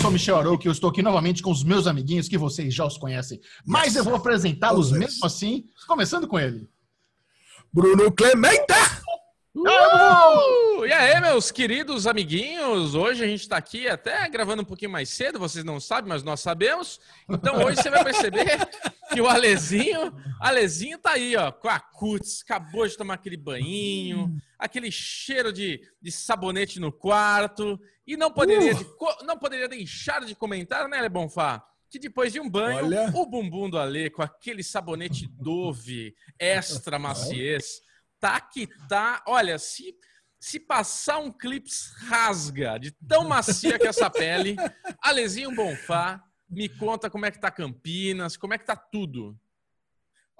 sou Michel Arouca e eu estou aqui novamente com os meus amiguinhos que vocês já os conhecem. Mas eu vou apresentá-los mesmo assim, começando com ele. Bruno Clemente! Uh! E aí, meus queridos amiguinhos? Hoje a gente está aqui até gravando um pouquinho mais cedo, vocês não sabem, mas nós sabemos. Então hoje você vai perceber que o Alezinho, Alezinho tá aí, ó, com a cutis, acabou de tomar aquele banho, aquele cheiro de, de sabonete no quarto, e não poderia, uh! de, não poderia deixar de comentar, né, Lebonfá? que depois de um banho, Olha. o bumbum do Ale com aquele sabonete Dove extra maciez tá que tá. Olha, se, se passar um clips rasga de tão macia que essa pele, Alezinho Bonfá, me conta como é que tá Campinas, como é que tá tudo.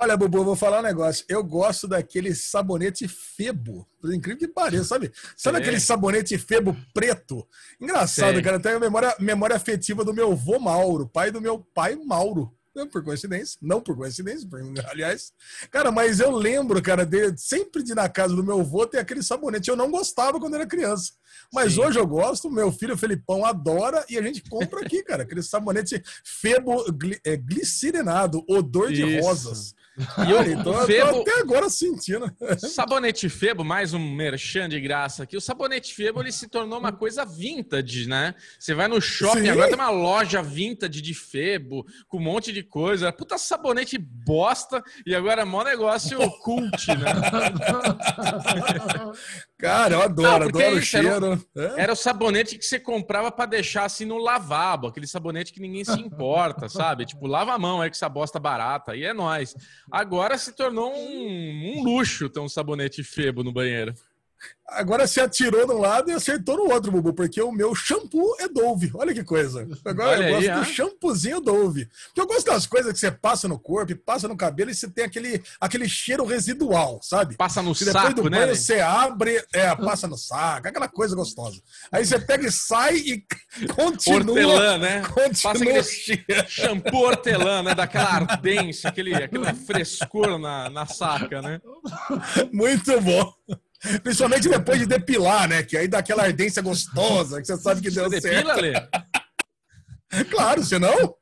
Olha, Bubu, eu vou falar um negócio. Eu gosto daquele sabonete Febo. Por incrível que pareça, sabe? Sabe aquele sabonete Febo preto? Engraçado, cara. Eu tenho a memória, memória afetiva do meu avô Mauro, pai do meu pai Mauro. Não por coincidência, não por coincidência, aliás. Cara, mas eu lembro, cara, de, sempre de ir na casa do meu avô ter aquele sabonete. Eu não gostava quando era criança. Mas Sim. hoje eu gosto, meu filho Felipão adora e a gente compra aqui, cara. Aquele sabonete febo gli, é, glicerinado, odor Isso. de rosas. E eu, então, Febo, eu até agora sentindo. Sabonete Febo, mais um merchan de graça aqui. O sabonete Febo ele se tornou uma coisa vintage, né? Você vai no shopping, Sim. agora tem uma loja vintage de Febo, com um monte de coisa. Puta sabonete bosta, e agora é mó negócio cult, né? Cara, eu adoro, Não, adoro o cheiro. Era, é? era, o sabonete que você comprava para deixar assim no lavabo, aquele sabonete que ninguém se importa, sabe? Tipo, lava a mão aí com essa bosta barata, e é nóis. Agora se tornou um, um luxo ter um sabonete febo no banheiro. Agora se atirou de um lado e acertou no outro, Bubu, porque o meu shampoo é Dove. Olha que coisa. Agora Olha eu gosto aí, do shampoozinho Dove. Porque eu gosto das coisas que você passa no corpo, passa no cabelo e você tem aquele, aquele cheiro residual, sabe? Passa no que saco, depois do né? Banho, você abre, é, passa no saco, aquela coisa gostosa. Aí você pega e sai e continua. Hortelã, né? Continua shampoo hortelã, né? Daquela ardência, aquele, aquele frescor na, na saca, né? Muito bom. Principalmente depois de depilar, né? Que aí dá aquela ardência gostosa, que você sabe que deu você certo. Depila, Lê? Claro, senão.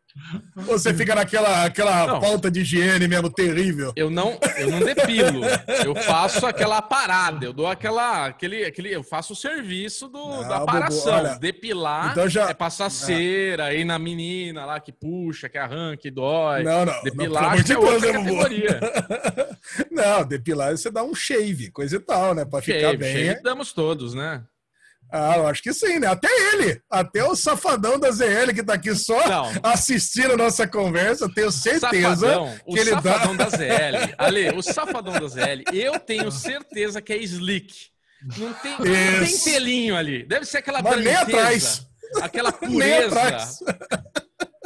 Você fica naquela aquela não. falta de higiene mesmo terrível. Eu não, eu não depilo. Eu faço aquela parada. Eu dou aquela, aquele, aquele, eu faço o serviço do, não, da paração. olha, Depilar então já, é passar é. cera aí na menina lá que puxa, que arranca, que dói. Não, não. Depilar não, de é outra categoria. não, depilar você dá um shave, coisa e tal, né, para ficar bem. Shave damos todos, né? Ah, eu acho que sim, né? Até ele, até o safadão da ZL que tá aqui só Não. assistindo a nossa conversa, tenho certeza safadão, que ele dá. O safadão da ZL, Ale, o safadão da ZL, eu tenho certeza que é slick. Não tem, não tem telinho ali. Deve ser aquela Mas nem atrás. aquela pureza.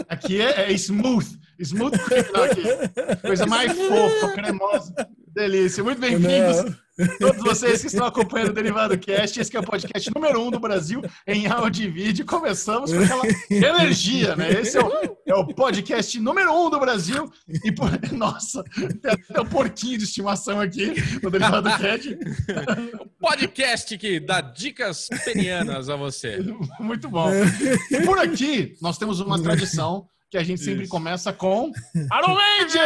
Aqui é, é, smooth, smooth aqui. Coisa mais fofa, cremosa. Delícia. Muito bem-vindos Todos vocês que estão acompanhando o Derivado Cast, esse é o podcast número um do Brasil em áudio e vídeo. Começamos com aquela energia, né? Esse é o, é o podcast número um do Brasil. E, por, nossa, tem até o um porquinho de estimação aqui no Derivado Cast. O podcast que dá dicas penianas a você. Muito bom. E por aqui, nós temos uma tradição que a gente sempre Isso. começa com Iron Ranger!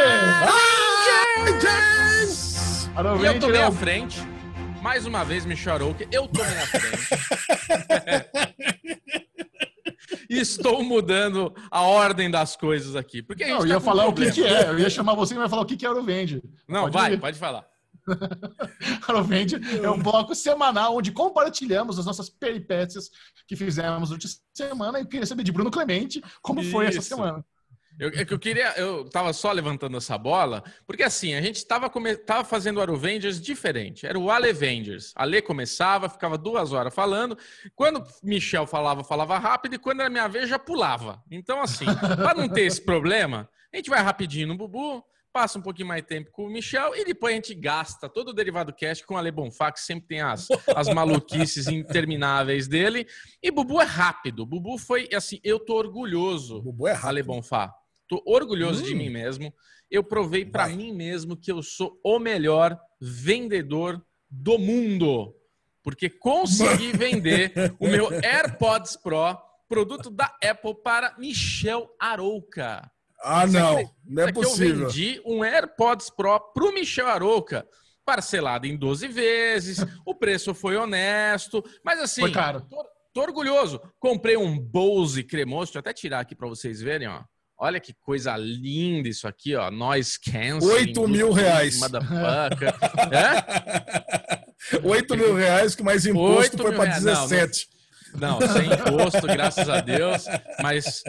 E eu tomei a frente. Mais uma vez me chorou que eu tomei a frente. Estou mudando a ordem das coisas aqui. Porque não, eu tá ia falar o que, que, é. Eu ia chamar você e vai falar o que, que é Eurovende. Não, pode vai, ir. pode falar. Eurovende é um bloco semanal onde compartilhamos as nossas peripécias que fizemos durante a semana. E eu queria saber de Bruno Clemente como Isso. foi essa semana. Eu, é eu queria, eu tava só levantando essa bola, porque assim, a gente tava, come, tava fazendo o Aruvengers diferente. Era o Alevengers. A Lê começava, ficava duas horas falando. Quando Michel falava, falava rápido, e quando era minha vez, já pulava. Então, assim, para não ter esse problema, a gente vai rapidinho no Bubu, passa um pouquinho mais tempo com o Michel e depois a gente gasta todo o derivado cast com a Le Bonfá, que sempre tem as, as maluquices intermináveis dele. E Bubu é rápido. Bubu foi assim, eu tô orgulhoso. Bubu é rápido. Ale Bonfá. Tô orgulhoso hum. de mim mesmo. Eu provei para mim mesmo que eu sou o melhor vendedor do mundo. Porque consegui vender o meu AirPods Pro produto da Apple para Michel Arouca. Ah, não. Não é possível. Eu vendi um AirPods Pro para o Michel Arouca parcelado em 12 vezes, o preço foi honesto, mas assim, foi caro. Tô, tô orgulhoso. Comprei um Bose cremoso, deixa eu até tirar aqui para vocês verem, ó. Olha que coisa linda isso aqui, ó. Noise cancel. 8 mil reais. é? 8 mil reais, que mais imposto foi para 17. Não, não, sem imposto, graças a Deus. Mas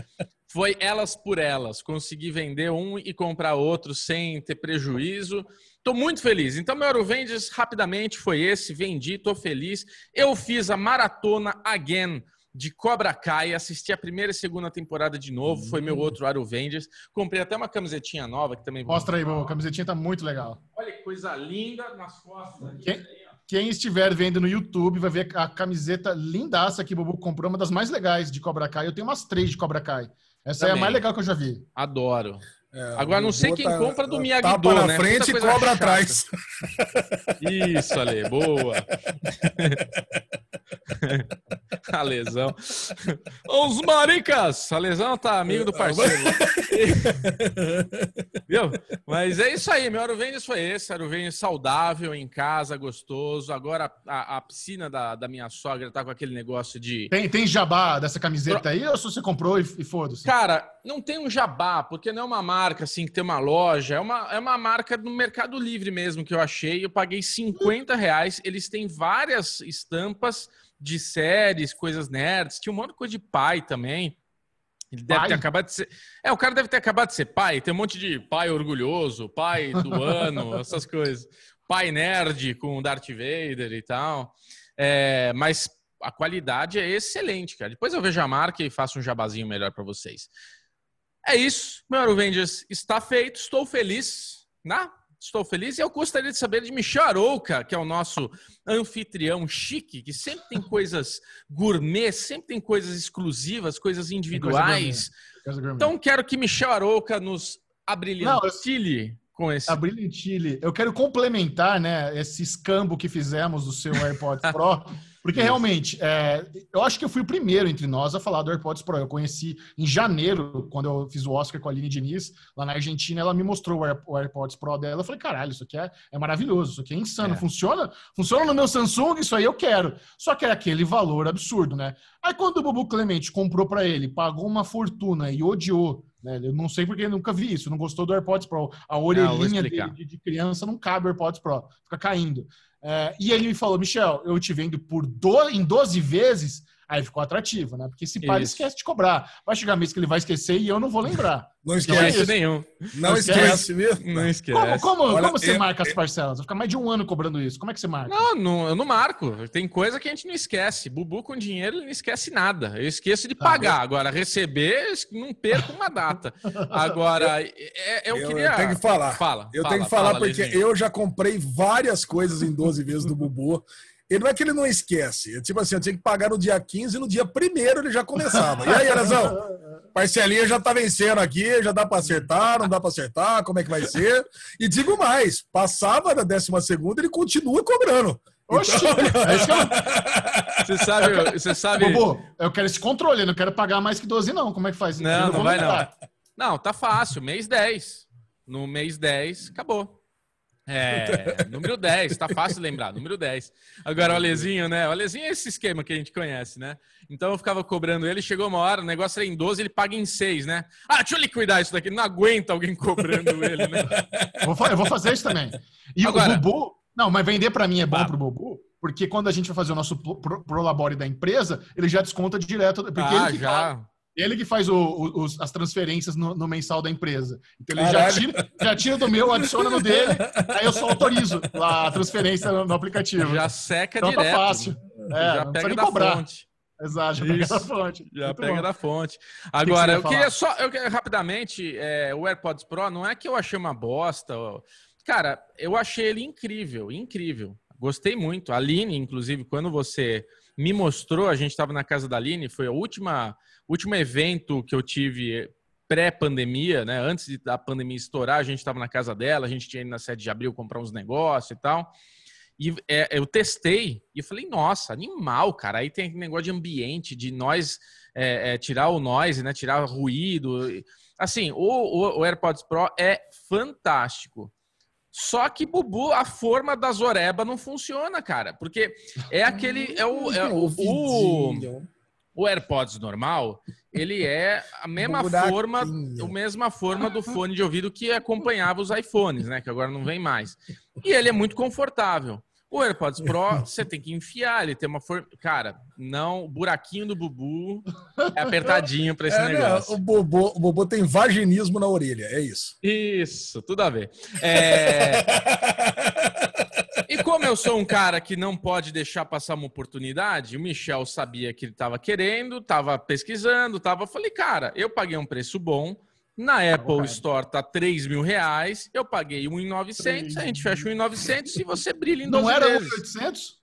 foi elas por elas. Consegui vender um e comprar outro sem ter prejuízo. Estou muito feliz. Então, meu Vendes rapidamente foi esse. Vendi, estou feliz. Eu fiz a maratona again de Cobra Kai, assisti a primeira e segunda temporada de novo, foi meu outro Aro Vendes. Comprei até uma camisetinha nova que também. Mostra aí, a camisetinha tá muito legal. Olha que coisa linda nas costas. Aqui, quem, quem, estiver vendo no YouTube vai ver a camiseta lindaça que o Bubu comprou, uma das mais legais de Cobra Kai. Eu tenho umas três de Cobra Kai. Essa também. é a mais legal que eu já vi. Adoro. É, Agora, não sei quem tá, compra do Miyagi-Do, tapa na né? frente e cobra atrás. Isso, Ale, boa. a lesão. Os maricas! A lesão tá amigo do parceiro. Viu? Mas é isso aí, meu Aruvendes foi esse. Aruvendes saudável, em casa, gostoso. Agora a, a piscina da, da minha sogra tá com aquele negócio de... Tem, tem jabá dessa camiseta aí ou se você comprou e, e foda-se? Cara, não tem um jabá, porque não é uma marca assim que tem uma loja, é uma, é uma marca do Mercado Livre mesmo que eu achei. Eu paguei 50 reais. Eles têm várias estampas de séries, coisas nerds. Tinha um monte de coisa de pai também. Ele deve pai? ter acabado de ser. É, o cara deve ter acabado de ser pai. Tem um monte de pai orgulhoso, pai do ano, essas coisas. Pai nerd com Darth Vader e tal. É, mas a qualidade é excelente, cara. Depois eu vejo a marca e faço um jabazinho melhor para vocês. É isso, meu Avengers está feito. Estou feliz, né? Estou feliz e eu gostaria de saber de Michel Arouca, que é o nosso anfitrião chique, que sempre tem coisas gourmet, sempre tem coisas exclusivas, coisas individuais. Coisa gourmet. Então quero que Michel Arouca nos abrilhantile com esse. Abrilhantile. Eu quero complementar, né, esse escambo que fizemos do seu AirPods Pro Porque realmente, é, eu acho que eu fui o primeiro entre nós a falar do AirPods Pro. Eu conheci em janeiro, quando eu fiz o Oscar com a Aline Diniz, lá na Argentina, ela me mostrou o, Air, o AirPods Pro dela. Eu falei, caralho, isso aqui é, é maravilhoso, isso aqui é insano. É. Funciona? Funciona no meu Samsung, isso aí eu quero. Só que é aquele valor absurdo, né? Aí quando o Bubu Clemente comprou para ele, pagou uma fortuna e odiou né? Eu não sei porque nunca vi isso, não gostou do AirPods Pro. A orelhinha de, de, criança não cabe o AirPods Pro, fica caindo. É, e ele me falou, Michel, eu te vendo por do, em 12 vezes Aí ficou atrativo, né? Porque esse pai esquece de cobrar. Vai chegar mês que ele vai esquecer e eu não vou lembrar. Não esquece então, nenhum. Não, não esquece mesmo. Não esquece. Como, como, Olha, como você eu, marca as parcelas? Vai ficar mais de um ano cobrando isso. Como é que você marca? Não, não, eu não marco. Tem coisa que a gente não esquece. Bubu com dinheiro, ele não esquece nada. Eu esqueço de tá pagar. Agora, receber, não perco uma data. Agora, é, é, eu, eu, queria... Eu tenho que falar. Fala. Eu fala, tenho que falar fala, porque eu já comprei várias coisas em 12 vezes do Bubu. Ele não é que ele não esquece. É tipo assim, eu tinha que pagar no dia 15 e no dia 1 ele já começava. E aí, Arezão? Parcelinha já tá vencendo aqui, já dá para acertar, não dá para acertar, como é que vai ser? E digo mais, passava da 12 segunda, ele continua cobrando. Oxi! Então... É você sabe, você sabe. Bobo, eu quero esse controle, eu não quero pagar mais que 12, não. Como é que faz? Não, não, não vai não. Não, tá fácil. Mês 10. No mês 10, acabou. É, número 10, tá fácil lembrar, número 10. Agora o Alezinho, né? O Alezinho é esse esquema que a gente conhece, né? Então eu ficava cobrando ele, chegou uma hora, o negócio era em 12, ele paga em 6, né? Ah, deixa eu liquidar isso daqui, não aguenta alguém cobrando ele, né? eu vou fazer isso também. E Agora, o Bubu, não, mas vender para mim é bom pro Bubu, porque quando a gente vai fazer o nosso prolabore da empresa, ele já desconta direto, porque ah, ele já. Ele que faz o, o, os, as transferências no, no, mensal da empresa. Então ele já tira, já tira, do meu, adiciona no dele, aí eu só autorizo a transferência no, no aplicativo. Já seca então, tá direto. Tá fácil. É, já pega da cobrar. fonte. Exato, já Isso. pega da fonte. Já Muito pega bom. da fonte. Agora, que que eu queria só, eu, rapidamente, é, o AirPods Pro, não é que eu achei uma bosta. Cara, eu achei ele incrível, incrível. Gostei muito. A Aline, inclusive, quando você me mostrou, a gente estava na casa da Aline, foi a última último evento que eu tive pré-pandemia, né? Antes da pandemia estourar, a gente estava na casa dela, a gente tinha ido na sede de abril comprar uns negócios e tal. E é, eu testei e falei, nossa, animal, cara. Aí tem negócio de ambiente, de nós é, é, tirar o noise, né? Tirar ruído. Assim, o, o, o, AirPods Pro é fantástico. Só que, Bubu, a forma da Zoreba não funciona, cara. Porque é aquele. É o, é o, o, o AirPods normal, ele é a mesma forma, a mesma forma do fone de ouvido que acompanhava os iPhones, né? Que agora não vem mais. E ele é muito confortável. O AirPods Pro, você tem que enfiar, ele tem uma forma. Cara, não, o buraquinho do Bubu é apertadinho para esse é, negócio. o, Bubu, o Bubu tem vaginismo na orelha, é isso. Isso, tudo a ver. É... E como eu sou um cara que não pode deixar passar uma oportunidade, o Michel sabia que ele estava querendo, estava pesquisando, tava. Falei, cara, eu paguei um preço bom. Na tá Apple Store tá 3 mil reais, eu paguei 1,900, a gente fecha 1,900 e você brilha em 12 Não era 1,800?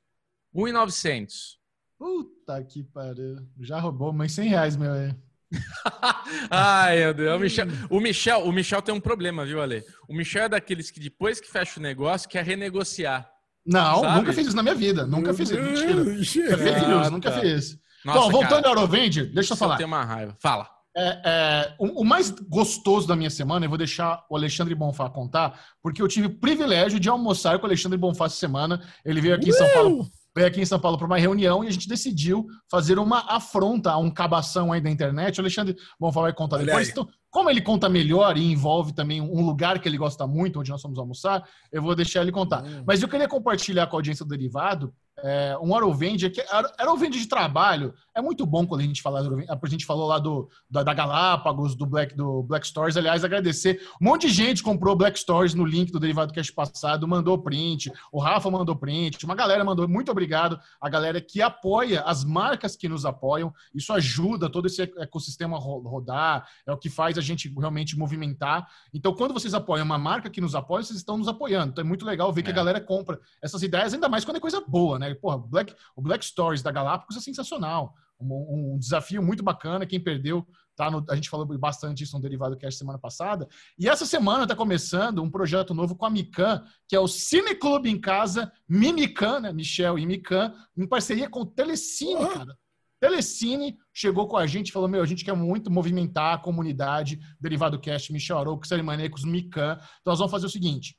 1,900. Puta que pariu. Já roubou, mas 100 reais, meu. É. Ai, meu Deus. O Michel, o Michel, o Michel tem um problema, viu, Ale? O Michel é daqueles que depois que fecha o negócio quer renegociar. Não, sabe? nunca fiz isso na minha vida. Nunca fiz isso. Mentira. Fake nunca fiz. Nossa, Bom, voltando cara, ao Eurovenger, deixa eu falar. Eu tenho uma raiva. Fala. É, é, o, o, mais gostoso da minha semana, eu vou deixar o Alexandre Bonfá contar, porque eu tive o privilégio de almoçar com o Alexandre Bonfá essa semana. Ele veio aqui uh! em São Paulo veio aqui em São Paulo para uma reunião e a gente decidiu fazer uma afronta a um cabação aí da internet. O Alexandre Bonfá vai contar depois. Então, como ele conta melhor e envolve também um lugar que ele gosta muito, onde nós vamos almoçar, eu vou deixar ele contar. Hum. Mas eu queria compartilhar com a audiência do Derivado é, um Aerovend, que Aerovend de trabalho é muito bom quando a gente fala, a gente falou lá do, da, da, Galápagos, do Black, do Black Stories, aliás, agradecer, um monte de gente comprou Black Stories no link do Derivado Cash passado, mandou print, o Rafa mandou print, uma galera mandou, muito obrigado, a galera que apoia, as marcas que nos apoiam, isso ajuda todo esse ecossistema rodar, é o que faz a gente realmente movimentar. Então, quando vocês apoiam uma marca que nos apoia, vocês estão nos apoiando. Então, é muito legal ver é. que a é. galera compra essas ideias, ainda mais quando é coisa boa, né? Porra, Black, o Black Stories da Galápagos é sensacional. Um, um desafio muito bacana. Quem perdeu, tá no, a gente falou bastante isso no Derivado Cast semana passada. E essa semana está começando um projeto novo com a Mican, que é o Cine Clube em Casa, Mimican, né? Michel e Mican, em parceria com o Telecine, cara. Telecine chegou com a gente e falou: Meu, a gente quer muito movimentar a comunidade Derivado Cast, Michel Arouco, Série Manecos, Mican. Então, nós vamos fazer o seguinte: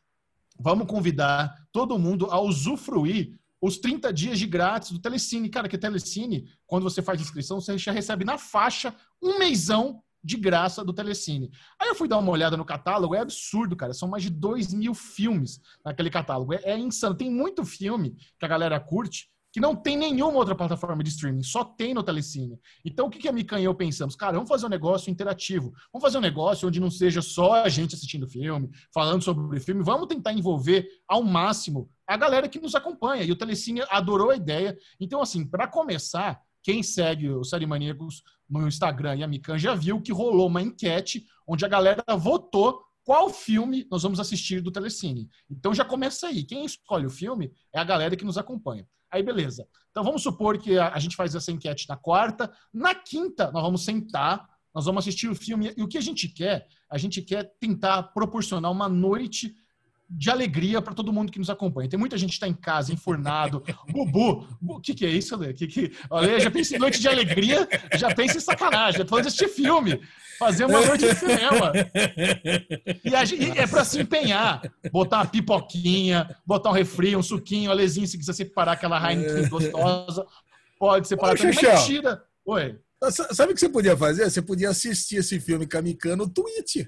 vamos convidar todo mundo a usufruir os 30 dias de grátis do Telecine. Cara, que Telecine, quando você faz inscrição, você já recebe na faixa um mêsão de graça do Telecine. Aí eu fui dar uma olhada no catálogo, é absurdo, cara. São mais de 2 mil filmes naquele catálogo. É, é insano. Tem muito filme que a galera curte que não tem nenhuma outra plataforma de streaming, só tem no Telecine. Então, o que, que a Mikan e eu pensamos? Cara, vamos fazer um negócio interativo. Vamos fazer um negócio onde não seja só a gente assistindo filme, falando sobre filme. Vamos tentar envolver ao máximo a galera que nos acompanha. E o Telecine adorou a ideia. Então, assim, para começar, quem segue o Série Maníacos no Instagram e a Mikan já viu que rolou uma enquete onde a galera votou qual filme nós vamos assistir do Telecine. Então já começa aí. Quem escolhe o filme é a galera que nos acompanha. Aí, beleza. Então, vamos supor que a, a gente faz essa enquete na quarta. Na quinta, nós vamos sentar, nós vamos assistir o filme. E o que a gente quer? A gente quer tentar proporcionar uma noite de alegria para todo mundo que nos acompanha. Tem muita gente que está em casa, enfurnado. Bubu, o que, que é isso, Ale? Que, que... Ale, já pensa em noite de alegria, já pensa em sacanagem. Já falando de assistir filme, fazer uma noite de cinema. E, a, e é para se empenhar. Botar uma pipoquinha, botar um refri, um suquinho, Alezinho, se quiser separar aquela Heineken gostosa, pode separar Ô, também. Mentira. Oi. Sabe o que você podia fazer? Você podia assistir esse filme Kamikano no Twitch.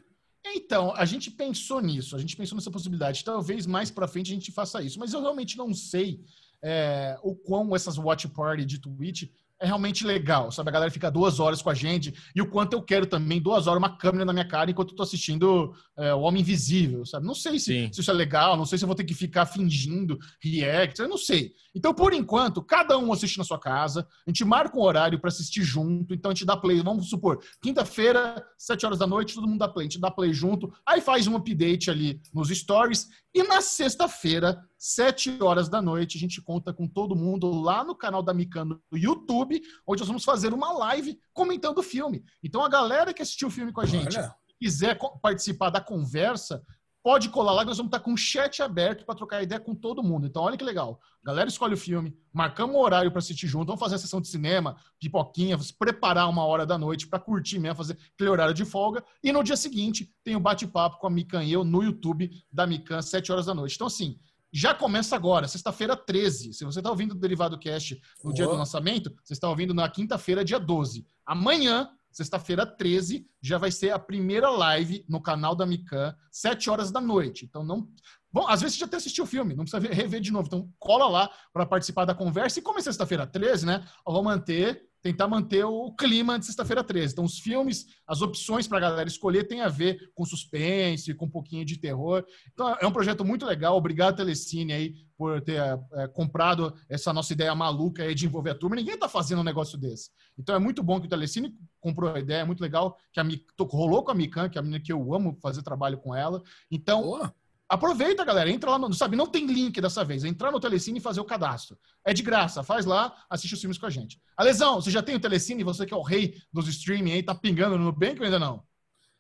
Então, a gente pensou nisso, a gente pensou nessa possibilidade. Talvez mais para frente a gente faça isso, mas eu realmente não sei é, o quão essas watch party de Twitch é realmente legal, sabe? A galera fica duas horas com a gente e o quanto eu quero também duas horas uma câmera na minha cara enquanto eu tô assistindo é, O Homem Invisível, sabe? Não sei se, se, isso é legal, não sei se eu vou ter que ficar fingindo react, eu não sei. Então, por enquanto, cada um assiste na sua casa, a gente marca um horário para assistir junto, então a gente dá play, vamos supor, quinta-feira, sete horas da noite, todo mundo dá play, a gente dá play junto, aí faz um update ali nos stories e na sexta-feira, sete horas da noite, a gente conta com todo mundo lá no canal da Micano no YouTube, onde nós vamos fazer uma live comentando o filme. Então a galera que assistiu o filme com a gente, Olha. quiser participar da conversa, pode colar lá, nós vamos estar com o chat aberto para trocar ideia com todo mundo. Então, olha que legal. A galera escolhe o filme, marcamos um horário para assistir junto, vamos fazer a sessão de cinema, pipoquinha, se preparar uma hora da noite para curtir mesmo, fazer aquele horário de folga. E no dia seguinte tem o bate-papo com a Mikan e eu no YouTube da Mikan, 7 horas da noite. Então, assim, já começa agora, sexta-feira 13. Se você está ouvindo o Derivado Cast no oh. dia do lançamento, você está ouvindo na quinta-feira, dia 12. Amanhã Sexta-feira 13 já vai ser a primeira live no canal da Mikan, 7 horas da noite. Então não. Bom, às vezes você já até assistiu o filme, não precisa rever de novo. Então cola lá para participar da conversa. E como é sexta-feira 13, né? Eu vou manter tentar manter o clima de sexta-feira 13. Então, os filmes, as opções para a galera escolher tem a ver com suspense, com um pouquinho de terror. Então, é um projeto muito legal. Obrigado, Telecine, aí, por ter é, comprado essa nossa ideia maluca aí de envolver a turma. Ninguém está fazendo um negócio desse. Então, é muito bom que o Telecine comprou a ideia, é muito legal que a rolou com a Mikan, que é a menina que eu amo fazer trabalho com ela. Então. Boa Aproveita, galera. Entra lá, no, sabe? Não tem link dessa vez. É entrar no Telecine e fazer o cadastro. É de graça. Faz lá, assiste os filmes com a gente. Alesão, você já tem o Telecine? Você que é o rei dos streaming aí, tá pingando no Nubank ou ainda não?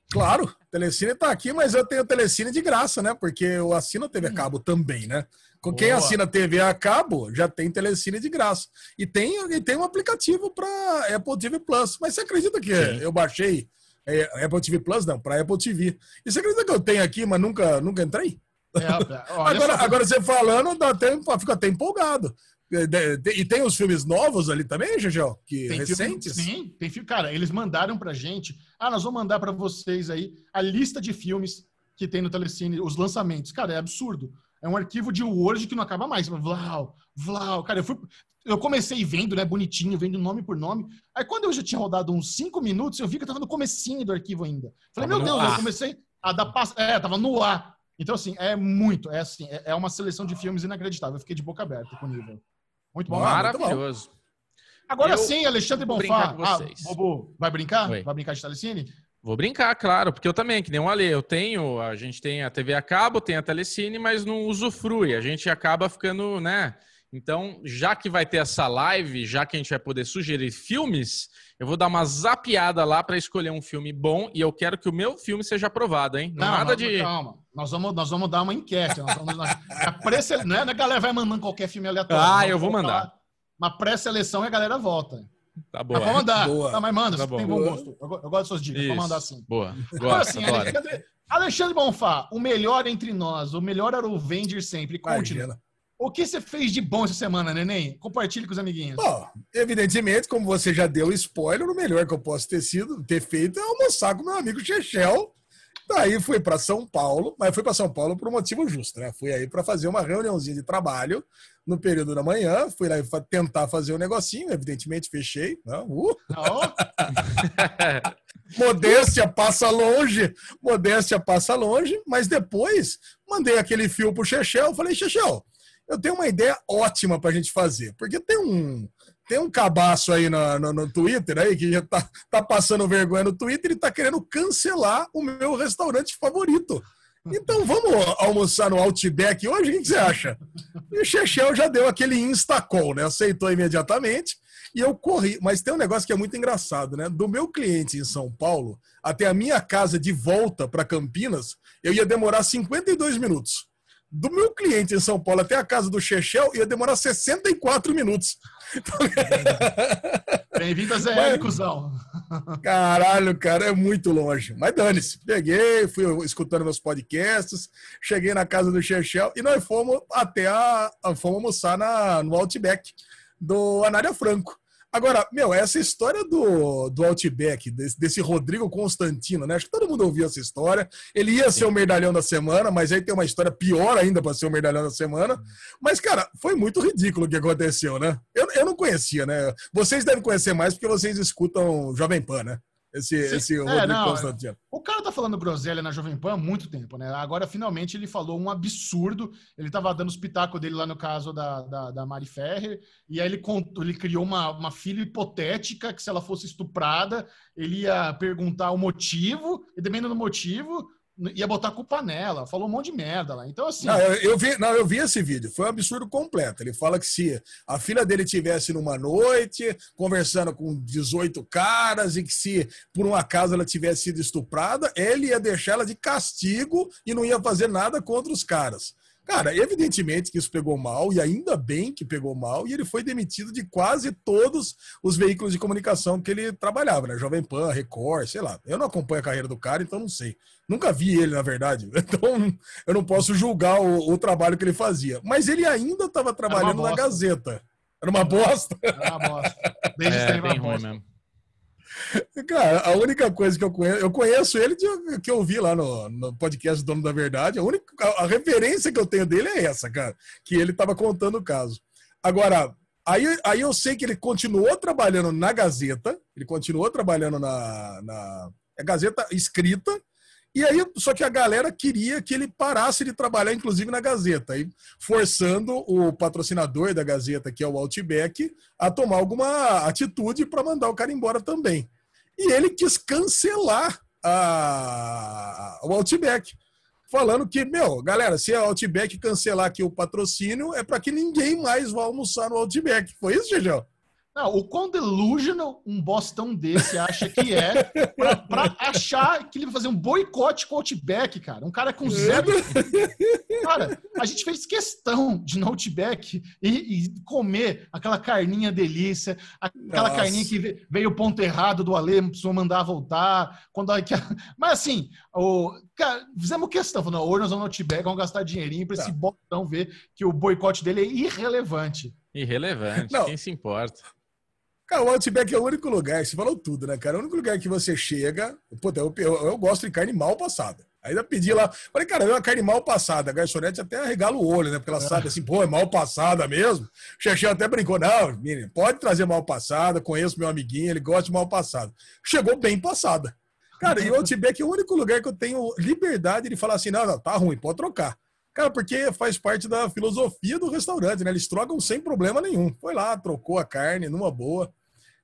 Claro, Telecine tá aqui, mas eu tenho Telecine de graça, né? Porque eu assino TV a cabo também, né? Com quem Boa. assina TV a cabo já tem Telecine de graça. E tem, e tem um aplicativo para Apple TV Plus. Mas você acredita que Sim. eu baixei é, Apple TV Plus, não, para Apple TV. E você acredita que eu tenho aqui, mas nunca, nunca entrei? É, agora, agora você falando, dá até, fica até empolgado. E tem os filmes novos ali também, Gegel? Que tem recentes? Filme, sim, tem filme. Cara, eles mandaram pra gente. Ah, nós vamos mandar para vocês aí a lista de filmes que tem no Telecine, os lançamentos. Cara, é absurdo. É um arquivo de Word que não acaba mais. Vlau, Vlau. Cara, eu fui. Eu comecei vendo, né, bonitinho, vendo nome por nome. Aí quando eu já tinha rodado uns cinco minutos, eu vi que eu tava no comecinho do arquivo ainda. Falei, tava meu Deus, ar. eu comecei a dar passo. É, tava no ar. Então, assim, é muito, é assim, é, é uma seleção de filmes inacreditável. Eu fiquei de boca aberta com o nível. Muito bom. Maravilhoso. Muito bom. Agora eu sim, Alexandre Bonfá. Ah, Bobo, vai brincar? Oi. Vai brincar de Telecine? Vou brincar, claro, porque eu também, que nem um Ale, eu tenho, a gente tem a TV a cabo, tem a Telecine, mas não usufrui. A gente acaba ficando, né? Então, já que vai ter essa live, já que a gente vai poder sugerir filmes, eu vou dar uma zapiada lá para escolher um filme bom e eu quero que o meu filme seja aprovado, hein? Não, não nada de. Calma. Nós vamos, nós vamos dar uma enquete. Nós vamos, nós, a pré não é a galera vai mandando qualquer filme aleatório. Ah, eu vou mandar. Uma pré-seleção e a galera vota. Tá bom. Pode mandar. Boa. Não, mas manda, tá bom. tem bom gosto. Eu, eu gosto das suas dicas. Isso. Pode mandar assim. Boa. Então, assim, Alexandre, Alexandre Bonfá, o melhor entre nós, o melhor era o Venger sempre. Conte. O que você fez de bom essa semana, neném? Compartilhe com os amiguinhos. Bom, evidentemente, como você já deu spoiler, o melhor que eu posso ter sido, ter feito é almoçar com meu amigo Chechel. Daí fui para São Paulo, mas fui para São Paulo por um motivo justo, né? Fui aí para fazer uma reuniãozinha de trabalho no período da manhã, fui lá tentar fazer um negocinho, evidentemente fechei. Né? Uh. modéstia passa longe, modéstia passa longe, mas depois mandei aquele fio pro Chechel, falei, Chechel, eu tenho uma ideia ótima para a gente fazer, porque tem um tem um cabaço aí no, no, no, Twitter aí que já tá, tá passando vergonha no Twitter e tá querendo cancelar o meu restaurante favorito. Então vamos almoçar no Outback hoje? O que você acha? E o Chechel já deu aquele instacall, né? Aceitou imediatamente e eu corri. Mas tem um negócio que é muito engraçado, né? Do meu cliente em São Paulo até a minha casa de volta para Campinas, eu ia demorar 52 minutos do meu cliente em São Paulo até a casa do Chechel ia demorar 64 minutos. Bem-vindo a ZL, cuzão. Caralho, cara, é muito longe. Mas dane-se. Peguei, fui escutando meus podcasts, cheguei na casa do Chechel e nós fomos até a. Fomos almoçar na, no Outback do Anália Franco. Agora, meu, essa história do, do Outback, desse, desse Rodrigo Constantino, né? Acho que todo mundo ouviu essa história. Ele ia ser o merdalhão da semana, mas aí tem uma história pior ainda para ser o merdalhão da semana. Uhum. Mas, cara, foi muito ridículo o que aconteceu, né? Eu, eu não conhecia, né? Vocês devem conhecer mais porque vocês escutam Jovem Pan, né? Esse, esse é, Rodrigo não, Constantino. O cara tá falando groselha na Jovem Pan há muito tempo, né? Agora, finalmente, ele falou um absurdo. Ele tava dando os pitacos dele lá no caso da, da, da Mari Ferrer, e aí ele, contou, ele criou uma, uma filha hipotética que, se ela fosse estuprada, ele ia perguntar o motivo, e dependendo do motivo, ia botar culpa nela, falou um monte de merda lá. Então, assim. Não eu, eu, vi, não, eu vi esse vídeo, foi um absurdo completo. Ele fala que se a filha dele tivesse numa noite, conversando com 18 caras, e que se por um acaso ela tivesse sido estuprada, ele ia deixar ela de castigo e não ia fazer nada contra os caras. Cara, evidentemente que isso pegou mal, e ainda bem que pegou mal, e ele foi demitido de quase todos os veículos de comunicação que ele trabalhava, né? Jovem Pan, Record, sei lá. Eu não acompanho a carreira do cara, então não sei. Nunca vi ele, na verdade. Então eu não posso julgar o, o trabalho que ele fazia. Mas ele ainda estava trabalhando na Gazeta. Era uma bosta. Era uma bosta. Desde é, bem ruim mesmo. Cara, a única coisa que eu conheço, eu conheço ele de, que eu vi lá no, no podcast Dono da Verdade. A única a, a, referência que eu tenho dele é essa, cara, que ele estava contando o caso. Agora, aí, aí eu sei que ele continuou trabalhando na Gazeta, ele continuou trabalhando na, na é Gazeta escrita, e aí, só que a galera queria que ele parasse de trabalhar, inclusive na Gazeta, aí, forçando o patrocinador da Gazeta, que é o Outback, a tomar alguma atitude para mandar o cara embora também. E ele quis cancelar a, o Outback, falando que, meu, galera, se a Outback cancelar aqui o patrocínio, é para que ninguém mais vá almoçar no Outback. Foi isso, Gejão? Não, o quão delusional um bostão desse acha que é pra, pra, achar que ele vai fazer um boicote com o Outback, cara. Um cara com zero. cara, a gente fez questão de no Outback e, e comer aquela carninha delícia, aquela Nossa. carninha que veio o ponto errado do Ale, precisou mandar voltar. Quando, mas assim, o, cara, fizemos questão. Falando, hoje nós vamos no Outback, vamos gastar dinheirinho para tá. esse bostão ver que o boicote dele é irrelevante. Irrelevante, Não. quem se importa? Cara, o Outback é o único lugar, você falou tudo, né, cara? É o único lugar que você chega. Puta, eu, eu, eu gosto de carne mal passada. Ainda pedi lá. Falei, cara, é uma carne mal passada. A garçonete até arregala o olho, né? Porque ela é. sabe assim, pô, é mal passada mesmo. O Xexé até brincou, não, menino, pode trazer mal passada. Conheço meu amiguinho, ele gosta de mal passada. Chegou bem passada. Cara, e o Outback é o único lugar que eu tenho liberdade de falar assim, não, não, tá ruim, pode trocar. Cara, porque faz parte da filosofia do restaurante, né? Eles trocam sem problema nenhum. Foi lá, trocou a carne numa boa.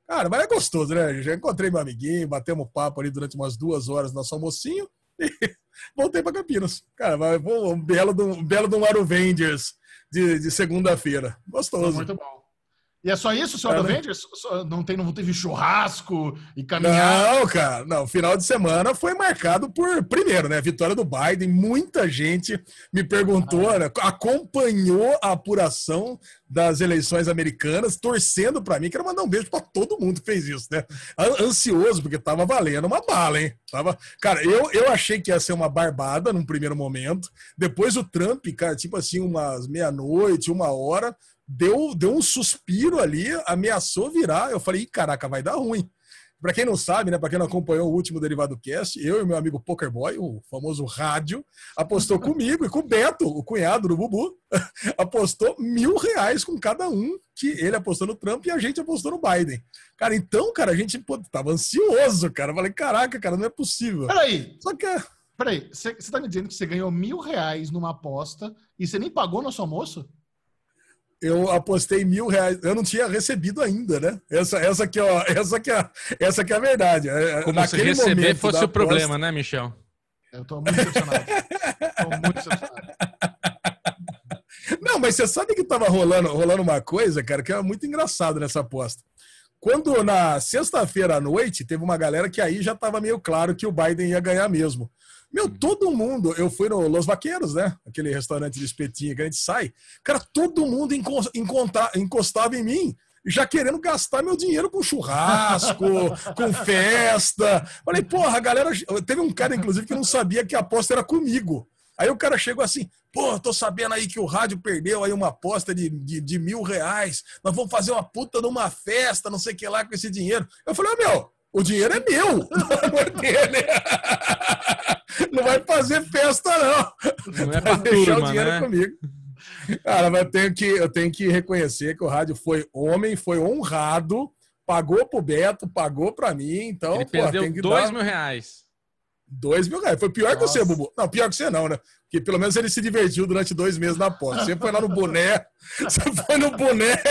Cara, mas é gostoso, né? Já encontrei meu amiguinho, batemos papo ali durante umas duas horas no nosso almocinho e voltei para Campinas. Cara, mas um belo, um belo de um Avengers de, de segunda-feira. Gostoso. Muito bom. E é só isso, senhor é, Avengers? Não, tem, não teve churrasco e caminhada? Não, cara. Não, final de semana foi marcado por, primeiro, né? Vitória do Biden. Muita gente me perguntou, ah, é. né, acompanhou a apuração das eleições americanas, torcendo para mim. Quero mandar um beijo para todo mundo que fez isso, né? Ansioso, porque tava valendo uma bala, hein? Tava... Cara, eu, eu achei que ia ser uma barbada num primeiro momento. Depois o Trump, cara, tipo assim, umas meia-noite, uma hora deu, deu um suspiro ali, ameaçou virar. Eu falei, caraca, vai dar ruim. Para quem não sabe, né, para quem não acompanhou o último Derivado Cast, eu e meu amigo Pokerboy, o famoso rádio, apostou comigo e com o Beto, o cunhado do Bubu, apostou mil reais com cada um, que ele apostou no Trump e a gente apostou no Biden. Cara, então, cara, a gente pô, tava ansioso, cara. Falei, caraca, cara, não é possível. Peraí. Só que. Peraí, você tá me dizendo que você ganhou mil reais numa aposta e você nem pagou nosso almoço? Eu apostei mil reais. Eu não tinha recebido ainda, né? Essa, essa aqui, ó, essa aqui, é, essa aqui é a verdade. É, Como Naquele se receber fosse o aposta... problema, né, Michel? Eu tô muito decepcionado. tô muito decepcionado. Não, mas você sabe que tava rolando, rolando uma coisa, cara, que era muito engraçado nessa aposta. Quando na sexta-feira à noite teve uma galera que aí já tava meio claro que o Biden ia ganhar mesmo. Meu, todo mundo. Eu fui no Los Vaqueiros, né? Aquele restaurante de espetinho que a gente sai. Cara, todo mundo encostava em mim já querendo gastar meu dinheiro com churrasco, com festa. Falei, porra, a galera. Teve um cara, inclusive, que não sabia que a aposta era comigo. Aí o cara chegou assim, pô, tô sabendo aí que o rádio perdeu aí uma aposta de, de, de mil reais. Nós vamos fazer uma puta de uma festa, não sei o que lá com esse dinheiro. Eu falei, oh, meu, o dinheiro é meu, não é dele. Não vai fazer festa, não. Não é vai deixar turma, o dinheiro né? comigo. Cara, mas eu tenho, que, eu tenho que reconhecer que o rádio foi homem, foi honrado, pagou pro Beto, pagou pra mim, então. Ele pô, perdeu dois dar... mil reais. Dois mil reais. Foi pior Nossa. que você, Bubu. Não, pior que você não, né? Porque pelo menos ele se divertiu durante dois meses na aposta. Você foi lá no boné. Você foi no boné.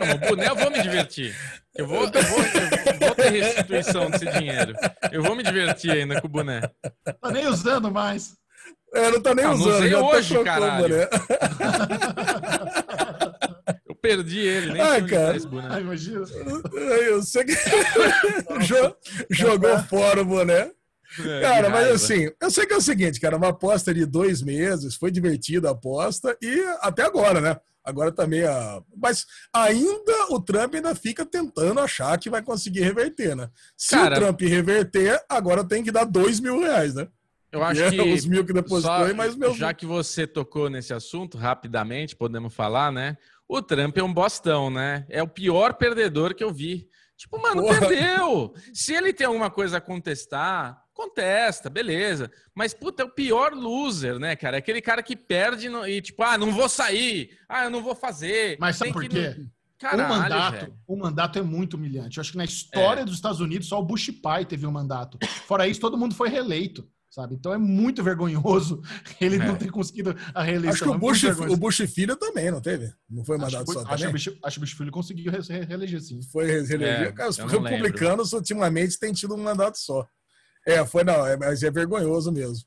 Não, o boné eu vou me divertir. Eu vou, eu vou, eu vou ter restituição desse dinheiro. Eu vou me divertir ainda com o boné. Tá nem usando mais. É, não tá nem não, usando. Usei hoje, caralho. Eu perdi ele, nem Ai, cara. Esse boné. Ai, imagina. Eu sei que jogou fora o boné. É, cara, mas assim, eu sei que é o seguinte, cara, uma aposta de dois meses, foi divertida a aposta e até agora, né? Agora tá meio. Mas ainda o Trump ainda fica tentando achar que vai conseguir reverter, né? Se cara, o Trump reverter, agora tem que dar dois mil reais, né? Eu acho é, que. Os mil que depositou e mais meus. Já que você tocou nesse assunto, rapidamente, podemos falar, né? O Trump é um bostão, né? É o pior perdedor que eu vi. Tipo, mano, Porra. perdeu. Se ele tem alguma coisa a contestar, contesta, beleza. Mas, puta, é o pior loser, né, cara? É aquele cara que perde no... e, tipo, ah, não vou sair, ah, eu não vou fazer. Mas sabe por quê? Caralho, o mandato, o mandato é muito humilhante. Eu acho que na história é. dos Estados Unidos só o Bush pai teve um mandato. Fora isso, todo mundo foi reeleito, sabe? Então é muito vergonhoso ele é. não ter conseguido a reeleição. Acho que o é Bush, o Bush filho também não teve. Não foi mandato acho, só acho também. Acho que o Bush filho conseguiu reeleger sim. Foi reeleger. É, os republicanos lembro. ultimamente têm tido um mandato só. É, foi não, é, mas é vergonhoso mesmo.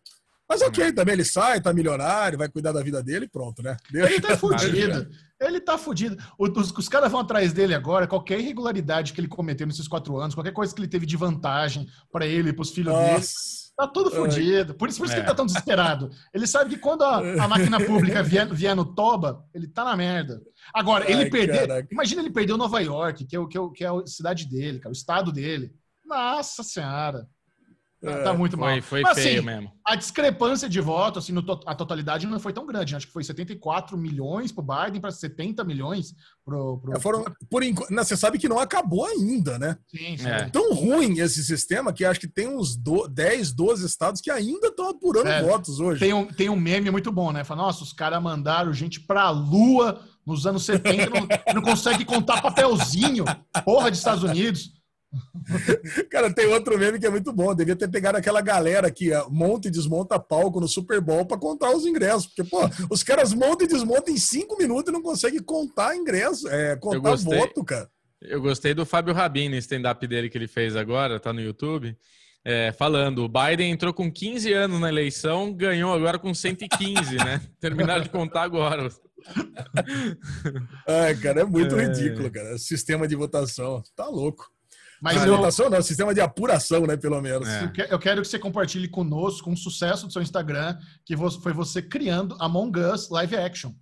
Mas ok, é. também ele sai, tá milionário, vai cuidar da vida dele e pronto, né? Deixa. Ele tá fudido. Ele tá fudido. Os, os caras vão atrás dele agora, qualquer irregularidade que ele cometeu nesses quatro anos, qualquer coisa que ele teve de vantagem para ele e pros filhos Nossa. dele, tá tudo fudido. Por isso, por isso é. que ele tá tão desesperado. Ele sabe que quando a, a máquina pública vier, vier, no toba, ele tá na merda. Agora, ele perder. Imagina ele perder Nova York, que é, o, que, é que é a cidade dele, cara, o estado dele. Nossa Senhora. Tá, tá muito mal. Foi, foi Mas, feio assim, mesmo. A discrepância de voto, assim, no to a totalidade não foi tão grande. Né? Acho que foi 74 milhões pro Biden para 70 milhões pro. pro... É, foram, por enquanto, você sabe que não acabou ainda, né? Sim, sim. É. Tão ruim esse sistema que acho que tem uns do, 10, 12 estados que ainda estão apurando é, votos hoje. Tem um, tem um meme muito bom, né? Fala, nossa, os caras mandaram gente pra lua nos anos 70 não, não consegue contar papelzinho. Porra de Estados Unidos. Cara, tem outro meme que é muito bom. Devia ter pegado aquela galera que monta e desmonta palco no Super Bowl para contar os ingressos. Porque, pô, os caras montam e desmontam em cinco minutos e não conseguem contar ingresso, é, contar voto, cara. Eu gostei do Fábio Rabin stand-up dele que ele fez agora, tá no YouTube. É, falando, o Biden entrou com 15 anos na eleição, ganhou agora com 115, né? Terminaram de contar agora. Ai, cara, é muito é... ridículo, cara. Sistema de votação. Tá louco. Mas ah, eu... não, sistema de apuração, né, pelo menos. É. Eu quero que você compartilhe conosco um sucesso do seu Instagram, que foi você criando Among Us Live Action.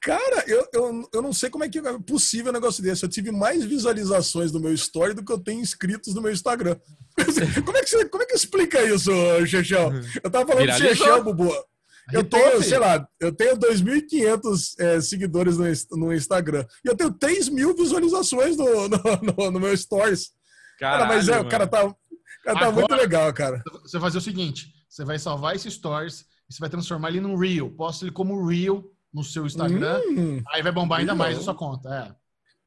Cara, eu, eu, eu não sei como é que é possível um negócio desse. Eu tive mais visualizações do meu story do que eu tenho inscritos no meu Instagram. como, é que você, como é que explica isso, Chechel? Eu tava falando Viralizou. de Chechel, Bubu. Eu tenho, sei lá, eu tenho 2.500 é, seguidores no, no, Instagram. E eu tenho 3 mil visualizações no, no, no, no meu Stories. Caralho, cara, mas é, o cara tá, o cara tá Agora, muito legal, cara. Você vai fazer o seguinte: você vai salvar esse Stories e você vai transformar ele num Reel. Posta ele como Reel no seu Instagram. Hum, aí vai bombar ainda mais a sua conta. É.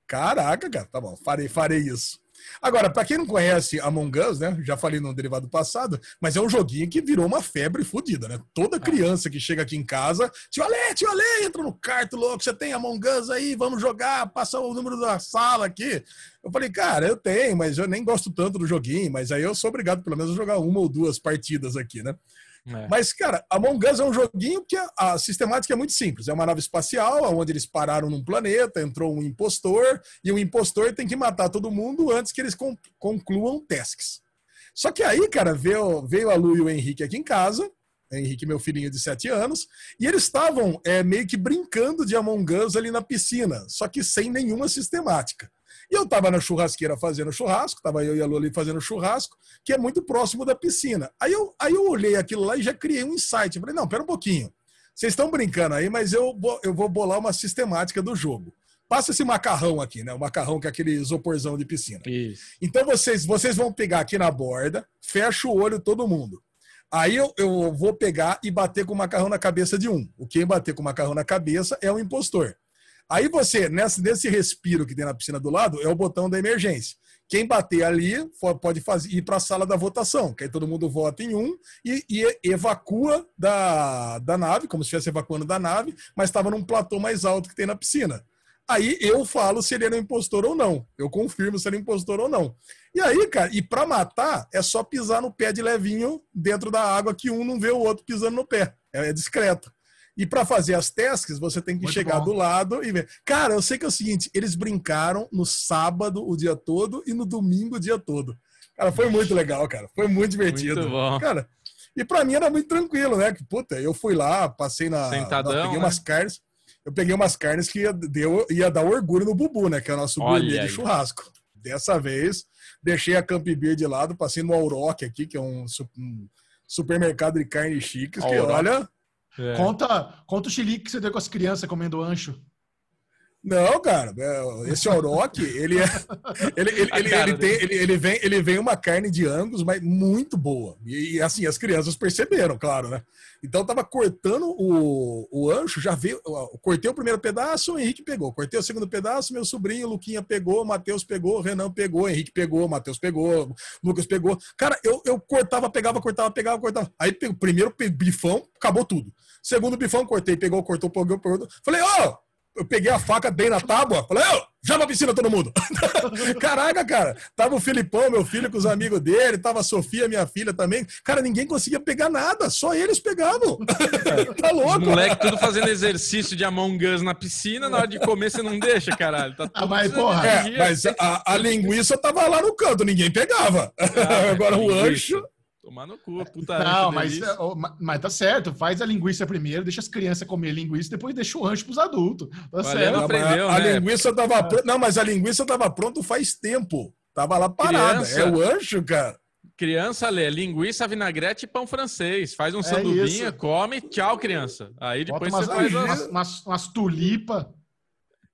Caraca, cara, tá bom, farei, farei isso. Agora, para quem não conhece Among Us, né? Já falei no derivado passado, mas é um joguinho que virou uma febre fodida, né? Toda criança que chega aqui em casa, tio Ale, tio Ale, entra no quarto louco, você tem Among Us aí, vamos jogar, passa o número da sala aqui. Eu falei, cara, eu tenho, mas eu nem gosto tanto do joguinho, mas aí eu sou obrigado pelo menos a jogar uma ou duas partidas aqui, né? É. Mas, cara, Among Us é um joguinho que a, a, sistemática é muito simples. É uma nave espacial, onde eles pararam num planeta, entrou um impostor, e o impostor tem que matar todo mundo antes que eles concluam tasks. Só que aí, cara, veio, veio a Lu e o Henrique aqui em casa, Henrique, meu filhinho de 7 anos, e eles estavam é, meio que brincando de Among Us ali na piscina, só que sem nenhuma sistemática. E eu estava na churrasqueira fazendo churrasco, estava eu e a Loli fazendo churrasco, que é muito próximo da piscina. Aí eu, aí eu olhei aquilo lá e já criei um insight. Eu falei, não, pera um pouquinho. Vocês estão brincando aí, mas eu, eu vou bolar uma sistemática do jogo. Passa esse macarrão aqui, né? O macarrão que é aquele isoporzão de piscina. Isso. Então vocês, vocês vão pegar aqui na borda, fecha o olho todo mundo. Aí eu, eu vou pegar e bater com o macarrão na cabeça de um. O quem bater com o macarrão na cabeça é o impostor. Aí você, nesse, nesse respiro que tem na piscina do lado, é o botão da emergência. Quem bater ali pode fazer, ir para a sala da votação, que aí todo mundo vota em um e, e evacua da, da nave, como se estivesse evacuando da nave, mas estava num platô mais alto que tem na piscina. Aí eu falo se ele era um impostor ou não. Eu confirmo se ele é impostor ou não. E aí, cara, e para matar é só pisar no pé de levinho dentro da água que um não vê o outro pisando no pé. É, é discreto. E para fazer as tasks, você tem que Muito chegar bom. do lado e ver. Cara, eu sei que é o seguinte: eles brincaram no sábado o dia todo e no domingo o dia todo. Cara, foi muito legal, cara. Foi muito divertido. Muito bom. Cara, e para mim era muito tranquilo, né? Que, puta, eu fui lá, passei na. Sentadão. Na, peguei né? umas carnes. Eu peguei umas carnes que ia, deu, ia dar orgulho no Bubu, né? Que é o nosso Olha gourmet de churrasco. Dessa vez, deixei a Camp Beer de lado, passei no Auroc aqui, que é um, um supermercado de carne chiques, que olha, é. Conta, conta o xilique que você deu com as crianças comendo ancho. Não, cara, é, esse Orochi, ele é. Ele, ele, ele, ele, tem, ele, ele, vem, ele vem uma carne de Angus, mas muito boa. E, assim, as crianças perceberam, claro, né? Então tava cortando o, o ancho, já veio. Cortei o primeiro pedaço, o Henrique pegou. Cortei o segundo pedaço, meu sobrinho, Luquinha pegou, Matheus pegou, Renan pegou, Henrique pegou, Matheus pegou, Lucas pegou. Cara, eu, eu cortava, pegava, cortava, pegava, cortava. Aí o primeiro bifão, acabou tudo. Segundo bifão, cortei, pegou, cortou, pegou, pegou. Falei, ó, oh, eu peguei a faca, dei na tábua, falei, ô, já pra piscina todo mundo. Caraca, cara, tava o Filipão, meu filho, com os amigos dele, tava a Sofia, minha filha também. Cara, ninguém conseguia pegar nada, só eles pegavam. tá louco. Os moleque tudo fazendo exercício de Among Us na piscina, na hora de comer você não deixa, caralho. Tá ah, mas, porra, é, mas a, a, linguiça tava lá no canto, ninguém pegava. Ah, Agora o ancho... Tomar no cu, puta Não, mas, é, mas tá certo. Faz a linguiça primeiro, deixa as crianças comer linguiça, depois deixa o rancho pros adultos. Tá certo. Aprendeu, a, né? linguiça tava é. pronta. Não, mas a linguiça tava pronta faz tempo. Tava lá parada. Criança. É o ancho, cara. Criança lê linguiça, vinagrete e pão francês. Faz um é sanduinha, come, tchau, criança. Aí depois Bota você umas, faz umas, umas, umas tulipas.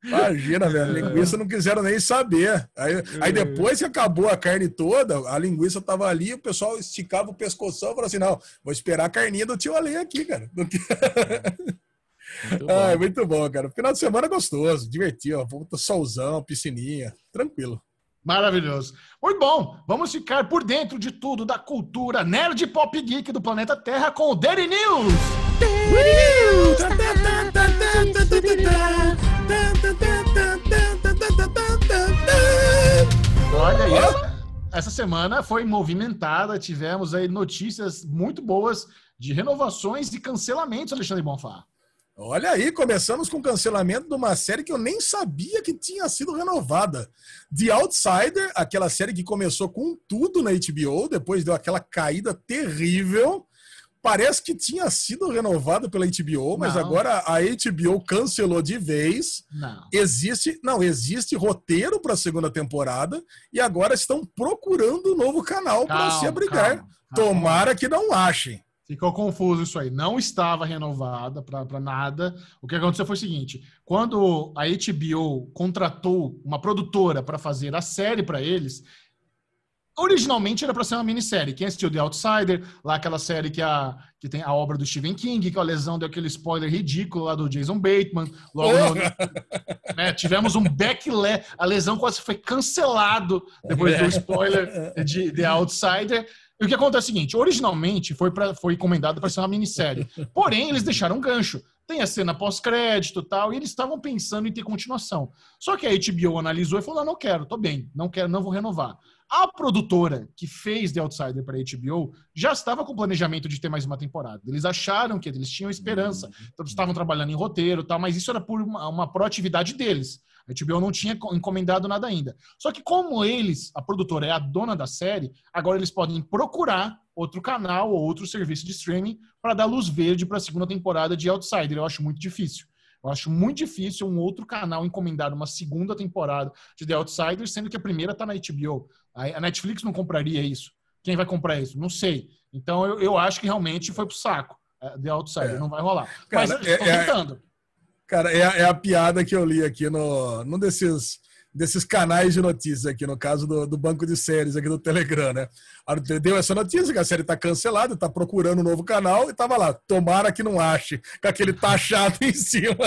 Imagina, velho. A linguiça não quiseram nem saber. Aí, aí, depois que acabou a carne toda, a linguiça tava ali, o pessoal esticava o pescoção e falou assim: não, vou esperar a carninha do tio Ale aqui, cara. Muito ah, muito bom, cara. Final de semana gostoso, divertido. Puta solzão, piscininha, tranquilo. Maravilhoso. Muito bom. Vamos ficar por dentro de tudo da cultura nerd pop geek do planeta Terra com o Daily News. Olha aí. Essa semana foi movimentada, tivemos aí notícias muito boas de renovações e cancelamentos, Alexandre Bonfá. Olha aí, começamos com o cancelamento de uma série que eu nem sabia que tinha sido renovada. The Outsider, aquela série que começou com tudo na HBO, depois deu aquela caída terrível parece que tinha sido renovado pela HBO, mas não. agora a HBO cancelou de vez. Não. Existe, não, existe roteiro para a segunda temporada e agora estão procurando um novo canal para se abrigar. Calma, calma. Tomara que não achem. Ficou confuso isso aí. Não estava renovada para nada. O que aconteceu foi o seguinte: quando a HBO contratou uma produtora para fazer a série para eles, Originalmente era para ser uma minissérie. Quem assistiu The Outsider, lá aquela série que, a, que tem a obra do Stephen King, que a lesão deu aquele spoiler ridículo lá do Jason Bateman. Logo no, né, tivemos um backlash. A lesão quase foi cancelado depois do spoiler de The Outsider. E o que acontece é o seguinte: originalmente foi, pra, foi encomendado para ser uma minissérie. Porém, eles deixaram um gancho. Tem a cena pós-crédito tal, e eles estavam pensando em ter continuação. Só que a HBO analisou e falou: não, não quero, tô bem, não quero, não vou renovar. A produtora que fez The Outsider para a HBO já estava com o planejamento de ter mais uma temporada. Eles acharam que eles tinham esperança, uhum. então estavam trabalhando em roteiro, tal, mas isso era por uma, uma proatividade deles. A HBO não tinha encomendado nada ainda. Só que como eles, a produtora é a dona da série, agora eles podem procurar outro canal ou outro serviço de streaming para dar luz verde para a segunda temporada de Outsider. Eu acho muito difícil. Eu acho muito difícil um outro canal encomendar uma segunda temporada de The Outsiders, sendo que a primeira está na HBO. A Netflix não compraria isso. Quem vai comprar isso? Não sei. Então eu, eu acho que realmente foi pro saco. É, The Outsider é. não vai rolar. Cara, Mas é, estou é, tentando. Cara, é, é, a piada que eu li aqui no, num desses desses canais de notícias aqui, no caso do, do banco de séries aqui do Telegram, né? Deu essa notícia que a série tá cancelada, tá procurando um novo canal e tava lá, tomara que não ache, com aquele taxado em cima.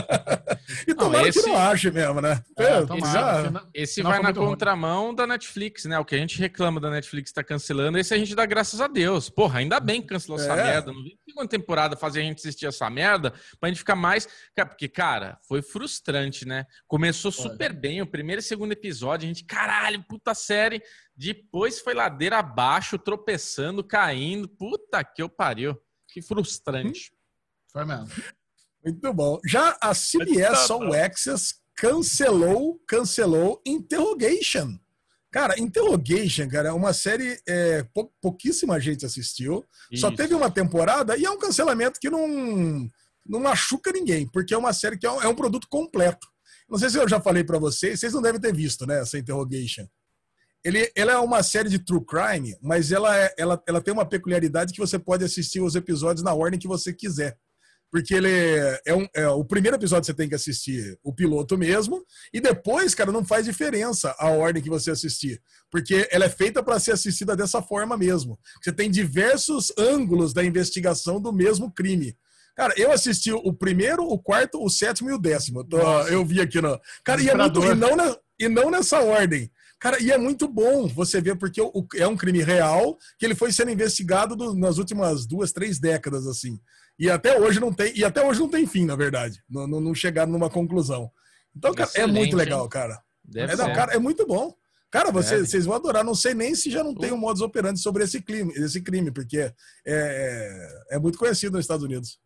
e tomara não, esse... que não ache mesmo, né? É, é, tomara, esse, esse vai na contramão ruim. da Netflix, né? O que a gente reclama da Netflix tá cancelando, esse a gente dá graças a Deus. Porra, ainda bem que cancelou é. essa merda. Não vi segunda temporada fazer a gente assistir essa merda pra gente ficar mais. Porque, cara, foi frustrante, né? Começou super bem o primeiro e segundo episódio, a gente, caralho, puta série. Depois foi ladeira abaixo, tropeçando, caindo. Puta que eu pariu. Que frustrante. Foi mesmo. Muito bom. Já a CBS All Access cancelou, cancelou Interrogation. Cara, Interrogation, cara, é uma série é, pou, pouquíssima gente assistiu. Isso. Só teve uma temporada e é um cancelamento que não, não machuca ninguém, porque é uma série que é um, é um produto completo. Não sei se eu já falei para vocês, vocês não devem ter visto, né, essa Interrogation. Ele, ela é uma série de true crime, mas ela, é, ela, ela tem uma peculiaridade que você pode assistir os episódios na ordem que você quiser. Porque ele é, um, é o primeiro episódio você tem que assistir o piloto mesmo, e depois, cara, não faz diferença a ordem que você assistir, porque ela é feita para ser assistida dessa forma mesmo. Você tem diversos ângulos da investigação do mesmo crime. Cara, eu assisti o primeiro, o quarto, o sétimo e o décimo. Eu vi aqui no. Cara, e, é muito, e, não na, e não nessa ordem. Cara, e é muito bom você ver, porque o, é um crime real que ele foi sendo investigado do, nas últimas duas, três décadas, assim. E até hoje não tem, e até hoje não tem fim, na verdade. Não, não, não chegaram numa conclusão. Então, cara, é muito legal, cara. Deve é, não, cara, é muito bom. Cara, você, vocês vão adorar. Não sei nem se já não tem um modus operandi sobre esse crime, esse crime porque é, é, é muito conhecido nos Estados Unidos.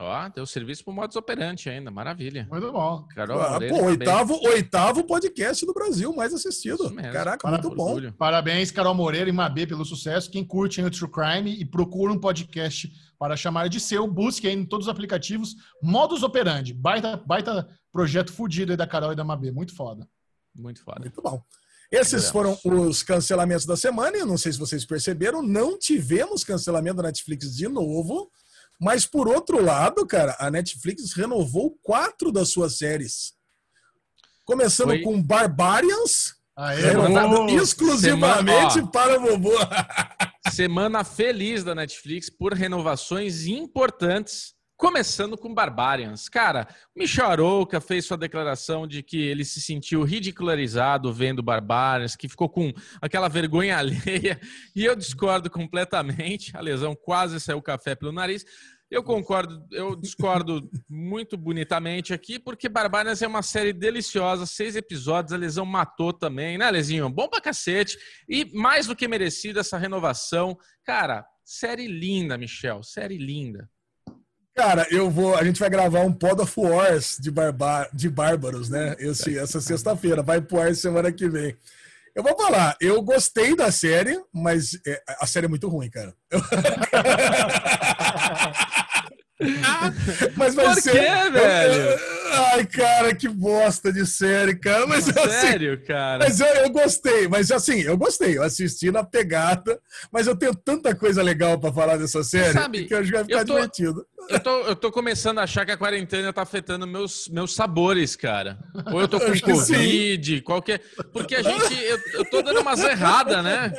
Ó, deu serviço pro modus operante ainda, maravilha. Muito bom. Carol, ah, pô, oitavo, oitavo podcast do Brasil mais assistido. Caraca, Para, muito bom. Parabéns, Carol Moreira e Mabê pelo sucesso. Quem curte o True Crime e procura um podcast para chamar de seu, busque aí em todos os aplicativos Modus Operandi. Baita, baita projeto fudido aí da Carol e da Mabê. Muito foda. Muito foda. Muito bom. Esses foram os cancelamentos da semana. Eu não sei se vocês perceberam, não tivemos cancelamento da Netflix de novo. Mas por outro lado, cara, a Netflix renovou quatro das suas séries. Começando Foi... com Barbarians, Aê, renovado exclusivamente semana, para o Vovô. semana feliz da Netflix por renovações importantes. Começando com Barbarians. Cara, Michel Arouca fez sua declaração de que ele se sentiu ridicularizado vendo Barbarians, que ficou com aquela vergonha alheia, e eu discordo completamente. A lesão quase saiu o café pelo nariz. Eu concordo, eu discordo muito bonitamente aqui, porque Barbarians é uma série deliciosa, seis episódios, a lesão matou também, né, Lezinho? Bom pra cacete. E mais do que merecido essa renovação. Cara, série linda, Michel, série linda. Cara, eu vou. A gente vai gravar um Pod of Wars de, barba, de Bárbaros, né? Esse, essa sexta-feira. Vai pro ar semana que vem. Eu vou falar, eu gostei da série, mas é, a série é muito ruim, cara. mas vai Por ser. Quê, velho? Ai, cara, que bosta de série, cara. Mas, assim, Sério, cara? Mas eu, eu, gostei, mas assim, eu gostei. Eu assisti na pegada, mas eu tenho tanta coisa legal para falar dessa série Sabe, que eu acho que vai ficar tô, divertido. Eu tô, eu tô começando a achar que a quarentena tá afetando meus, meus sabores, cara. Ou eu tô com Covid, qualquer. Porque a gente. Eu, eu tô dando umas erradas, né?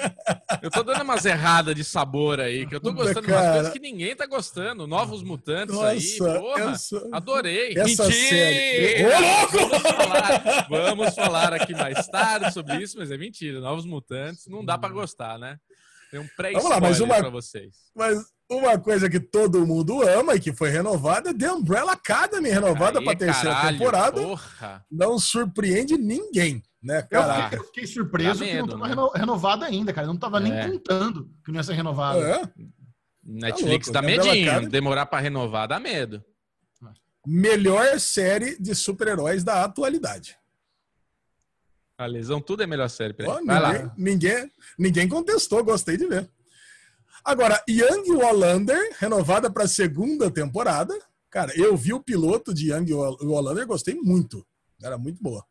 Eu tô dando umas erradas de sabor aí, que eu tô gostando de umas coisas que ninguém tá gostando. Novos mutantes Nossa, aí. Porra, essa, adorei. Essa Mentira! Ô, louco! Vamos falar, vamos falar aqui mais tarde sobre isso, mas é mentira. Novos mutantes não dá para gostar, né? Tem um pré-spoiler para vocês. Mas uma coisa que todo mundo ama e que foi renovada é The Umbrella Academy, renovada para a terceira caralho, temporada. Porra. Não surpreende ninguém, né, cara? Eu, fiquei surpreso medo, que não estava né? renovada ainda, cara. Eu não estava é. nem contando que não ia ser renovada. É. Netflix tá dá medinho. Demorar para renovar dá medo. Melhor série de super-heróis da atualidade. A lesão, tudo é melhor série. Oh, ninguém, ninguém, ninguém contestou, gostei de ver. Agora, Young Wallander, renovada para a segunda temporada. Cara, eu vi o piloto de Young Wallander, gostei muito. Era muito boa.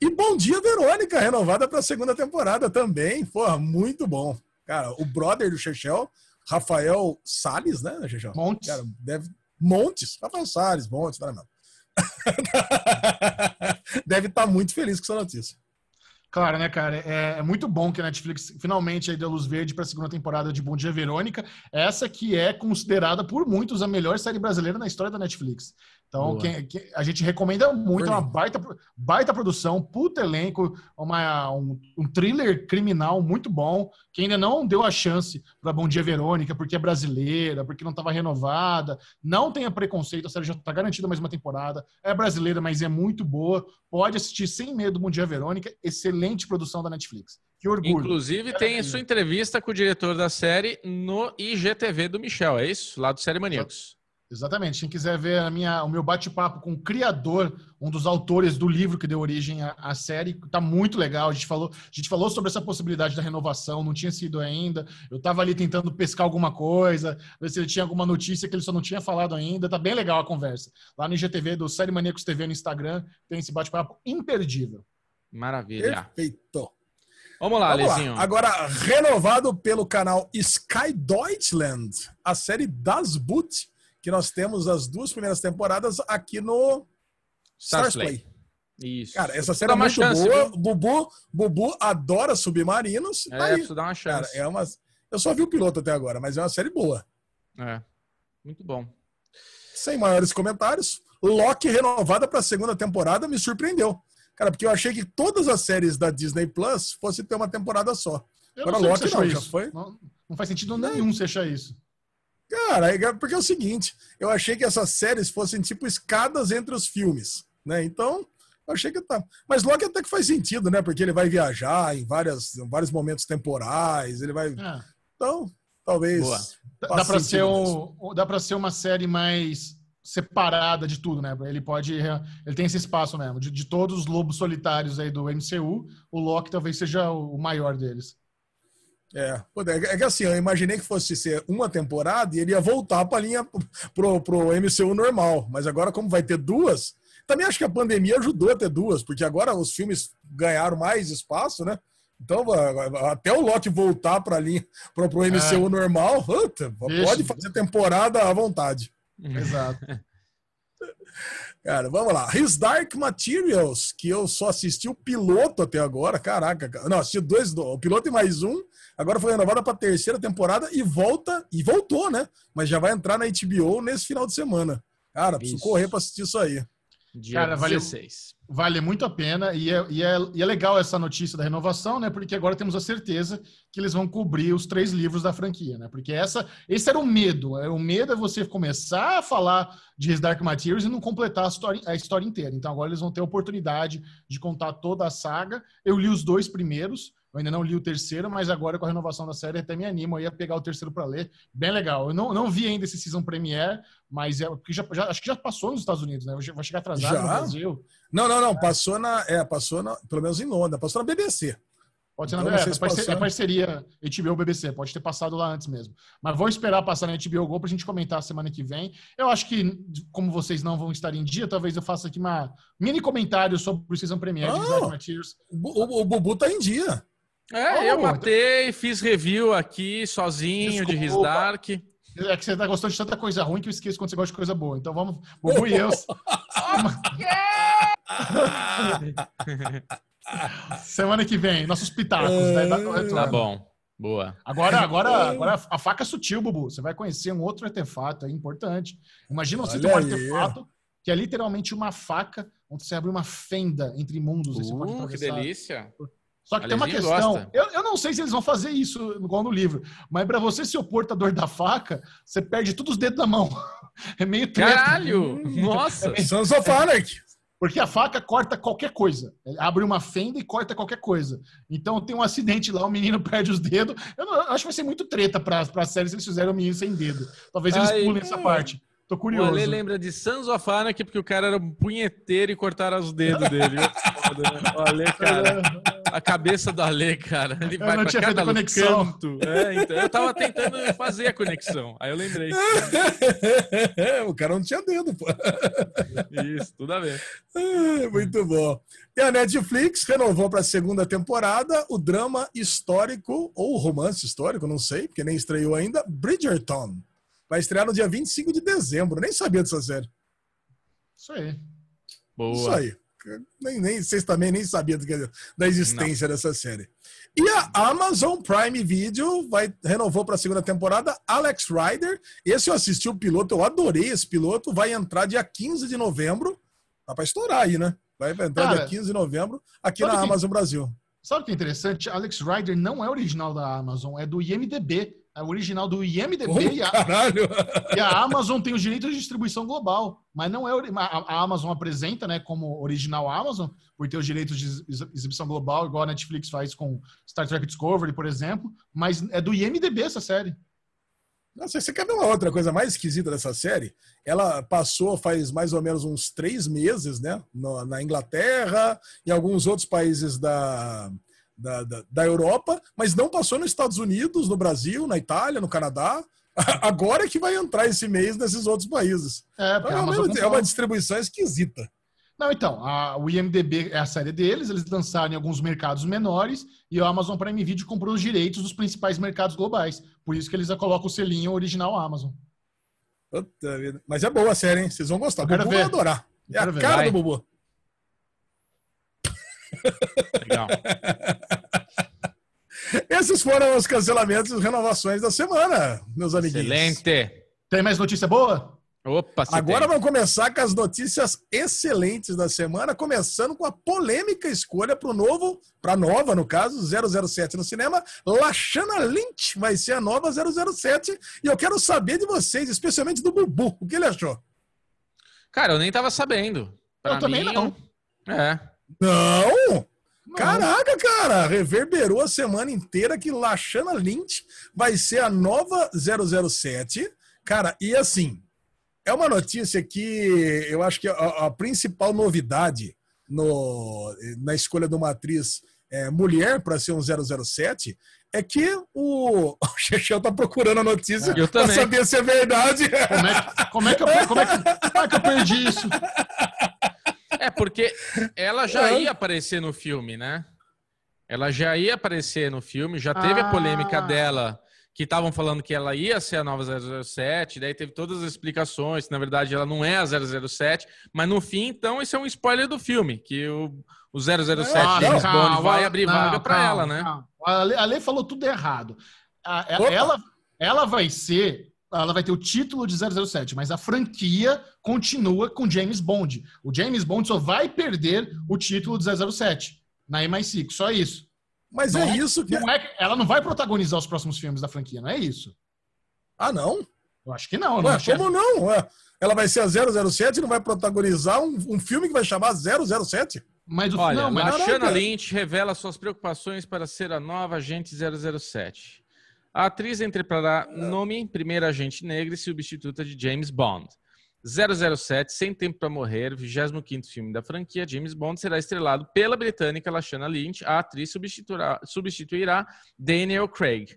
E Bom Dia Verônica, renovada para a segunda temporada também. Porra, muito bom. Cara, o brother do Chechel, Rafael Salles, né, Chechel? Montes. Cara, deve... Montes. Rafael Salles, Montes, não é Deve estar tá muito feliz com essa notícia. Claro, né, cara? É, é, muito bom que a Netflix finalmente aí deu luz verde para a segunda temporada de Bom Dia Verônica. Essa que é considerada por muitos a melhor série brasileira na história da Netflix. Então, quem, quem, a gente recomenda muito, é uma baita, baita produção, puto elenco, uma, um, um, thriller criminal muito bom, que ainda não deu a chance para Bom Dia Verônica, porque é brasileira, porque não estava renovada. Não tenha preconceito, a série já está garantida mais uma temporada. É brasileira, mas é muito boa. Pode assistir sem medo Bom Dia Verônica. Excelente produção da Netflix. Que orgulho. Inclusive, tem a sua entrevista com o diretor da série no IGTV do Michel, é isso? Lá do Série Maníacos. Exatamente. Quem quiser ver a minha, o meu bate-papo com o criador, um dos autores do livro que deu origem à, à, série, tá muito legal. A gente, falou, a gente falou sobre essa possibilidade da renovação, não tinha sido ainda. Eu estava ali tentando pescar alguma coisa, ver se ele tinha alguma notícia que ele só não tinha falado ainda. Tá bem legal a conversa. Lá no IGTV do Série Maníacos TV no Instagram tem esse bate-papo imperdível. Maravilha. Perfeito. Vamos lá, Vamos. Lá. Agora, renovado pelo canal Sky Deutschland, a série Das Boot que nós temos as duas primeiras temporadas aqui no Stars Play. Isso. Cara, essa série é muito chance, boa. Bubu, Bubu adora submarinos. É, aí, preciso dar uma chance. Cara, é uma... Eu só vi o piloto até agora, mas é uma série boa. É. Muito bom. Sem maiores comentários. Loki renovada para a segunda temporada me surpreendeu. Cara, porque eu achei que todas as séries da Disney Plus fossem ter uma temporada só. Eu Agora, Loki não, já foi. Não, não faz sentido nenhum você achar isso. Cara, é porque é o seguinte, eu achei que essas séries fossem tipo escadas entre os filmes, né? Então, eu achei que tá. Mas Loki até que faz sentido, né? Porque ele vai viajar em, várias, em vários momentos temporais, ele vai. É. Então, talvez. Boa. Dá para ser um, dá para ser uma série mais separada de tudo, né? Ele pode, ele tem esse espaço mesmo. De, de todos os lobos solitários aí do MCU, o Loki talvez seja o maior deles. É, é que assim, eu imaginei que fosse ser uma temporada e ele ia voltar para a linha pro, pro MCU normal. Mas agora, como vai ter duas, também acho que a pandemia ajudou a ter duas, porque agora os filmes ganharam mais espaço, né? Então, até o Loki voltar para a linha pro, pro MCU é. normal, pode fazer temporada à vontade. Exato. Cara, vamos lá. His Dark Materials, que eu só assisti o piloto até agora. Caraca, não, assisti dois, o piloto e mais um. Agora foi renovada para a terceira temporada e volta, e voltou, né? Mas já vai entrar na HBO nesse final de semana. Cara, preciso isso. correr para assistir isso aí. Dia Cara, 16. Vale, vale muito a pena e é, e, é, e é legal essa notícia da renovação, né? Porque agora temos a certeza que eles vão cobrir os três livros da franquia, né? Porque essa, esse era o medo. Era o medo é você começar a falar de His Dark Materials e não completar a história, a história inteira. Então agora eles vão ter a oportunidade de contar toda a saga. Eu li os dois primeiros. Eu ainda não li o terceiro, mas agora com a renovação da série até me animo aí a pegar o terceiro para ler. Bem legal. Eu não, não vi ainda esse season premiere, mas é porque já, já, acho que já passou nos Estados Unidos, né? Vai chegar atrasado já? no Brasil. Não, não, não. É. Passou na. É, passou na, pelo menos em Londres, passou na BBC. Pode ser na então, é, parceria, é parceria HBO BBC, pode ter passado lá antes mesmo. Mas vou esperar passar na HBO Go para a gente comentar semana que vem. Eu acho que, como vocês não vão estar em dia, talvez eu faça aqui uma mini comentário sobre o Season Premiere ah, de o, o, o Bubu tá em dia. É, oh, eu matei, fiz review aqui sozinho Desculpa. de His Dark. É que você tá gostando de tanta coisa ruim que eu esqueço quando você gosta de coisa boa. Então vamos, Bubu e eu. Semana que vem, nossos pitacos. Né? Tá bom. Boa. Agora, agora, agora a faca é sutil, Bubu. Você vai conhecer um outro artefato, é importante. Imagina você ter um artefato que é literalmente uma faca onde você abre uma fenda entre mundos. Uh, você pode uh, que delícia. Só que tem uma questão. Eu, eu não sei se eles vão fazer isso igual no livro, mas para você ser o portador da faca, você perde todos os dedos da mão. É meio treta. Caralho! Nossa! É Sons of Anarchy. Porque a faca corta qualquer coisa. Abre uma fenda e corta qualquer coisa. Então tem um acidente lá, o menino perde os dedos. Eu, não, eu acho que vai ser muito treta para a série se eles fizerem o menino sem dedo. Talvez eles Ai, pulem essa parte. Tô curioso. O Ale lembra de Sons of Anarchy porque o cara era um punheteiro e cortaram os dedos dele. O Ale, cara. A cabeça do Ale, cara. Ele eu vai não tinha feito a conexão. Canto. É, então, eu tava tentando fazer a conexão. Aí eu lembrei. o cara não tinha dedo, pô. Isso, tudo a ver. Muito bom. E a Netflix renovou para a segunda temporada o drama histórico, ou romance histórico, não sei, porque nem estreou ainda, Bridgerton. Vai estrear no dia 25 de dezembro. Nem sabia dessa série. Isso aí. Boa. Isso aí. Nem, nem, vocês também nem sabiam da existência Não. dessa série. E a Amazon Prime Video vai renovou para a segunda temporada Alex Rider. Esse eu assisti o piloto, eu adorei esse piloto. Vai entrar dia 15 de novembro. Dá para estourar aí, né? Vai entrar Cara, dia 15 de novembro aqui na que, Amazon Brasil. Sabe o que é interessante? Alex Rider não é original da Amazon, é do IMDB. É original do IMDB oh, e, a, e, a, Amazon tem os direitos de distribuição global, mas não é a, Amazon apresenta, né, como original Amazon por ter os direitos de exibição global, igual a Netflix faz com Star Trek Discovery, por exemplo, mas é do IMDB essa série. Nossa, você quer ver uma outra coisa mais esquisita dessa série? Ela passou faz mais ou menos uns três meses, né, na Inglaterra e alguns outros países da da, da, da Europa, mas não passou nos Estados Unidos, no Brasil, na Itália, no Canadá. Agora é que vai entrar esse mês nesses outros países. É, então, é, é uma distribuição esquisita. Não, então, a, o IMDB é a série deles, eles lançaram em alguns mercados menores e a Amazon Prime Video comprou os direitos dos principais mercados globais. Por isso que eles colocam o selinho original Amazon. Puta vida. Mas é boa a série, hein? Vocês vão gostar. O Bubu vai adorar. É a cara Vai. do Bubu. Legal. Esses foram os cancelamentos e renovações da semana, meus amiguinhos. Excelente. Tem mais notícia boa? Opa, Agora tem. vamos começar com as notícias excelentes da semana, começando com a polêmica escolha para o novo, para a nova, no caso, 007 no cinema. Lashana Lynch vai ser a nova 007. E eu quero saber de vocês, especialmente do Bubu, o que ele achou? Cara, eu nem tava sabendo. Pra eu mim, também não. É. Não! Caraca, cara, reverberou a semana inteira que Lashana Lynch vai ser a nova 007. Cara, e assim, é uma notícia que eu acho que a, a principal novidade no, na escolha de uma atriz é, mulher para ser um 007 é que o, o Chechel tá procurando a notícia para saber se é verdade. Como é, como, é que eu, como, é que, como é que eu perdi isso? É, porque ela já ia aparecer no filme, né? Ela já ia aparecer no filme, já teve ah. a polêmica dela, que estavam falando que ela ia ser a nova 007, daí teve todas as explicações, que na verdade ela não é a 007, mas no fim, então, isso é um spoiler do filme, que o, o 007 ah, James calma, Bond vai abrir não, vaga para ela, né? A Lê, a Lê falou tudo errado. Ela, ela vai ser ela vai ter o título de 007, mas a franquia continua com James Bond. O James Bond só vai perder o título de 007 na MI6, só isso. Mas não é, é, isso que. Não é, ela não vai protagonizar os próximos filmes da franquia, não é isso? Ah, não? Eu acho que não. Ué, não como não? Ué, ela vai ser a 007 e não vai protagonizar um, um filme que vai chamar 007? Mas o Olha, não, mas a Shanna Lynch revela suas preocupações para ser a nova agente 007. A atriz interpretará nome primeira agente negra e substituta de James Bond. 007, Sem Tempo para Morrer, 25º filme da franquia, James Bond será estrelado pela britânica Lashana Lynch. A atriz substituirá, substituirá Daniel Craig.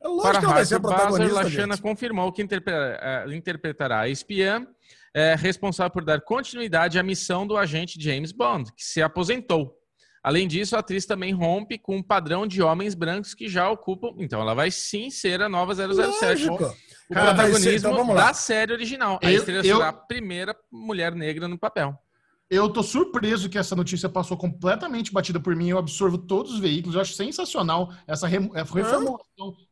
É para que Harper Bazer, Lashana confirmou que interpretará, eh, interpretará a espiã é, responsável por dar continuidade à missão do agente James Bond, que se aposentou. Além disso, a atriz também rompe com um padrão de homens brancos que já ocupam. Então, ela vai sim ser a nova 007. Lógico. O Cara, protagonismo ser, então, da série original. Eu, a estrela eu... será a primeira mulher negra no papel. Eu tô surpreso que essa notícia passou completamente batida por mim. Eu absorvo todos os veículos. Eu acho sensacional essa reformulação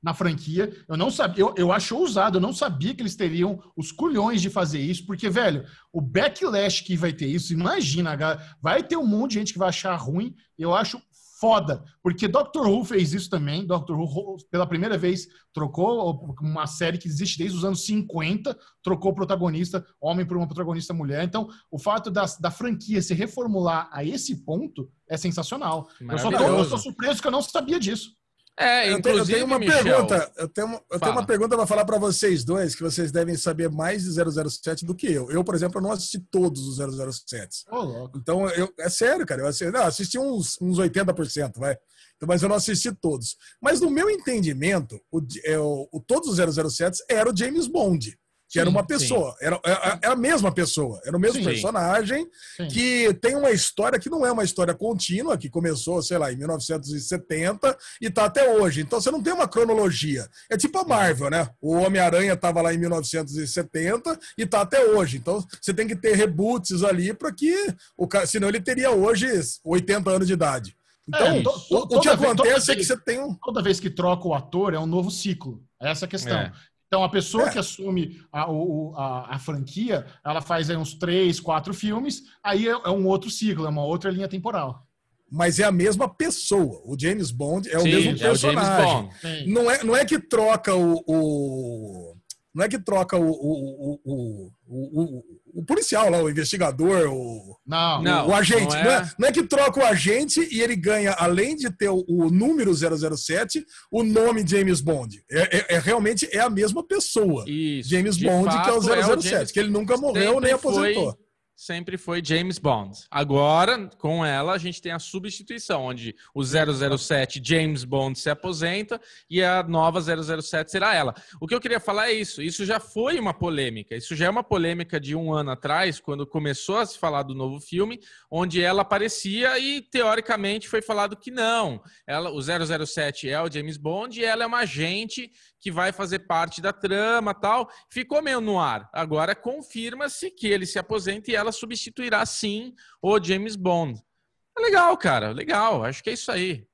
na franquia. Eu não sabia, eu, eu acho ousado, eu não sabia que eles teriam os culhões de fazer isso, porque, velho, o backlash que vai ter isso, imagina, vai ter um monte de gente que vai achar ruim. Eu acho foda, porque Doctor Who fez isso também. Doctor Who, pela primeira vez, trocou uma série que existe desde os anos 50, trocou o protagonista homem por uma protagonista mulher. Então, o fato da, da franquia se reformular a esse ponto é sensacional. Eu só tô, eu surpreso que eu não sabia disso. É, eu tenho, eu tenho uma Michel, pergunta. Eu tenho, eu tenho uma pergunta para falar para vocês dois, que vocês devem saber mais de 007 do que eu. Eu, por exemplo, não assisti todos os 007. Oh, então, eu, é sério, cara. Eu assisti, não, assisti uns, uns 80%, vai. Então, mas eu não assisti todos. Mas no meu entendimento, o, é, o, todos os 007 era o James Bond. Que sim, era uma pessoa, era, era, era, a mesma pessoa, era o mesmo sim. personagem, sim. que tem uma história que não é uma história contínua, que começou, sei lá, em 1970 e tá até hoje. Então você não tem uma cronologia. É tipo a Marvel, né? O Homem-Aranha tava lá em 1970 e tá até hoje. Então você tem que ter reboots ali para que o cara, senão ele teria hoje 80 anos de idade. Então, é, o, o, que acontece é que você tem um. Toda vez que troca o ator, é um novo ciclo. Essa é a questão. É. Então, a pessoa é. que assume a, a, a, franquia, ela faz aí uns três, quatro filmes, aí é, é, um outro ciclo, é uma outra linha temporal. Mas é a mesma pessoa. O James Bond é Sim, o mesmo personagem. É o não, é, não é que troca o, o não é que troca o, o, o, o, o policial lá, o investigador, o, não, não, o agente. Não é... Não, é, não é que troca o agente e ele ganha, além de ter o, o número 007, o nome James Bond. É, é, é realmente é a mesma pessoa. Isso. James Bond, que é o 007, é o James... que ele nunca morreu nem aposentou. Foi sempre foi James Bond. Agora, com ela, a gente tem a substituição, onde o 007 James Bond se aposenta e a nova 007 será ela. O que eu queria falar é isso. Isso já foi uma polêmica. Isso já é uma polêmica de um ano atrás, quando começou a se falar do novo filme, onde ela aparecia e, teoricamente, foi falado que não. Ela, o 007 é o James Bond e ela é uma agente que vai fazer parte da trama tal. Ficou meio no ar. Agora confirma-se que ele se aposenta e ela substituirá sim o James Bond. É legal, cara. Legal. Acho que é isso aí.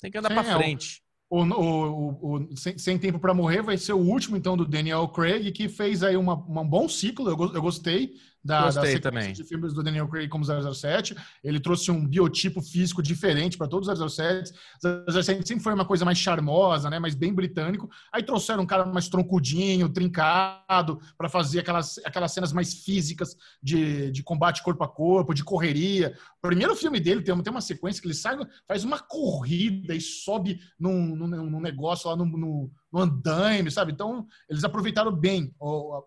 Tem que andar para é, frente. O, o, o, o sem, sem, Tempo para Morrer vai ser o último, então, do Daniel Craig, que fez aí uma, um bom ciclo. Eu, eu gostei da, Gostei da também. de filmes do Daniel Craig como 007. Ele trouxe um biotipo físico diferente para todos os 007. 007 sempre foi uma coisa mais charmosa, né, mais bem britânico. Aí trouxeram um cara mais troncudinho, trincado, para fazer aquelas, aquelas cenas mais físicas de, de combate corpo a corpo, de correria. O primeiro filme dele tem, tem uma sequência que ele sai, faz uma corrida e sobe num, num, num negócio lá no, no no andaime, sabe? Então, eles aproveitaram bem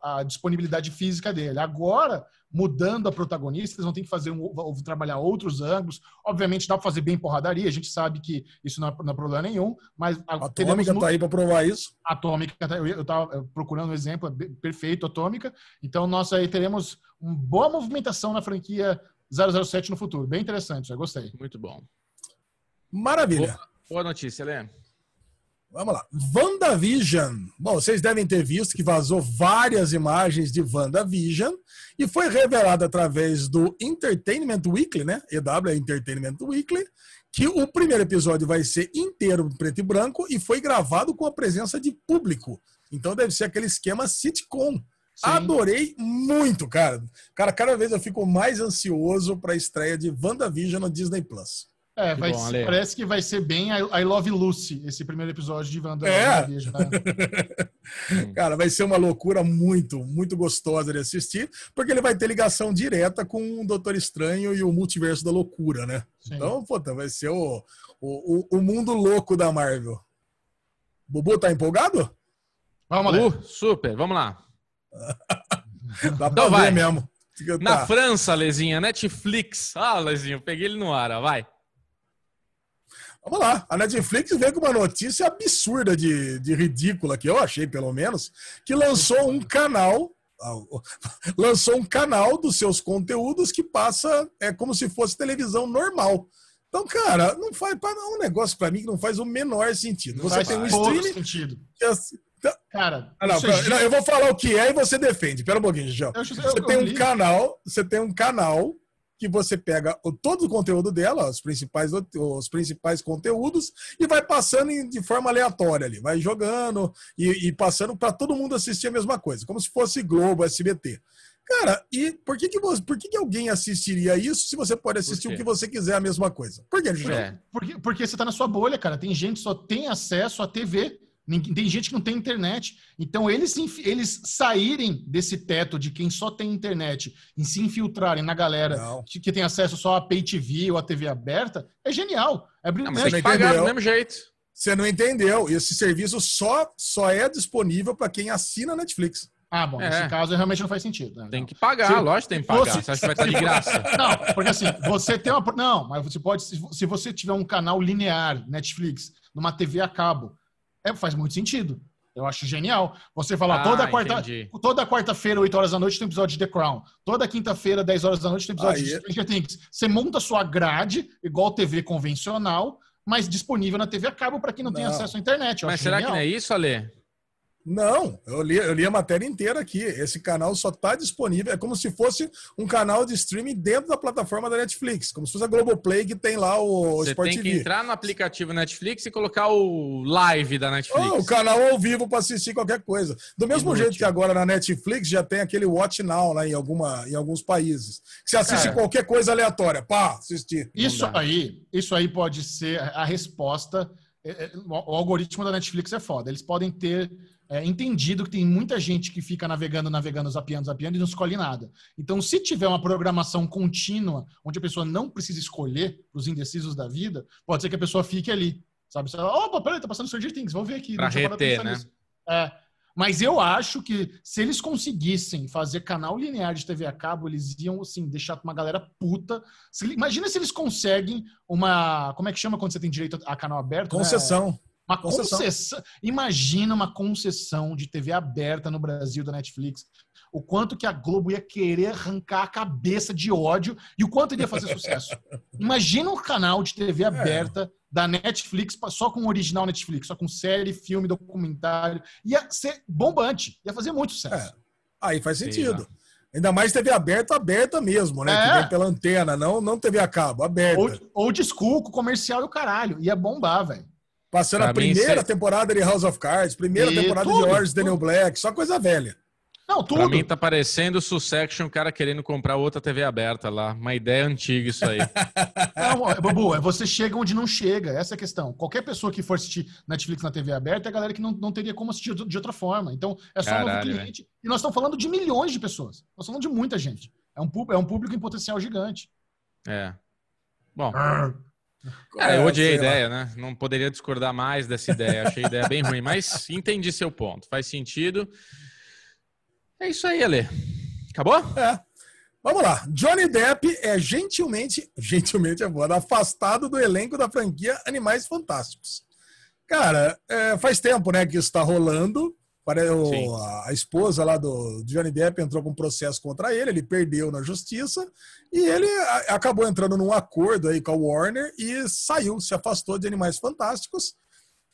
a, a disponibilidade física dele. Agora, mudando a protagonista, eles vão ter que fazer um, trabalhar outros ângulos. Obviamente, dá para fazer bem porradaria, a gente sabe que isso não é, não é problema nenhum, mas a Atômica está aí para provar isso. Atômica, tá, eu estava procurando um exemplo é perfeito, Atômica. Então, nós aí teremos uma boa movimentação na franquia 007 no futuro. Bem interessante, já gostei. Muito bom. Maravilha. Boa, boa notícia, Lê. Vamos lá. WandaVision. Bom, vocês devem ter visto que vazou várias imagens de WandaVision e foi revelado através do Entertainment Weekly, né? EW é Entertainment Weekly, que o primeiro episódio vai ser inteiro preto e branco e foi gravado com a presença de público. Então deve ser aquele esquema sitcom. Sim. Adorei muito, cara. Cara, cada vez eu fico mais ansioso para a estreia de WandaVision no Disney Plus. É, vai, bom, parece que vai ser bem I Love Lucy, esse primeiro episódio de Wanda. É. Né? Cara, vai ser uma loucura muito, muito gostosa de assistir, porque ele vai ter ligação direta com o Doutor Estranho e o Multiverso da Loucura, né? Sim. Então, puta, vai ser o, o, o, mundo louco da Marvel. Bubu, tá empolgado? Vamos lá. Uh, super, vamos lá. Dá então vai. mesmo. Na tá. França, Lezinha, Netflix. Ah, Lezinho, peguei ele no ar, ó, vai. Vamos lá. A Netflix veio com uma notícia absurda de, de ridícula, que eu achei, pelo menos, que lançou um canal. Lançou um canal dos seus conteúdos que passa é como se fosse televisão normal. Então, cara, não faz para um negócio para mim que não faz o menor sentido. Você tem um streaming. Sentido. Que, assim, então, cara, ah, não, é não, eu vou falar o que é e você defende. Pera um pouquinho, João. Você tem um canal, você tem um canal que você pega o, todo o conteúdo dela, os principais, os principais conteúdos, e vai passando em, de forma aleatória ali, vai jogando e, e passando para todo mundo assistir a mesma coisa, como se fosse Globo, SBT. Cara, e por que, que, você, por que, que alguém assistiria isso se você pode assistir o que você quiser a mesma coisa? Por que, é. porque, porque você está na sua bolha, cara. Tem gente que só tem acesso à TV tem gente que não tem internet. Então, eles, eles saírem desse teto de quem só tem internet e se infiltrarem na galera que, que, tem acesso só a Pay TV ou a TV aberta, é genial. É brilhante. Não, tem que pagar do mesmo jeito. Você não entendeu. Esse serviço só, só é disponível para quem assina a Netflix. Ah, bom, é. nesse caso realmente não faz sentido. Né? Tem que pagar, se, lógico tem que pagar. Você, você acha que vai estar de graça? Não, porque assim, você tem uma. Não, mas você pode. Se você tiver um canal linear, Netflix, numa TV a cabo, é, faz muito sentido. Eu acho genial. Você falar ah, toda quarta, toda quarta-feira, 8 horas da noite, tem episódio de The Crown. Toda quinta-feira, 10 horas da noite, tem episódio Aí. de Stranger Things. Você monta a sua grade, igual TV convencional, mas disponível na TV a cabo para quem não, não, tem acesso à internet. mas será genial. que não é isso, Ale? Não, eu li, eu li a matéria inteira aqui. Esse canal só está disponível. É como se fosse um canal de streaming dentro da plataforma da Netflix, como se fosse a Globoplay que tem lá o Você Sport tem que entrar no aplicativo Netflix e colocar o live da Netflix. Oh, o canal ao vivo para assistir qualquer coisa. Do mesmo Inútil. jeito que agora na Netflix já tem aquele Watch Now lá em, alguma, em alguns países. Que você assiste Cara, qualquer coisa aleatória. Pá, assistir. Isso aí, isso aí pode ser a resposta. É, é, o algoritmo da Netflix é foda. Eles podem ter é, entendido que tem muita gente que fica navegando, navegando, zapeando, zapeando e não escolhe nada. Então, se tiver uma programação contínua, onde a pessoa não precisa escolher os indecisos da vida, pode ser que a pessoa fique ali. Sabe? Você fala, opa, peraí, tá passando Stranger Things, vamos ver aqui. Pra reter, né? É, mas eu acho que se eles conseguissem fazer canal linear de TV a cabo, eles iam, assim, deixar uma galera puta. Se, imagina se eles conseguem uma... Como é que chama quando você tem direito a canal aberto? Né? Concessão. Né? Uma concessão. concessão. Imagina uma concessão de TV aberta no Brasil da Netflix. O quanto que a Globo ia querer arrancar a cabeça de ódio e o quanto iria fazer sucesso. Imagina um canal de TV é. aberta é. da Netflix só com original Netflix, só com série, filme, documentário. Ia ser bombante, ia fazer muito sucesso. É. Aí faz sentido. Sim, Ainda mais TV aberta, aberta mesmo, né? É. Que vem pela antena, não, não TV a cabo, aberta. Ou, ou desculco, comercial e o caralho. Ia bombar, velho. Passando pra a primeira mim, temporada de House of Cards, primeira e temporada tudo, de Orange Daniel Black, só coisa velha. Não, tudo. Pra mim tá parecendo o Succession, o cara querendo comprar outra TV aberta lá. Uma ideia antiga isso aí. não, Babu, é você chega onde não chega. Essa é a questão. Qualquer pessoa que for assistir Netflix na TV aberta é a galera que não, não teria como assistir de outra forma. Então, é só Caralho, um novo cliente. Véio. E nós estamos falando de milhões de pessoas. Nós estamos falando de muita gente. É um, é um público em potencial gigante. É. Bom. É, eu odiei a ideia, né? Não poderia discordar mais dessa ideia. Achei a ideia bem ruim, mas entendi seu ponto. Faz sentido. É isso aí, Ale. Acabou? É. Vamos lá. Johnny Depp é gentilmente, gentilmente é boa, afastado do elenco da franquia Animais Fantásticos. Cara, é, faz tempo, né, que isso está rolando. O, a, esposa lá do Johnny Depp entrou com um processo contra ele, ele perdeu na justiça e ele acabou entrando num acordo aí com a Warner e saiu, se afastou de Animais Fantásticos.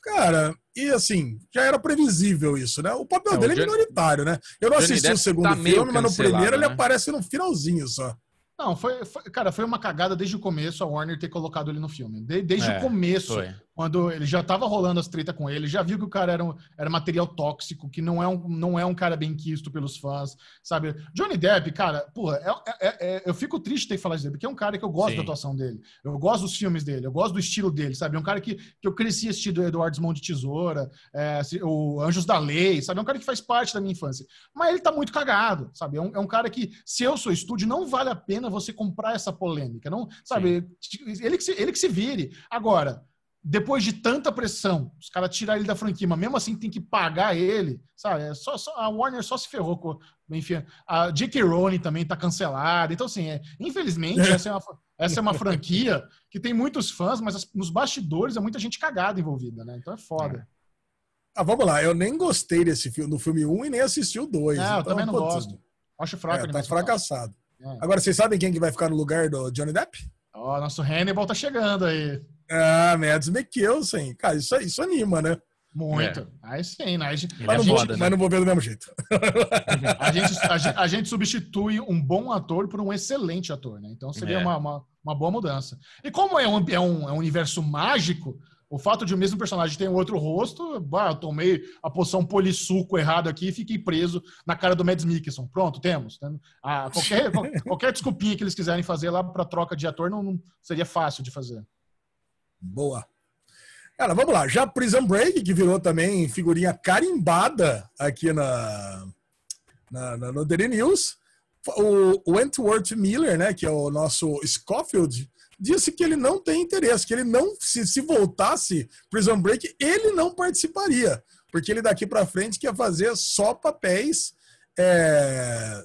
Cara, e assim, já era previsível isso, né? O papel é, dele é minoritário, né? Eu não Johnny assisti Depp o segundo tá filme, mas no primeiro né? ele aparece no finalzinho só. Não, foi, foi, cara, foi uma cagada desde o começo a Warner ter colocado ele no filme. De, desde é, o começo, foi. Quando ele já tava rolando as treta com ele, já viu que o cara era, um, era material tóxico, que não é, um, não é um cara bem quisto pelos fãs, sabe? Johnny Depp, cara, porra, é, é, é, eu fico triste de ter que falar isso dele, porque é um cara que eu gosto Sim. da atuação dele, eu gosto dos filmes dele, eu gosto do estilo dele, sabe? É um cara que, que eu cresci assistindo Eduardo Mão de Tesoura, é, o Anjos da Lei, sabe? É um cara que faz parte da minha infância. Mas ele tá muito cagado, sabe? É um, é um cara que, se eu sou estúdio, não vale a pena você comprar essa polêmica. Não, sabe? Ele que, se, ele que se vire. Agora, depois de tanta pressão, os caras tirar ele da franquia, mas mesmo assim tem que pagar ele, sabe? É só, só, a Warner só se ferrou com. Enfim, a J.K. Rowling também tá cancelada. Então, assim, é, infelizmente, essa é, uma, essa é uma franquia que tem muitos fãs, mas as, nos bastidores é muita gente cagada envolvida, né? Então é foda. É. Ah, vamos lá, eu nem gostei desse filme, do filme 1 e nem assisti o 2. Não, então, eu também não gosto. Acho fraco. É, tá fracassado. É. Agora, vocês sabem quem que vai ficar no lugar do Johnny Depp? Ó, oh, nosso Hannibal tá chegando aí. Ah, Mads Mikkelsen. Cara, isso, isso anima, né? Muito. É. Aí sim, né? Gente, mas, não vou, né? mas, não vou, ver do mesmo jeito. a, gente, a, gente, a, gente, substitui um bom ator por um excelente ator, né? Então seria é. uma, uma, uma, boa mudança. E como é um, é um, é um universo mágico, o fato de o mesmo personagem ter um outro rosto, bah, eu tomei a poção polissuco errado aqui e fiquei preso na cara do Mads Mikkelsen. Pronto, temos. Ah, qualquer, qualquer desculpinha que eles quiserem fazer lá para troca de ator não, não, seria fácil de fazer. Boa. Cara, vamos lá. Já Prison Break, que virou também figurinha carimbada aqui na, na, na no Daily News. O Wentworth Miller, né, que é o nosso Scofield, disse que ele não tem interesse, que ele não, se, se voltasse Prison Break, ele não participaria, porque ele daqui para frente quer fazer só papéis, é,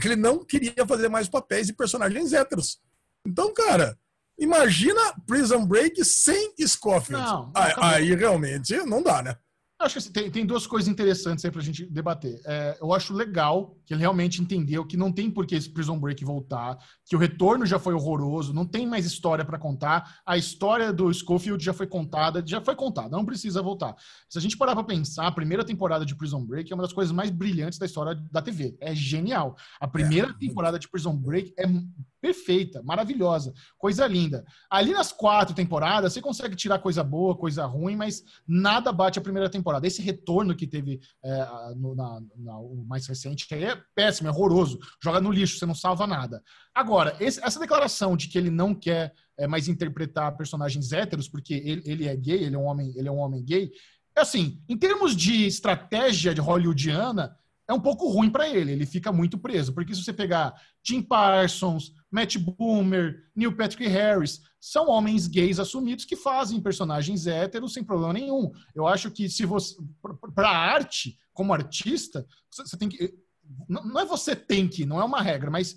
que ele não queria fazer mais papéis de personagens héteros. Então, cara, imagina Prison Break sem Scofield. Não, aí, aí, realmente não dá, né? Acho que assim, tem, tem, duas coisas interessantes aí pra gente debater. É, eu acho legal que ele realmente entendeu que não tem por que esse Prison Break voltar, que o retorno já foi horroroso, não tem mais história para contar. A história do Schofield já foi contada, já foi contada, não precisa voltar. Se a gente parar pra pensar, a primeira temporada de Prison Break é uma das coisas mais brilhantes da história da TV. É genial. A primeira é. temporada de Prison Break é perfeita, maravilhosa, coisa linda. Ali nas quatro temporadas, você consegue tirar coisa boa, coisa ruim, mas nada bate a primeira temporada. Esse retorno que teve é, no, na, na, o mais recente é péssimo, é horroroso. Joga no lixo, você não salva nada. Agora, esse, essa declaração de que ele não quer é, mais interpretar personagens héteros, porque ele, ele é gay, ele é um homem, ele é um homem gay, é assim, em termos de estratégia de hollywoodiana, é um pouco ruim para ele, ele fica muito preso. Porque se você pegar Jim Parsons, Matt Boomer, Neil Patrick Harris, são homens gays assumidos que fazem personagens héteros sem problema nenhum. Eu acho que se você para arte, como artista, você tem que não é você tem que, não é uma regra, mas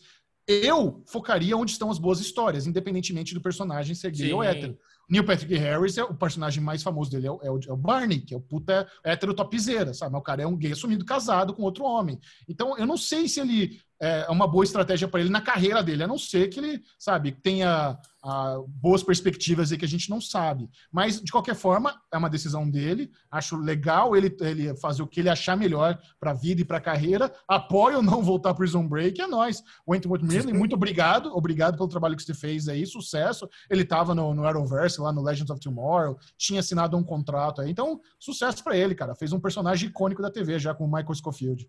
eu focaria onde estão as boas histórias, independentemente do personagem ser gay Sim. ou hétero. Neil Patrick Harris, é o personagem mais famoso dele é o, é o, é o Barney, que é o puta hétero topzera, sabe? O cara é um gay assumido casado com outro homem. Então, eu não sei se ele é, é uma boa estratégia para ele na carreira dele, a não ser que ele, sabe, tenha a, boas perspectivas aí que a gente não sabe. Mas, de qualquer forma, é uma decisão dele. Acho legal ele, ele fazer o que ele achar melhor para a vida e para a carreira. Apoio não voltar para Prison Break, é nós. Wentworth Merlin, muito obrigado. Obrigado pelo trabalho que você fez aí, sucesso. Ele estava no, no Arrowverse, lá no Legends of Tomorrow, tinha assinado um contrato aí. Então, sucesso para ele, cara. Fez um personagem icônico da TV já com o Michael Scofield.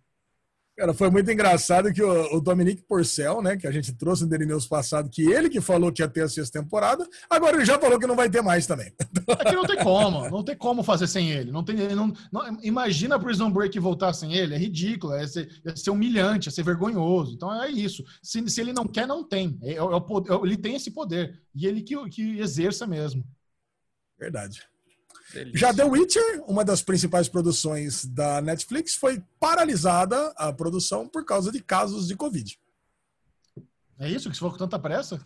Cara, foi muito engraçado que o, o Dominique Porcel, né, que a gente trouxe no Daily News passado, que ele que falou que ia ter a sexta temporada, agora ele já falou que não vai ter mais também. É que não tem como, não tem como fazer sem ele. Não tem, não, não, imagina a Prison Break voltar sem ele, é ridículo, é ser, é ser humilhante, é ser vergonhoso. Então é isso. Se, se ele não quer, não tem. É, é, é ele tem esse poder e ele que, que exerça mesmo. Verdade. Delícia. Já The Witcher, uma das principais produções da Netflix, foi paralisada a produção por causa de casos de Covid. É isso que você falou com tanta pressa?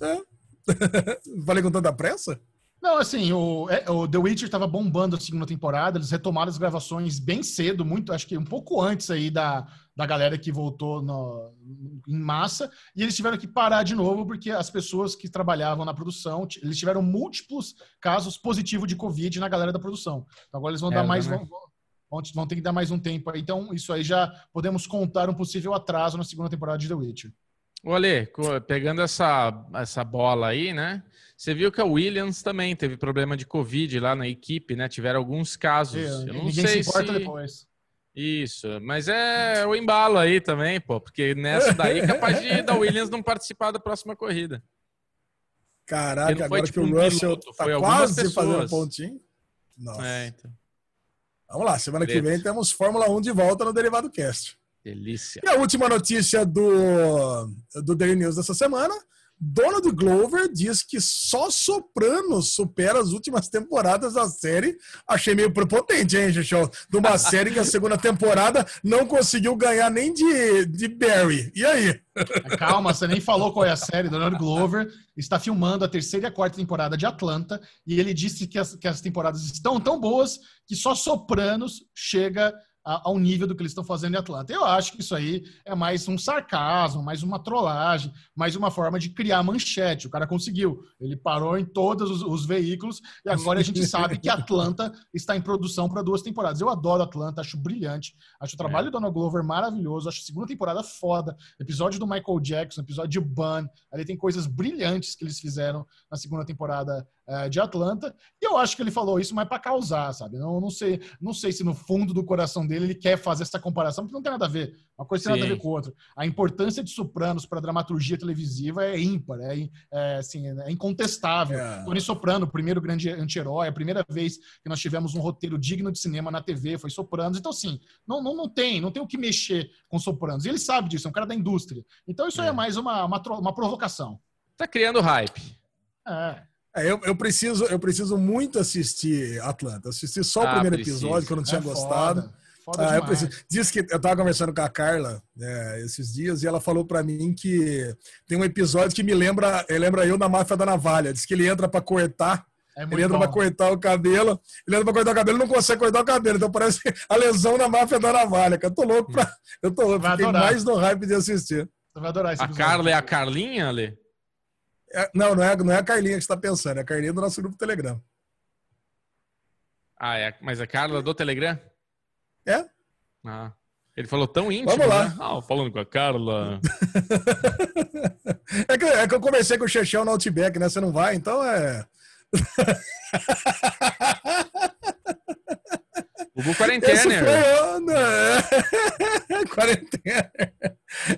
É. Falei com tanta pressa? Não, assim, o, é, o The Witcher estava bombando a segunda temporada, eles retomaram as gravações bem cedo, muito, acho que um pouco antes aí da, da galera que voltou no, em massa, e eles tiveram que parar de novo porque as pessoas que trabalhavam na produção, eles tiveram múltiplos casos positivos de Covid na galera da produção. Então agora eles vão é, dar mais. Né? Vão, vão, ter que dar mais um tempo aí. Então, isso aí já podemos contar um possível atraso na segunda temporada de The Witcher. Olê, pegando essa, essa bola aí, né? Você viu que a Williams também teve problema de Covid lá na equipe, né? Tiveram alguns casos. É, Eu não sei se importa se... depois. Isso, mas é o embalo aí também, pô, porque nessa daí é capaz de da Williams não participar da próxima corrida. Caraca, agora tipo, que o Russell piloto, tá quase fazendo pontinho. Nossa. É, então. Vamos lá, semana Beleza. que vem temos Fórmula 1 de volta no Derivado Cast. Delícia. E a última notícia do, do Daily News dessa semana Donald Glover diz que só Sopranos supera as últimas temporadas da série. Achei meio prepotente, hein, Xuxão? De uma série que a segunda temporada não conseguiu ganhar nem de, de Barry. E aí? Calma, você nem falou qual é a série. Donald Glover está filmando a terceira e a quarta temporada de Atlanta e ele disse que as, que as temporadas estão tão boas que só Sopranos chega ao nível do que eles estão fazendo em Atlanta. Eu acho que isso aí é mais um sarcasmo, mais uma trollagem, mais uma forma de criar manchete. O cara conseguiu. Ele parou em todos os, os veículos e agora a gente sabe que Atlanta está em produção para duas temporadas. Eu adoro Atlanta, acho brilhante. Acho o trabalho é. do Donald Glover maravilhoso. Acho a segunda temporada foda. Episódio do Michael Jackson, episódio de Bun. Ali tem coisas brilhantes que eles fizeram na segunda temporada é, de Atlanta. E eu acho que ele falou isso mais para causar, sabe? Não, não, sei, não sei se no fundo do coração dele ele quer fazer essa comparação, porque não tem nada a ver. Uma coisa tem nada a ver com outra. A importância de Sopranos para a dramaturgia televisiva é ímpar, é, é, assim, é incontestável. É. Tony Soprano, o primeiro grande anti-herói, a primeira vez que nós tivemos um roteiro digno de cinema na TV foi Sopranos. Então, assim, não, não, não tem, não tem o que mexer com Sopranos. E ele sabe disso, é um cara da indústria. Então, isso é, é mais uma, uma, uma provocação. Tá criando hype. É. É, eu, eu, preciso, eu preciso muito assistir Atlanta. Assisti só o ah, primeiro preciso. episódio, que eu não tinha é gostado. Foda. Foda ah, eu preciso. Diz que eu tava conversando com a Carla né, esses dias e ela falou para mim que tem um episódio que me lembra, lembra eu na máfia da navalha. Diz que ele entra para cortar É ele entra bom. pra cortar o cabelo, ele entra pra cortar o cabelo não consegue cortar o cabelo, então parece a lesão na máfia da navalha. Eu tô louco pra. Eu tô louco, fiquei mais no hype de assistir. Você vai adorar esse A Carla é a Carlinha, Ale? É, não, não é, não é a Carlinha que você tá pensando, é a Carlinha do nosso grupo Telegram. Ah, é, mas a Carla do Telegram? É. Ah. Ele falou tão íntimo, Vamos lá. Né? Ah, falando com a Carla. é, que, é que eu conversei com o Chechel no Outback, né? Você não vai, então é. Hugo Quarentena. Esse foi, né? Quarentena.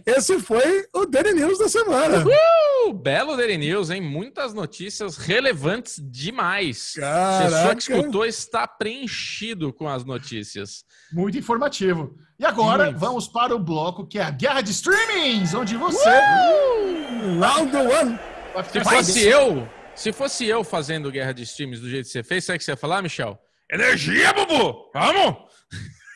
Esse foi o Daily News da semana. Uhul! Belo Daily News, hein? Muitas notícias relevantes demais. Caraca. Pessoa que escutou está preenchido com as notícias. Muito informativo. E agora Muito. vamos para o bloco que é a Guerra de Streamings, onde você. Uh! Round one. Se fosse eu, se fosse eu fazendo Guerra de Streamings do jeito que você fez, sabe o que você ia falar, Michel? Energia, Bubu! Vamos!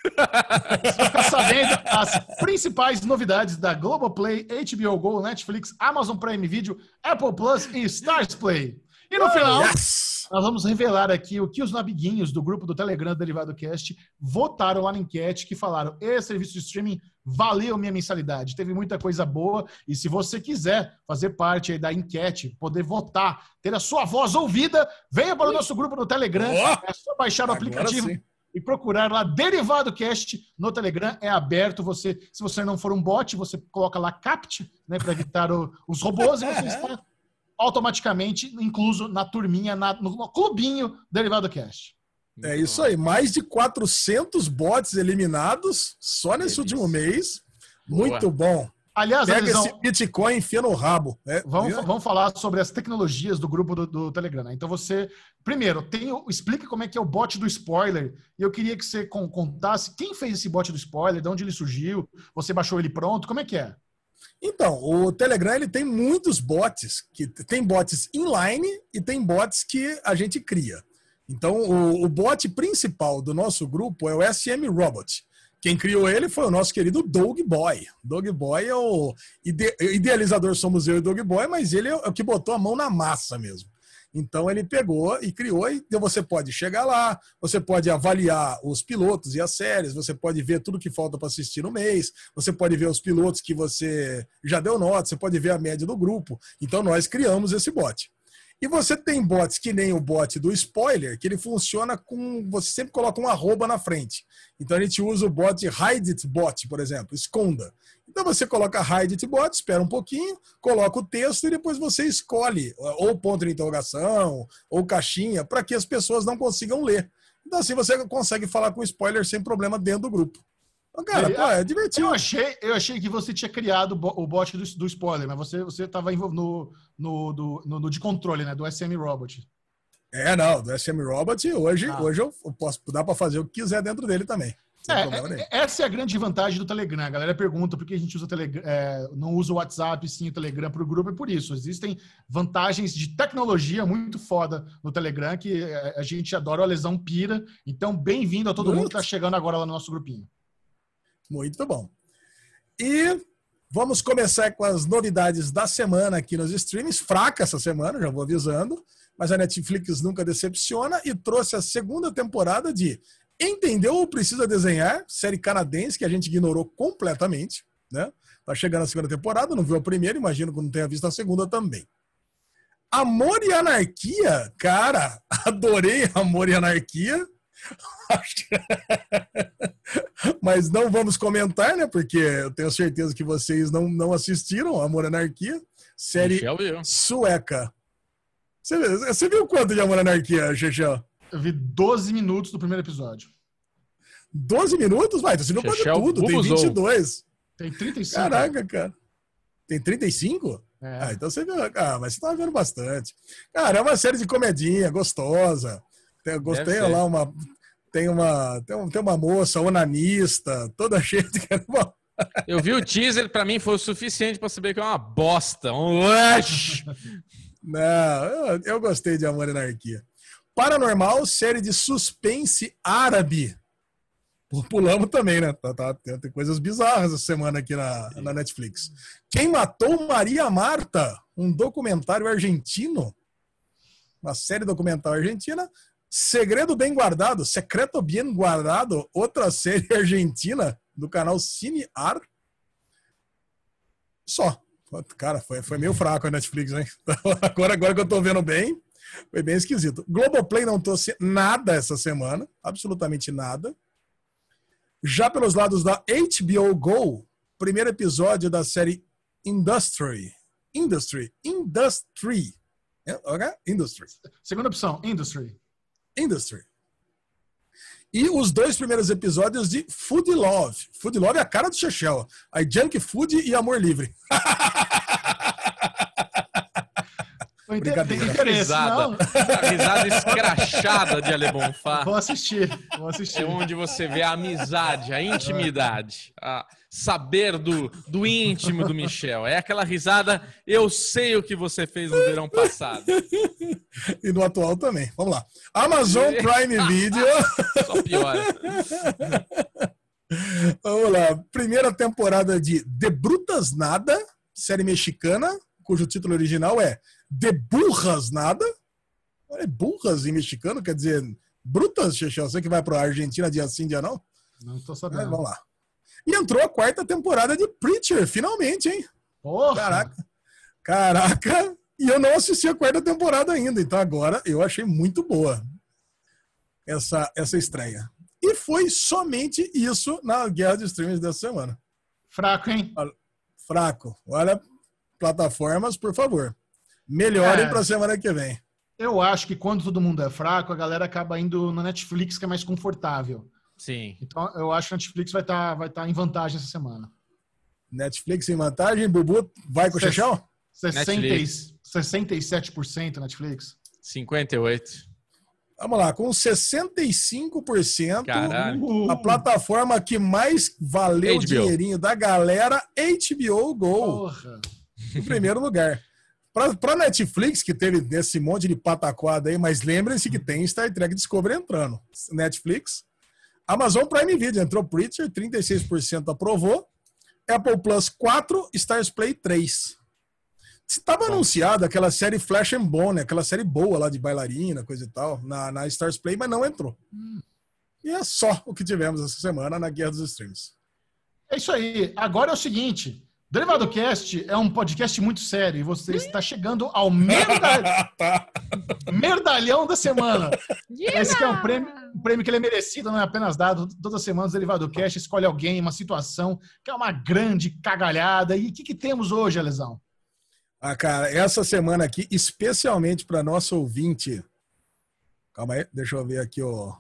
Ficar sabendo as principais novidades da Globoplay, HBO Go, Netflix, Amazon Prime Video, Apple Plus e Stars Play. E no final, yes. Nós vamos revelar aqui o que os nabiguinhos do grupo do Telegram do Derivado Cast votaram lá na enquete, que falaram: esse serviço de streaming valeu minha mensalidade. Teve muita coisa boa. E se você quiser fazer parte da enquete, poder votar, ter a sua voz ouvida, venha para o nosso grupo no Telegram. Oh, é só baixar o aplicativo. Sim e procurar lá Derivado Cast no Telegram. É aberto. Você, se você não for um bot, você coloca lá CAPT, né, para evitar o, os robôs e você está automaticamente incluso na turminha, na, no clubinho Derivado Cast. É isso aí, mais de 400 bots eliminados só nesse Delícia. último mês. Muito Boa. bom. Aliás, Pega Alisão, esse Bitcoin e enfia no rabo. Né? Vamos, vamos falar sobre as tecnologias do grupo do, do Telegram. Né? Então você, primeiro, tem, explica como é que é o bot do spoiler. E eu queria que você contasse quem fez esse bot do spoiler, de onde ele surgiu, você baixou ele pronto, como é que é? Então, o Telegram ele tem muitos bots, que tem bots inline e tem bots que a gente cria. Então, o, o bot principal do nosso grupo é o SM Robot. Quem criou ele foi o nosso querido Doug Boy. Doug Boy é o ide, idealizador, somos eu e Doug Boy, mas ele é o que botou a mão na massa mesmo. Então ele pegou e criou, e você pode chegar lá, você pode avaliar os pilotos e as séries, você pode ver tudo que falta para assistir no mês, você pode ver os pilotos que você já deu nota, você pode ver a média do grupo. Então nós criamos esse bot. E você tem bots que nem o bot do spoiler, que ele funciona com. Você sempre coloca um arroba na frente. Então a gente usa o bot hide it bot, por exemplo, esconda. Então você coloca hide it bot, espera um pouquinho, coloca o texto e depois você escolhe ou ponto de interrogação ou caixinha para que as pessoas não consigam ler. Então assim você consegue falar com spoiler sem problema dentro do grupo. Cara, pô, é divertido. Eu achei, eu achei que você tinha criado o bot do, do spoiler, mas você você estava no, no, no, no, de controle, né? Do SM Robot. É, não, do SM Robot, hoje, ah. hoje eu posso dar para fazer o que quiser dentro dele também. É, é, essa é a grande vantagem do Telegram. A galera pergunta por que a gente usa Telegram, é, não usa o WhatsApp, sim o Telegram para o grupo, é por isso. Existem vantagens de tecnologia muito foda no Telegram que é, a gente adora, a lesão pira. Então, bem-vindo a todo muito. mundo que está chegando agora lá no nosso grupinho. Muito bom. E vamos começar com as novidades da semana aqui nos streams. Fraca essa semana, já vou avisando, mas a Netflix nunca decepciona e trouxe a segunda temporada de Entendeu ou Precisa Desenhar, série canadense que a gente ignorou completamente, né? Tá chegando a segunda temporada, não viu a primeira, imagino que não tenha visto a segunda também. Amor e Anarquia, cara, adorei Amor e Anarquia. Mas não vamos comentar, né? Porque eu tenho certeza que vocês não, não assistiram Amor Anarquia, série sueca. Você, você viu quanto de Amor Anarquia, Chechel? Eu vi 12 minutos do primeiro episódio. 12 minutos? Vai, você viu quase tudo. Tem 22. Tem 35. Caraca, cara. Tem 35? É. Ah, então você viu. Ah, mas você tá vendo bastante. Cara, é uma série de comedinha gostosa. Eu gostei lá uma. Tem uma, tem, um, tem uma moça onanista, toda cheia de. Eu vi o teaser, para mim foi o suficiente para saber que é uma bosta, um lush. Não, eu, eu gostei de Amor e Anarquia. Paranormal, série de suspense árabe. Pulamos também, né? Tá, tá, tem, tem, coisas bizarras essa semana aqui na, na Netflix. Quem matou Maria Marta? Um documentário argentino. uma série documental argentina. Segredo Bem Guardado, Secreto Bien Guardado, outra série argentina do canal Cinear. Só. Cara, foi, foi meio fraco a Netflix, hein? Agora, agora que eu tô vendo bem, foi bem esquisito. Globoplay não trouxe nada essa semana, absolutamente nada. Já pelos lados da HBO Go, primeiro episódio da série Industry. Industry. Industry. É? Industry. Segunda opção, Industry. Industry. E os dois primeiros episódios de Food Love. Food Love é a cara do Chechel. Aí Junk Food e Amor Livre. Brincadeira. Tem risada, risada escrachada de Ale Bonfá. Vou assistir, vou assistir. É onde você vê a amizade, a intimidade, a saber do, do íntimo do Michel. É aquela risada, eu sei o que você fez no verão passado. E no atual também. Vamos lá. Amazon Prime Video. Só piora. Vamos lá. Primeira temporada de De Brutas Nada, série mexicana, cujo título original é de burras nada. É burras em mexicano, quer dizer, brutas, Xexel. Você que vai para a Argentina dia sim, dia não? Não tô sabendo. É, vamos lá. E entrou a quarta temporada de Preacher, finalmente, hein? Porra! Caraca! Caraca! E eu não assisti a quarta temporada ainda, então agora eu achei muito boa essa, essa estreia. E foi somente isso na guerra de streams dessa semana. Fraco, hein? Fraco. Olha, plataformas, por favor. Melhorem é, para a semana que vem. Eu acho que quando todo mundo é fraco, a galera acaba indo na Netflix, que é mais confortável. Sim. Então eu acho que a Netflix vai estar tá, vai tá em vantagem essa semana. Netflix em vantagem, Bubu vai com o Chechão? 67% Netflix. 58%. Vamos lá, com 65%, Caralho. a plataforma que mais valeu o dinheirinho da galera, HBO Go. Porra. Em primeiro lugar. Para Netflix, que teve esse monte de pataquada aí, mas lembrem-se que tem Star Trek Discovery entrando. Netflix. Amazon Prime Video entrou Preacher, 36% aprovou. Apple Plus 4, Stars Play 3. Estava anunciada aquela série Flash and Bone, aquela série boa lá de bailarina, coisa e tal, na, na Stars Play, mas não entrou. Hum. E é só o que tivemos essa semana na Guerra dos Streams. É isso aí. Agora é o seguinte: Derivado Cast é um podcast muito sério e você está chegando ao merda... merdalhão da semana. Yeah! Esse é um prêmio, um prêmio que ele é merecido, não é apenas dado. Toda semana o Derivado Cast escolhe alguém, uma situação que é uma grande cagalhada. E o que, que temos hoje, Alesão? Ah, cara, essa semana aqui, especialmente para nosso ouvinte. Calma aí, deixa eu ver aqui, ó.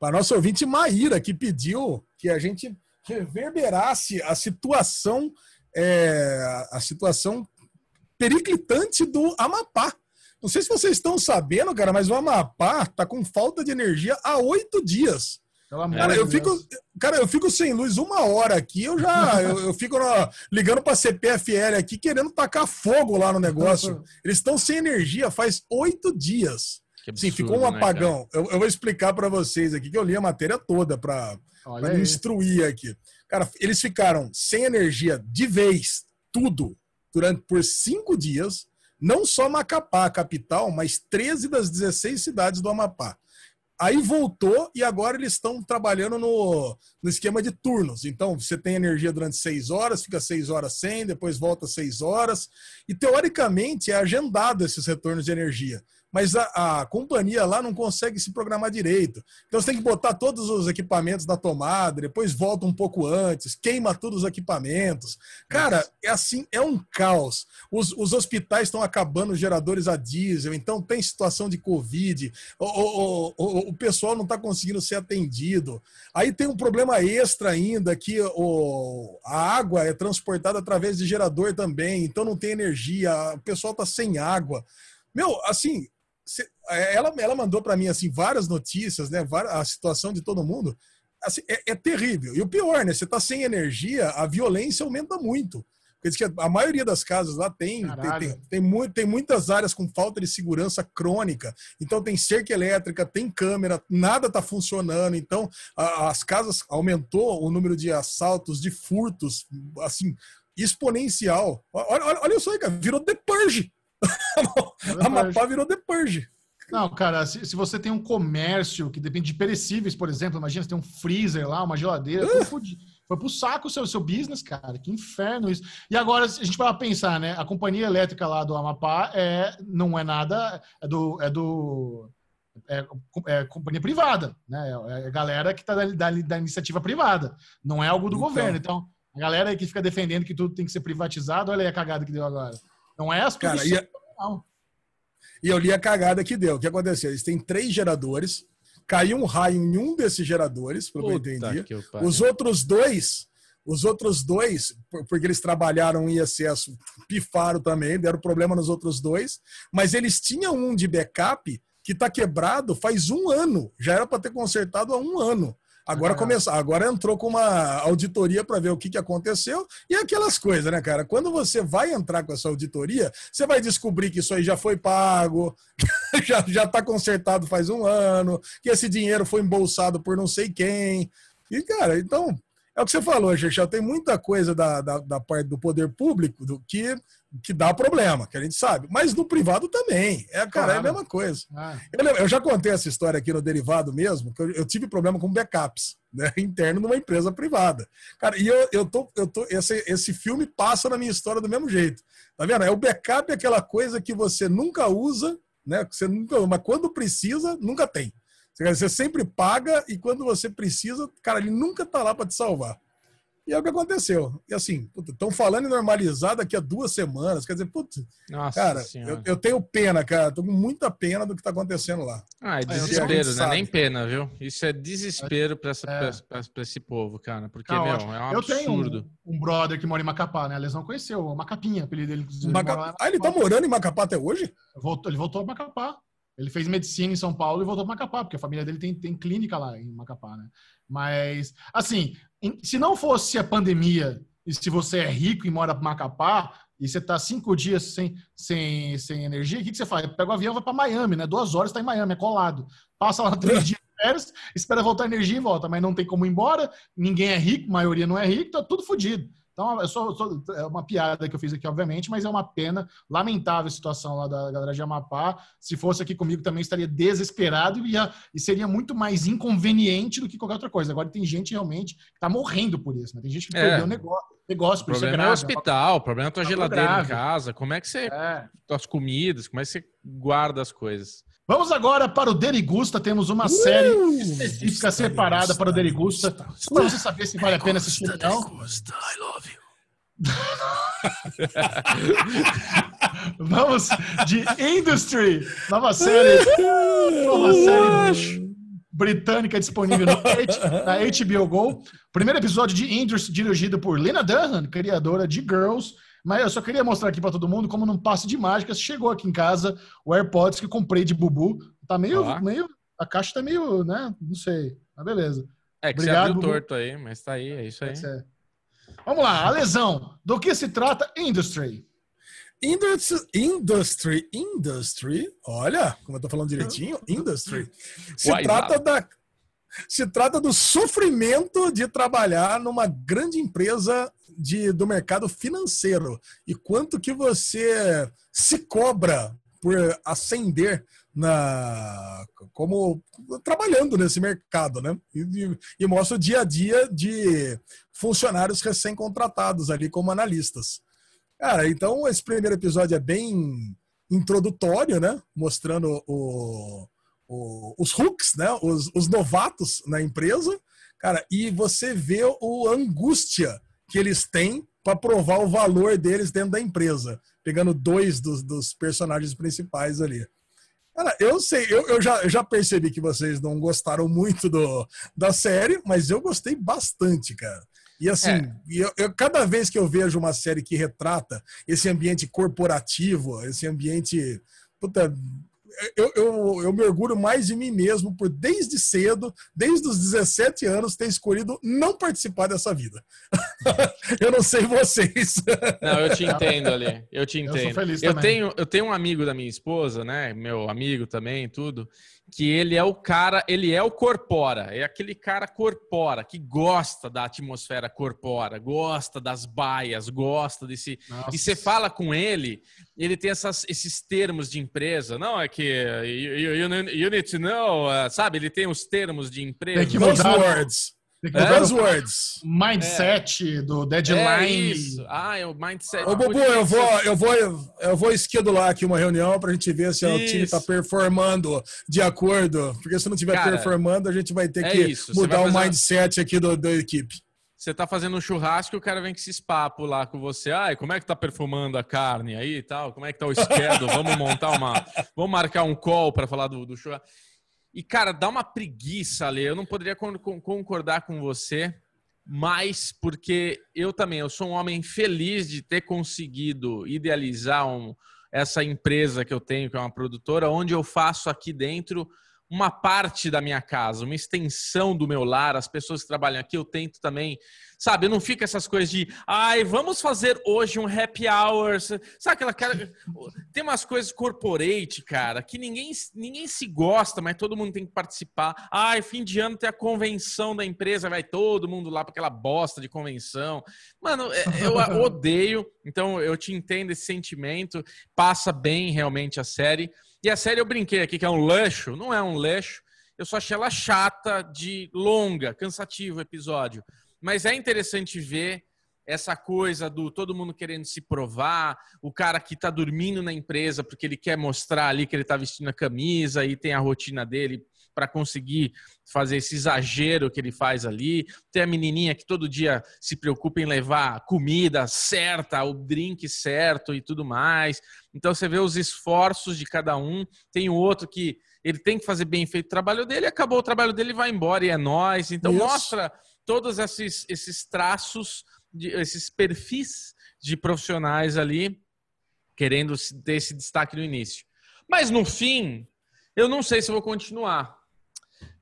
Para nosso ouvinte Maíra, que pediu que a gente reverberasse a situação é, a situação periclitante do Amapá. Não sei se vocês estão sabendo, cara, mas o Amapá tá com falta de energia há oito dias. Cara eu, fico, cara, eu fico sem luz uma hora aqui, eu já eu, eu fico ligando para CPFL aqui querendo tacar fogo lá no negócio. Eles estão sem energia faz oito dias. Absurdo, Sim, ficou um né, apagão. Né, eu, eu, vou explicar para vocês aqui que eu li a matéria toda para instruir aqui. Cara, eles ficaram sem energia de vez, tudo, durante por cinco dias. Não só Macapá, a capital, mas 13 das 16 cidades do Amapá. Aí voltou e agora eles estão trabalhando no, no esquema de turnos. Então, você tem energia durante seis horas, fica seis horas sem, depois volta seis horas. E teoricamente é agendado esses retornos de energia mas a, a, companhia lá não consegue se programar direito. Então você tem que botar todos os equipamentos na tomada, depois volta um pouco antes, queima todos os equipamentos. Cara, é assim, é um caos. Os, os hospitais estão acabando geradores a diesel, então tem situação de Covid, o, o, o, o pessoal não está conseguindo ser atendido. Aí tem um problema extra ainda, que o, a água é transportada através de gerador também, então não tem energia, o pessoal está sem água. Meu, assim, ela, ela mandou para mim assim várias notícias, né? A situação de todo mundo. Assim, é, é, terrível. E o pior, né? Você tá sem energia, a violência aumenta muito. Porque que a maioria das casas lá tem tem, tem, tem, muito, tem muitas áreas com falta de segurança crônica. Então tem cerca elétrica, tem câmera, nada tá funcionando. Então a, as casas aumentou o número de assaltos, de furtos, assim, exponencial. Olha, olha, olha só aí, cara, virou The Purge. a Mapá virou The Purge. Não, cara, se, se, você tem um comércio que depende de perecíveis, por exemplo, imagina você tem um freezer lá, uma geladeira, uh! foi pro saco o seu, seu business, cara. Que inferno isso. E agora, a gente vai pensar, né? A companhia elétrica lá do Amapá é, não é nada, é do. É do é, é companhia privada, né? É a galera que está da, da, da, iniciativa privada, não é algo do então, governo. Então, a galera aí que fica defendendo que tudo tem que ser privatizado, olha aí a cagada que deu agora. Não é as. Cara, não. E eu li a cagada que deu. O que aconteceu? Eles têm três geradores. Caiu um raio em um desses geradores, pelo Puta que eu entendi. Que eu os outros dois, os outros dois, porque eles trabalharam em excesso, pifaram também, deram problema nos outros dois. Mas eles tinham um de backup que está quebrado faz um ano. Já era para ter consertado há um ano. Agora começou, agora entrou com uma auditoria para ver o que, que aconteceu e aquelas coisas, né, cara? Quando você vai entrar com essa auditoria, você vai descobrir que isso aí já foi pago, já já está consertado faz um ano, que esse dinheiro foi embolsado por não sei quem. E cara, então é o que você falou, Xexel, tem muita coisa da, da, da, parte do poder público do que, que dá problema, que a gente sabe. Mas no privado também. É, cara, claro. é a mesma coisa. Ah. Eu, eu, já contei essa história aqui no derivado mesmo, que eu, eu tive problema com backups né, interno numa empresa privada. Cara, e eu, eu tô. Eu tô esse, esse filme passa na minha história do mesmo jeito. Tá vendo? É o backup é aquela coisa que você nunca usa, né? Que você nunca, mas quando precisa, nunca tem. Você sempre paga e quando você precisa, cara, ele nunca tá lá para te salvar. E é o que aconteceu. E assim, estão falando em normalizar daqui a duas semanas. Quer dizer, putz, cara, eu, eu, tenho pena, cara. Tô com muita pena do que tá acontecendo lá. Ah, é desespero, né? Nem pena, viu? Isso é desespero para é. esse povo, cara. Porque, meu, é um eu absurdo. Eu tenho um, um, brother que mora em Macapá, né? A Lesão conheceu, o Macapinha, apelido dele. Maca... Ah, ele tá morando em Macapá até hoje? Voltou, ele voltou a Macapá. Ele fez medicina em São Paulo e voltou para Macapá, porque a família dele tem, tem clínica lá em Macapá, né? Mas, assim, se não fosse a pandemia e se você é rico e mora em Macapá e você está cinco dias sem, sem, sem energia, o que, que você faz? Pega o avião e vai para Miami, né? Duas horas está em Miami, é colado. Passa lá três dias de férias, espera voltar a energia e volta, mas não tem como ir embora, ninguém é rico, a maioria não é rico, tá tudo fodido. Então, é, só, só, é uma piada que eu fiz aqui, obviamente, mas é uma pena, lamentável a situação lá da galera de Amapá. Se fosse aqui comigo, também estaria desesperado e, ia, e seria muito mais inconveniente do que qualquer outra coisa. Agora, tem gente realmente que está morrendo por isso, né? Tem gente que é. perdeu negócio. negócio o problema é, grave, é o hospital, o problema é a tua geladeira grave. em casa. Como é que você. É. Tuas comidas, como é que você guarda as coisas? Vamos agora para o Derigusta. Temos uma uh, série específica separada para o Derigusta. Para você saber se vale a pena assistir ou não. I love you. Vamos de Industry, nova série, nova série britânica disponível no, na HBO Go. Primeiro episódio de Industry dirigido por Lena Dunham, criadora de Girls, mas eu só queria mostrar aqui para todo mundo como num passe de mágica chegou aqui em casa o AirPods que comprei de Bubu. Tá meio, ah. meio a caixa tá meio, né? Não sei. Mas beleza. É que Obrigado, você abriu Bubu. torto aí, mas tá aí, é isso aí. É. Vamos lá, a lesão. Do que se trata Industry? Industry, industry, industry. Olha, como eu tô falando direitinho, industry. Se Uai, trata da se trata do sofrimento de trabalhar numa grande empresa de, do mercado financeiro e quanto que você se cobra por ascender na como trabalhando nesse mercado, né? E, e mostra o dia a dia de funcionários recém-contratados ali como analistas. Cara, então esse primeiro episódio é bem introdutório, né? Mostrando o, o, os hooks, né? Os, os novatos na empresa, cara, e você vê o angústia que eles têm para provar o valor deles dentro da empresa, pegando dois dos, dos personagens principais ali. Cara, eu sei, eu, eu, já, eu já percebi que vocês não gostaram muito do, da série, mas eu gostei bastante, cara. E assim, é. eu, eu, cada vez que eu vejo uma série que retrata esse ambiente corporativo, esse ambiente puta, eu, eu, eu me orgulho mais de mim mesmo por, desde cedo, desde os 17 anos, ter escolhido não participar dessa vida. eu não sei vocês. Não, eu te entendo ali. Eu te entendo. Eu, eu tenho, eu tenho um amigo da minha esposa, né? Meu amigo também, tudo que ele é o cara, ele é o corpora, é aquele cara corpora, que gosta da atmosfera corpora, gosta das baias, gosta desse. Nossa. E você fala com ele, ele tem essas, esses termos de empresa. Não, é que You, you, you need to know, uh, sabe? Ele tem os termos de empresa. Tem que mudar. Buzzwords. É? Buzzwords. Mindset é. do deadline. É isso. Ah, é o mindset. Ô, Bubu, eu vou, eu vou, eu vou esquedular aqui uma reunião pra gente ver se isso. o time tá performando de acordo. Porque se não estiver performando, a gente vai ter é que isso. mudar o mindset aqui do, da equipe. Você tá fazendo um churrasco e o cara vem com esses papos lá com você. Ai, como é que tá perfumando a carne aí e tal? Como é que tá o schedule? Vamos montar uma. Vamos marcar um call para falar do, do churrasco. E, cara, dá uma preguiça, ali. Eu não poderia concordar com você, mas porque eu também, eu sou um homem feliz de ter conseguido idealizar um, essa empresa que eu tenho, que é uma produtora, onde eu faço aqui dentro uma parte da minha casa, uma extensão do meu lar, as pessoas que trabalham aqui, eu tento também, sabe, eu não fico essas coisas de, ai, vamos fazer hoje um happy hour, sabe aquela cara, tem umas coisas corporate, cara, que ninguém, ninguém se gosta, mas todo mundo tem que participar, ai, fim de ano tem a convenção da empresa, vai todo mundo lá para aquela bosta de convenção, mano, é, eu odeio, então eu te entendo esse sentimento, passa bem realmente a série, e a série eu brinquei aqui que é um lancho, não é um lancho. Eu só achei ela chata, de longa, cansativo o episódio. Mas é interessante ver essa coisa do todo mundo querendo se provar, o cara que tá dormindo na empresa porque ele quer mostrar ali que ele tá vestindo a camisa e tem a rotina dele para conseguir fazer esse exagero que ele faz ali. Tem a menininha que todo dia se preocupa em levar comida certa, o drink certo e tudo mais. Então você vê os esforços de cada um. Tem o outro que ele tem que fazer bem feito o trabalho dele, acabou o trabalho dele, vai embora e é nós. Então Isso. mostra todos esses, esses traços, de, esses perfis de profissionais ali querendo ter esse destaque no início. Mas no fim, eu não sei se vou continuar.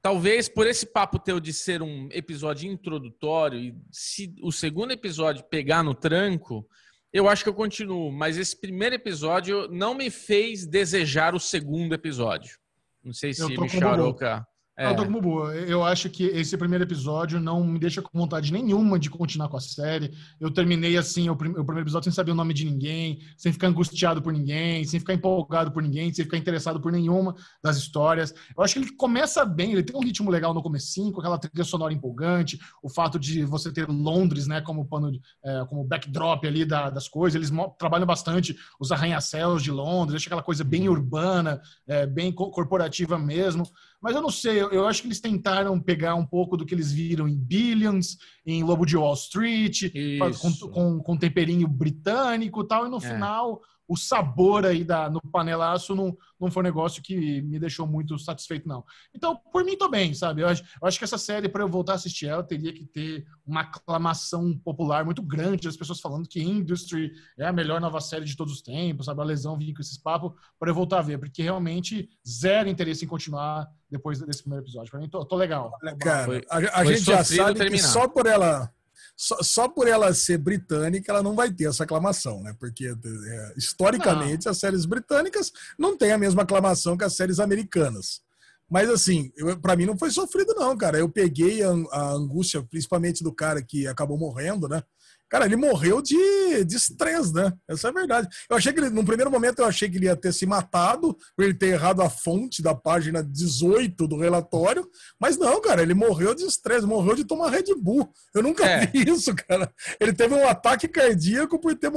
Talvez por esse papo teu de ser um episódio introdutório e se o segundo episódio pegar no tranco, eu acho que eu continuo. Mas esse primeiro episódio não me fez desejar o segundo episódio. Não sei se Micharoca... É. Eu tô como boa. Eu acho que esse primeiro episódio não me deixa com vontade nenhuma de continuar com a série. Eu terminei assim o, prim o primeiro episódio sem saber o nome de ninguém, sem ficar angustiado por ninguém, sem ficar empolgado por ninguém, sem ficar interessado por nenhuma das histórias. Eu acho que ele começa bem, ele tem um ritmo legal no comecinho, com aquela trilha sonora empolgante, o fato de você ter Londres, né, como pano, é, como backdrop ali da, das coisas. Eles trabalham bastante os arranha-céus de Londres, deixa aquela coisa bem urbana, é, bem corporativa mesmo. Mas eu não sei, eu, eu, acho que eles tentaram pegar um pouco do que eles viram em Billions, em Lobo de Wall Street, com, com, com, temperinho britânico e tal, e no é. final o sabor aí da, no panelaço não, não foi um negócio que me deixou muito satisfeito, não. Então, por mim, tô bem, sabe? Eu acho, eu acho que essa série, para eu voltar a assistir ela, teria que ter uma aclamação popular muito grande, as pessoas falando que Industry é a melhor nova série de todos os tempos, sabe? A lesão vir com esses papos, para eu voltar a ver, porque realmente zero interesse em continuar depois desse primeiro episódio. Para mim, tô, tô legal. Cara, foi, a, a gente já sabe terminar. que só por ela só, só, por ela ser britânica, ela não vai ter essa aclamação, né? Porque é, historicamente não. as séries britânicas não têm a mesma aclamação que as séries americanas. Mas assim, para mim não foi sofrido, não, cara. Eu peguei a, a angústia, principalmente do cara que acabou morrendo, né? Cara, ele morreu de, de estresse, né? Essa é a verdade. Eu achei que ele, no primeiro momento, eu achei que ele ia ter se matado por ele ter errado a fonte da página 18 do relatório. Mas não, cara, ele morreu de estresse, morreu de tomar Red Bull. Eu nunca é. vi isso, cara. Ele teve um ataque cardíaco por ter,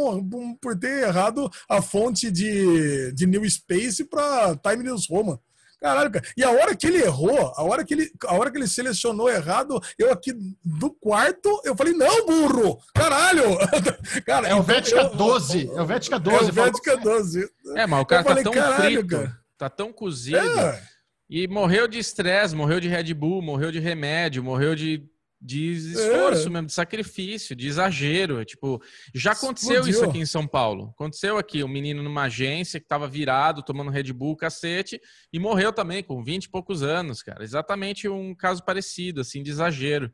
por ter errado a fonte de, de New Space para Time News Roman. Caralho, cara. E a hora que ele errou, a hora que ele, a hora que ele selecionou errado, eu aqui do quarto, eu falei, não, burro! Caralho! Cara, é o Vética 12. É o Vética 12. É o Vética 12. É, mas o cara tá falei, tão caralho, frito, cara. tá tão cozido. É. E morreu de estresse, morreu de Red Bull, morreu de remédio, morreu de de esforço é. mesmo, de sacrifício, de exagero. Tipo, já aconteceu Explodiu. isso aqui em São Paulo. Aconteceu aqui, um menino numa agência que estava virado, tomando Red Bull, cacete, e morreu também com 20 e poucos anos, cara. Exatamente um caso parecido, assim, de exagero.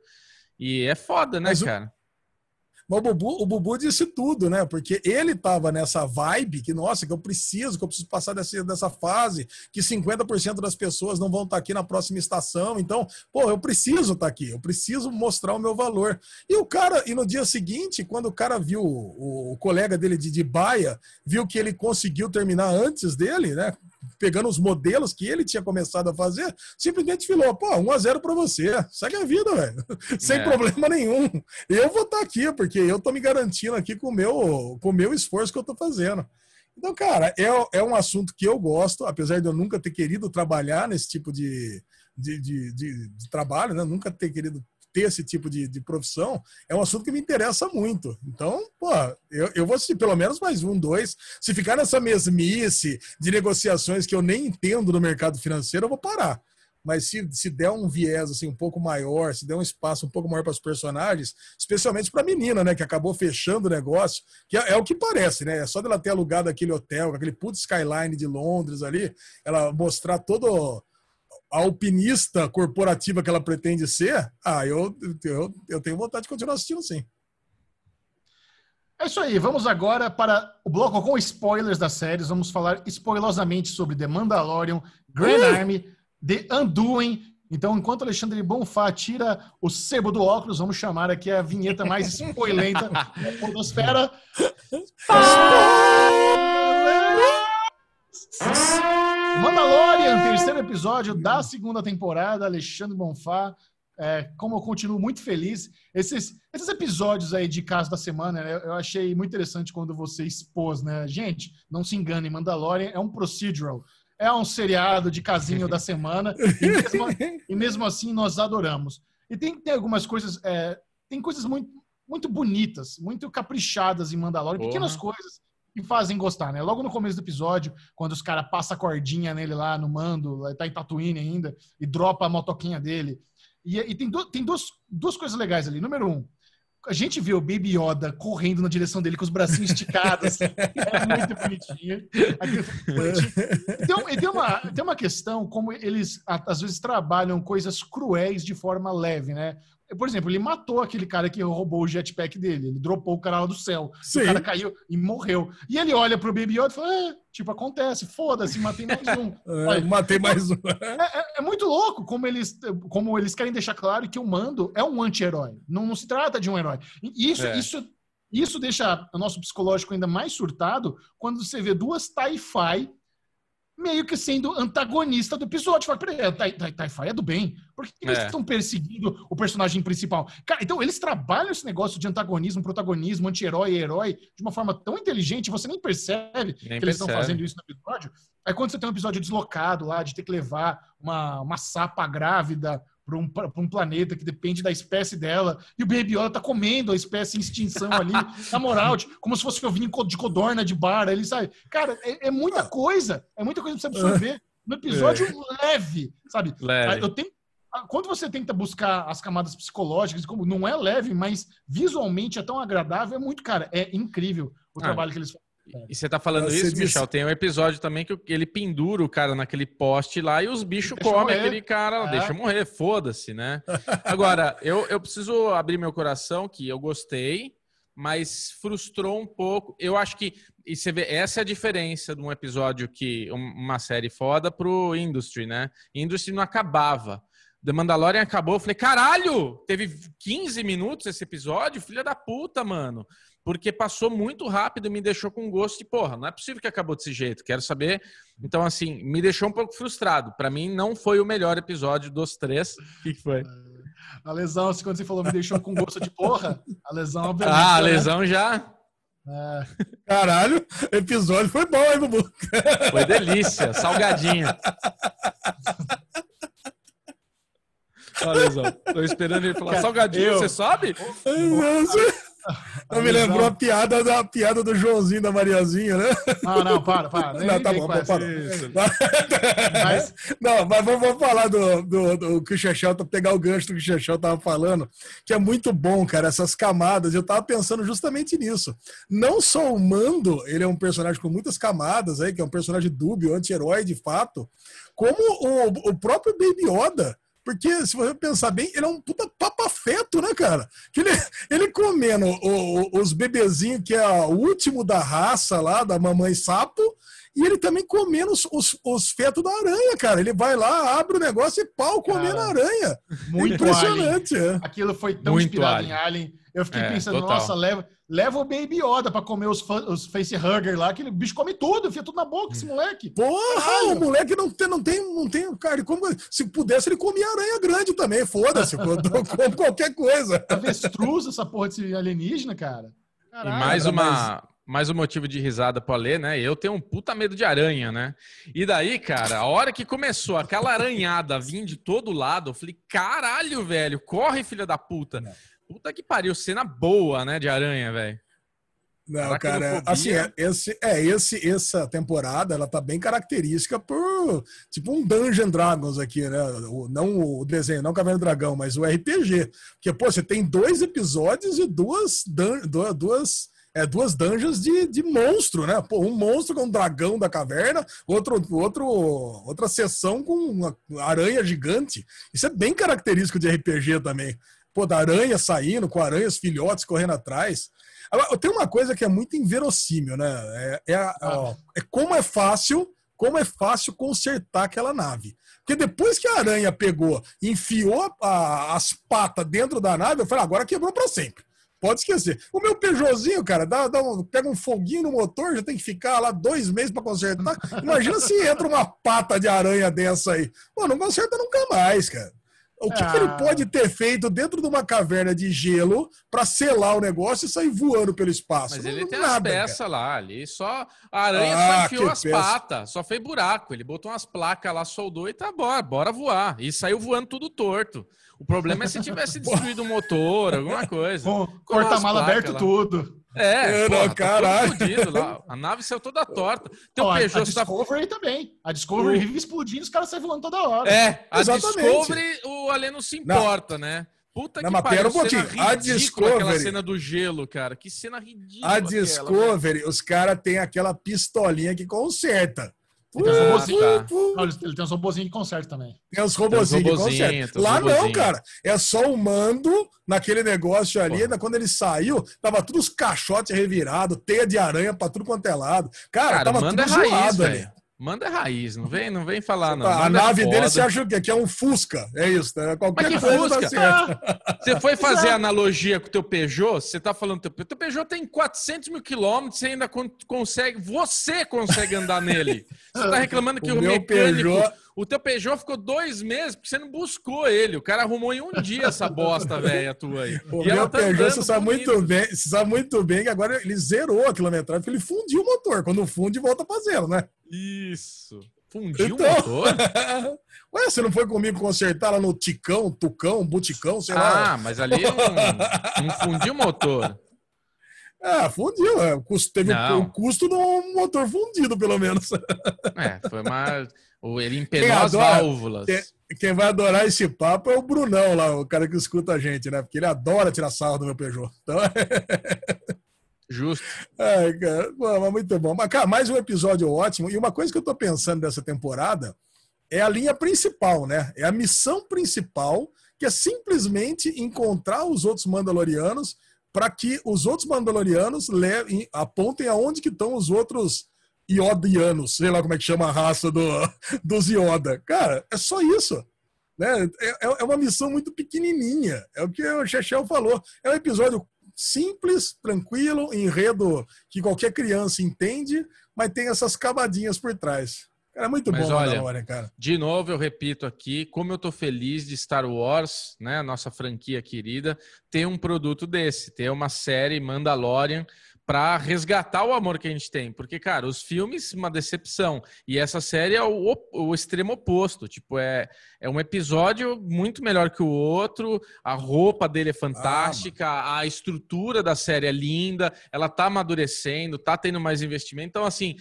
E é foda, né, Mas cara? Mas o Bubu, o Bubu disse tudo, né? Porque ele tava nessa vibe que, nossa, que eu preciso, que eu preciso passar dessa, dessa fase, que 50% das pessoas não vão estar tá aqui na próxima estação. Então, pô, eu preciso estar tá aqui, eu preciso mostrar o meu valor. E o cara, e no dia seguinte, quando o cara viu o, o colega dele de, de baia, viu que ele conseguiu terminar antes dele, né? Pegando os modelos que ele tinha começado a fazer, simplesmente falou, pô, 1 a 0 para você. Segue a vida, velho. Sem é. problema nenhum. Eu vou estar tá aqui, porque eu tô me garantindo aqui com o meu, com o meu esforço que eu tô fazendo. Então, cara, é, é um assunto que eu gosto, apesar de eu nunca ter querido trabalhar nesse tipo de, de, de, de, de trabalho, né? Nunca ter querido ter esse tipo de, de profissão, é um assunto que me interessa muito. Então, pô, eu, eu vou assistir pelo menos mais um, dois. Se ficar nessa mesmice de negociações que eu nem entendo no mercado financeiro, eu vou parar. Mas se, se der um viés assim um pouco maior, se der um espaço um pouco maior para os personagens, especialmente para a menina, né, que acabou fechando o negócio, que é, é, o que parece, né? É só dela ter alugado aquele hotel, aquele put skyline de Londres ali, ela mostrar todo alpinista corporativa que ela pretende ser, ah, eu, eu, eu tenho vontade de continuar assistindo sim. É isso aí, vamos agora para o bloco com spoilers das séries. Vamos falar spoilosamente sobre The Mandalorian, Grand uh! Army, The Undoing. Então, enquanto Alexandre Bonfá tira o sebo do óculos, vamos chamar aqui a vinheta mais spoilenta da Podosfera. Mandalorian, terceiro episódio da segunda temporada, Alexandre Bonfá. É, como eu continuo muito feliz. Esses, esses episódios aí de caso da semana, né, eu achei muito interessante quando você expôs, né? Gente, não se engane, Mandalorian é um procedural. É um seriado de casinho da semana. E mesmo, e mesmo, assim nós adoramos. E tem, tem algumas coisas. É, tem coisas muito, muito bonitas, muito caprichadas em Mandalorian, Porra. pequenas coisas que fazem gostar, né? Logo no começo do episódio, quando os caras passam a cordinha nele lá no mando, tá em Tatooine ainda, e dropa a motoquinha dele. E, e tem, do, tem duas, duas coisas legais ali. Número um, a gente vê o Baby Yoda correndo na direção dele com os bracinhos esticados, assim, é muito bonitinho. E tem, tem, uma, tem uma questão como eles às vezes trabalham coisas cruéis de forma leve, né? Por exemplo, ele matou aquele cara que roubou o jetpack dele. Ele dropou o cara lá do céu. O cara caiu e morreu. E ele olha pro Baby Yoda e fala: é, tipo, acontece, foda-se, matei mais um. é, matei mais um. É, é, é, muito louco como eles, como eles querem deixar claro que o Mando é um anti-herói. Não, não, se trata de um herói. E isso, é. isso, isso deixa o nosso psicológico ainda mais surtado quando você vê duas TIE meio que sendo antagonista do episódio. Fala, peraí, a Taifai é do bem. Por que eles é. estão perseguindo o personagem principal? Cara, então eles trabalham esse negócio de antagonismo, protagonismo, anti-herói e herói de uma forma tão inteligente, você nem percebe nem que percebe. eles estão fazendo isso no episódio. Aí quando você tem um episódio deslocado lá, de ter que levar uma, uma sapa grávida para um, um, planeta que depende da espécie dela, e o Baby Yoda tá comendo a espécie em extinção ali, na moral, de, como se fosse ovinho de codorna de bar, ele sabe? Cara, é, é, muita coisa, é muita coisa pra você absorver no episódio é. leve, sabe? Leve. Eu tenho, quando você tenta buscar as camadas psicológicas, como não é leve, mas visualmente é tão agradável, é muito, cara, é incrível o ah, trabalho que eles fazem. E você tá falando você isso, disse... Michel? Tem um episódio também que ele pendura o cara naquele poste lá e os bichos comem aquele cara, é. deixa morrer, foda-se, né? Agora, eu, eu preciso abrir meu coração que eu gostei, mas frustrou um pouco. Eu acho que e você vê, essa é a diferença de um episódio que uma série foda pro Industry, né? Industry não acabava. The Mandalorian acabou, eu falei, caralho, teve 15 minutos esse episódio, filha da puta, mano porque passou muito rápido e me deixou com gosto de, porra, não é possível que acabou desse jeito, quero saber. Então, assim, me deixou um pouco frustrado. Para mim, não foi o melhor episódio dos três. O que, que foi? A lesão, quando você falou, me deixou com gosto de porra, a lesão, obviamente. Ah, a né? lesão já. É. Caralho, episódio foi bom, hein, Bubu? Foi delícia, salgadinha. Olha, lesão. Tô esperando ele falar salgadinho, eu... você sabe? Nossa. Eu me lembrou a piada da piada do Joãozinho da Mariazinha, né? Não, não, para, para. Nem, não, tá bom, para. Mas... Não, mas vamos, falar do, do, do que o Chechel, pegar o gancho do que o Chechel tava falando, que é muito bom, cara, essas camadas. Eu tava pensando justamente nisso. Não só o Mando, ele é um personagem com muitas camadas aí, que é um personagem dúbio, anti-herói de fato, como o, o próprio Baby Yoda porque, se você pensar bem, ele é um puta papafeto, né, cara? Ele, ele comendo o, o, os bebezinhos, que é o último da raça lá, da mamãe sapo, E ele também comendo os, os, os fetos da aranha, cara. Ele vai lá, abre o negócio e pau comendo a aranha. Muito impressionante. É. Aquilo foi tão muito inspirado alien. em Alien. Eu fiquei é, pensando, total. nossa, leva, leva o Baby Yoda pra comer os, os facehugger lá, que o bicho come tudo, enfia tudo na boca, esse moleque. Porra, Caralho. o moleque não tem, não tem, não tem, cara, como, se pudesse ele comia aranha grande também, foda-se, come qualquer coisa. Avestruz essa porra desse alienígena, cara. Caralho, e mais uma, mais... mais um motivo de risada pra ler, né? Eu tenho um puta medo de aranha, né? E daí, cara, a hora que começou aquela aranhada vir de todo lado, eu falei, caralho, velho, corre, filha da puta. Puta que pariu, cena boa, né, de aranha, velho. Não, cara, assim, é, esse, é, esse, essa temporada, ela tá bem característica por, tipo, um Dungeon Dragons aqui, né? O, não o desenho, não o Caverna do Dragão, mas o RPG. Porque, pô, você tem dois episódios e duas, duas, é, duas dungeons de, de monstro, né? Pô, um monstro com um dragão da caverna, outro, outro, outra sessão com uma aranha gigante. Isso é bem característico de RPG também pô, da aranha saindo, com aranhas filhotes correndo atrás. Agora, tem uma coisa que é muito inverossímil, né? É, é, ó, é como é fácil, como é fácil consertar aquela nave. Porque depois que a aranha pegou enfiou a, as patas dentro da nave, eu falei, agora quebrou para sempre. Pode esquecer. O meu Peugeotzinho, cara, dá, dá um, pega um foguinho no motor, já tem que ficar lá dois meses para consertar. Imagina se entra uma pata de aranha dessa aí. Pô, não conserta nunca mais, cara. O que, ah. que, ele ah. pode ter feito dentro de uma caverna de gelo para selar o negócio e sair voando pelo espaço? Mas ele não, tem nada, as peças lá ali, só a aranha ah, só enfiou as patas, só fez buraco. Ele botou umas placas lá, soldou e tá bora, bora voar. E saiu voando tudo torto. O problema é se tivesse destruído o motor, alguma coisa. Porta-mala aberto lá. tudo. É, pô, tá caralho. Tá a nave saiu toda torta. Teu Ó, Peugeot a, a tá Discovery tá... também. A Discovery vive explodindo, os caras saem voando toda hora. É, a Exatamente. Discovery o Alê não se importa, não. né? Puta não, que pariu, um pouquinho. A Discovery, aquela cena do gelo, cara. Que cena ridícula. A Discovery, aquela, os caras têm aquela pistolinha que conserta. Ele tem, tá. não, ele tem uns robozinhos de conserto também. Tem uns robozinhos de conserto. Lá não, cara. É só o mando naquele negócio ali. Pô. Quando ele saiu, tava tudo os caixotes revirados, teia de aranha pra tudo quanto é lado. Cara, cara tava tudo é raiz, zoado ali. Manda raiz, não vem, não vem falar, não. a nave dele, você acha o quê? Que é um Fusca. É isso, né? Qualquer Mas que Fusca? Tá você foi fazer analogia com o teu Peugeot, você tá falando, teu, teu Peugeot tem 400 mil quilômetros, você ainda consegue, você consegue andar nele. Você tá reclamando que o, o mecânico... Peugeot... O teu Peugeot ficou dois meses porque você não buscou ele. O cara arrumou em um dia essa bosta velha tua aí. O e meu tá Peugeot, você sabe, muito bem, você sabe muito bem que agora ele zerou a quilometragem, porque ele fundiu o motor. Quando funde, volta pra zero, né? Isso. Fundiu então... o motor? Ué, você não foi comigo consertar lá no Ticão, Tucão, Buticão, sei ah, lá? Ah, mas ali não, não fundiu o motor. Ah, fundiu. É. Teve o custo do motor fundido, pelo menos. É, foi uma. Ele empenou as válvulas. Quem, quem, vai adorar esse papo é o Brunão lá, o cara que escuta a gente, né? Porque ele adora tirar sarro do meu Peugeot. Então... Justo. Ai, cara, mas muito bom. Mas, cara, mais um episódio ótimo. E uma coisa que eu tô pensando dessa temporada é a linha principal, né? É a missão principal, que é simplesmente encontrar os outros Mandalorianos para que os outros Mandalorianos levem, apontem aonde que estão os outros Iodianos, sei lá como é que chama a raça do, dos Ioda. Cara, é só isso. Né? É, é, é uma missão muito pequenininha. É o que o Chechel falou. É um episódio simples, tranquilo, enredo que qualquer criança entende, mas tem essas camadinhas por trás. Cara, é muito Mas bom olha, Mandalorian, cara. De novo, eu repito aqui, como eu tô feliz de Star Wars, né, a nossa franquia querida, ter um produto desse, ter uma série Mandalorian para resgatar o amor que a gente tem. Porque, cara, os filmes, uma decepção. E essa série é o, o extremo oposto. Tipo, é, é um episódio muito melhor que o outro. A roupa dele é fantástica, ah, a estrutura da série é linda, ela tá amadurecendo, tá tendo mais investimento. Então, assim,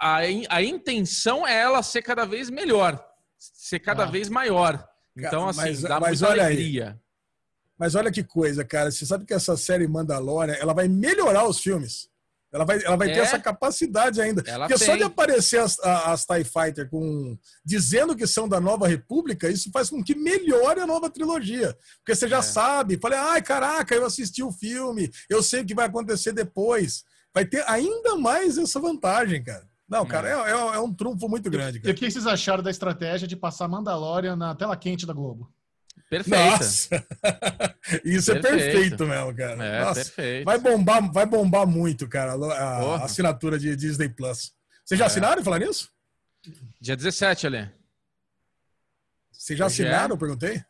a, a, a intenção é ela ser cada vez melhor, ser cada ah. vez maior. Então, assim, mas, dá mas muita alegria. Aí. Mas olha que coisa, cara. Você sabe que essa série Mandalorian, ela vai melhorar os filmes. Ela vai, ela vai é. ter essa capacidade ainda. Ela Porque tem. só de aparecer as, as TIE Fighter com, dizendo que são da Nova República, isso faz com que melhore a nova trilogia. Porque você já é. sabe, falei, ai, caraca, eu assisti o filme, eu sei o que vai acontecer depois. Vai ter ainda mais essa vantagem, cara. Não, cara, é, é, é um trunfo muito grande. Cara. E o que vocês acharam da estratégia de passar Mandalorian na tela quente da Globo? Perfeito. Nossa. Isso perfeito. é perfeito mesmo, cara. É, Nossa, perfeito. Vai bombar, vai bombar muito, cara, a, a assinatura de Disney Plus. Vocês já é. assinaram falar nisso? Dia 17, ali. Vocês já Hoje é. assinaram? É? perguntei.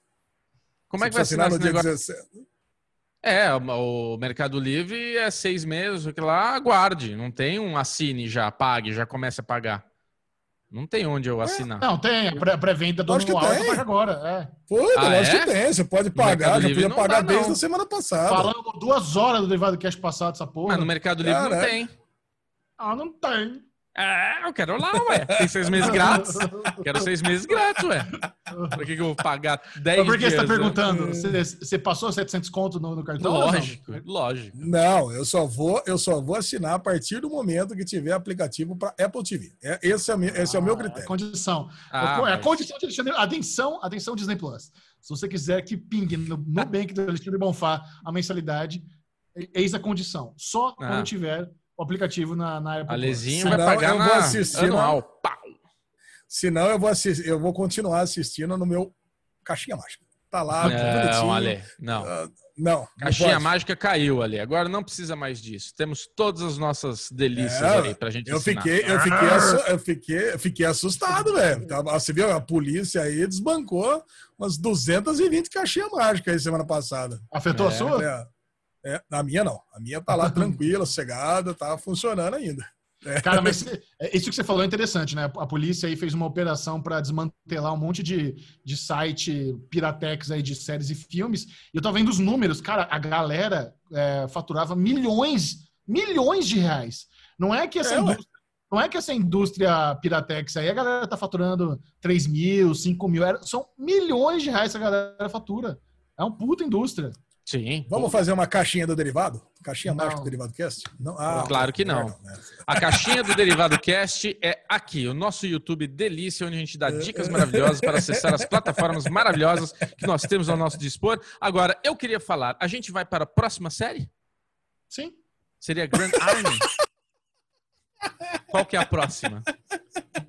Como é que vai assinar no dia negócio? 17? É, o Mercado Livre é seis meses, o que lá, aguarde. Não tem um assine já, pague, já comece a pagar. Não tem onde eu é, assinar. É, não, tem. A pré-venda do anual paga agora. É. Pô, ah, lógico é? que tem. Você pode pagar. Já podia pagar dá, desde a semana passada. Falando duas horas do derivado cash passado, essa porra. Mas no Mercado Livre Cara, não tem. Ah, não tem. É, eu quero lá, ué. Tem seis meses grátis. Quero seis meses grátis, ué. Por que, que eu vou pagar 10 Mas por que você tá perguntando? Você, você passou 700 conto no, no cartão? Lógico, não? lógico. Não, eu só, vou, eu só vou assinar a partir do momento que tiver aplicativo para Apple TV. É, esse é, esse é o meu ah, critério. A condição. Ah, é a mas... condição de Alexandre. Atenção, atenção, Disney Plus. Se você quiser que pingue no Nubank do Alexandre Bonfá a mensalidade, eis a condição. Só ah. quando tiver o aplicativo na, na Apple. Alezinho vai pagar eu na vou assistir anual. Pau. Senão eu vou, assistir, eu vou continuar assistindo no meu Caixinha Mágica. Tá lá, Não, Ale, não. Uh, não. Caixinha não mágica caiu ali. Agora não precisa mais disso. Temos todas as nossas delícias é, aí pra gente eu fiquei, eu fiquei, eu fiquei, eu fiquei assustado, velho. Você viu? A polícia aí desbancou umas 220 caixinhas mágicas aí semana passada. Afetou é, a sua? É. É, a minha não. A minha tá lá tranquila, sossegada, tá funcionando ainda. É. Cara, mas é, isso que você falou é interessante, né? A polícia aí fez uma operação para desmantelar um monte de, de site piratex aí de séries e filmes. E eu tava vendo os números, cara, a galera é, faturava milhões, milhões de reais. Não é que essa é, indústria, não é que essa indústria piratex aí a galera tá faturando 3 mil, 5 mil, são milhões de reais que a galera fatura. É uma puta indústria. Sim. Vamos fazer uma caixinha do derivado? Caixinha mágica do Derivado Cast? Não? Ah, claro que não. Né? A caixinha do Derivado Cast é aqui, o nosso YouTube Delícia, onde a gente dá dicas maravilhosas para acessar as plataformas maravilhosas que nós temos ao nosso dispor. Agora, eu queria falar, a gente vai para a próxima série? Sim. Seria Grand Army? Qual que é a próxima?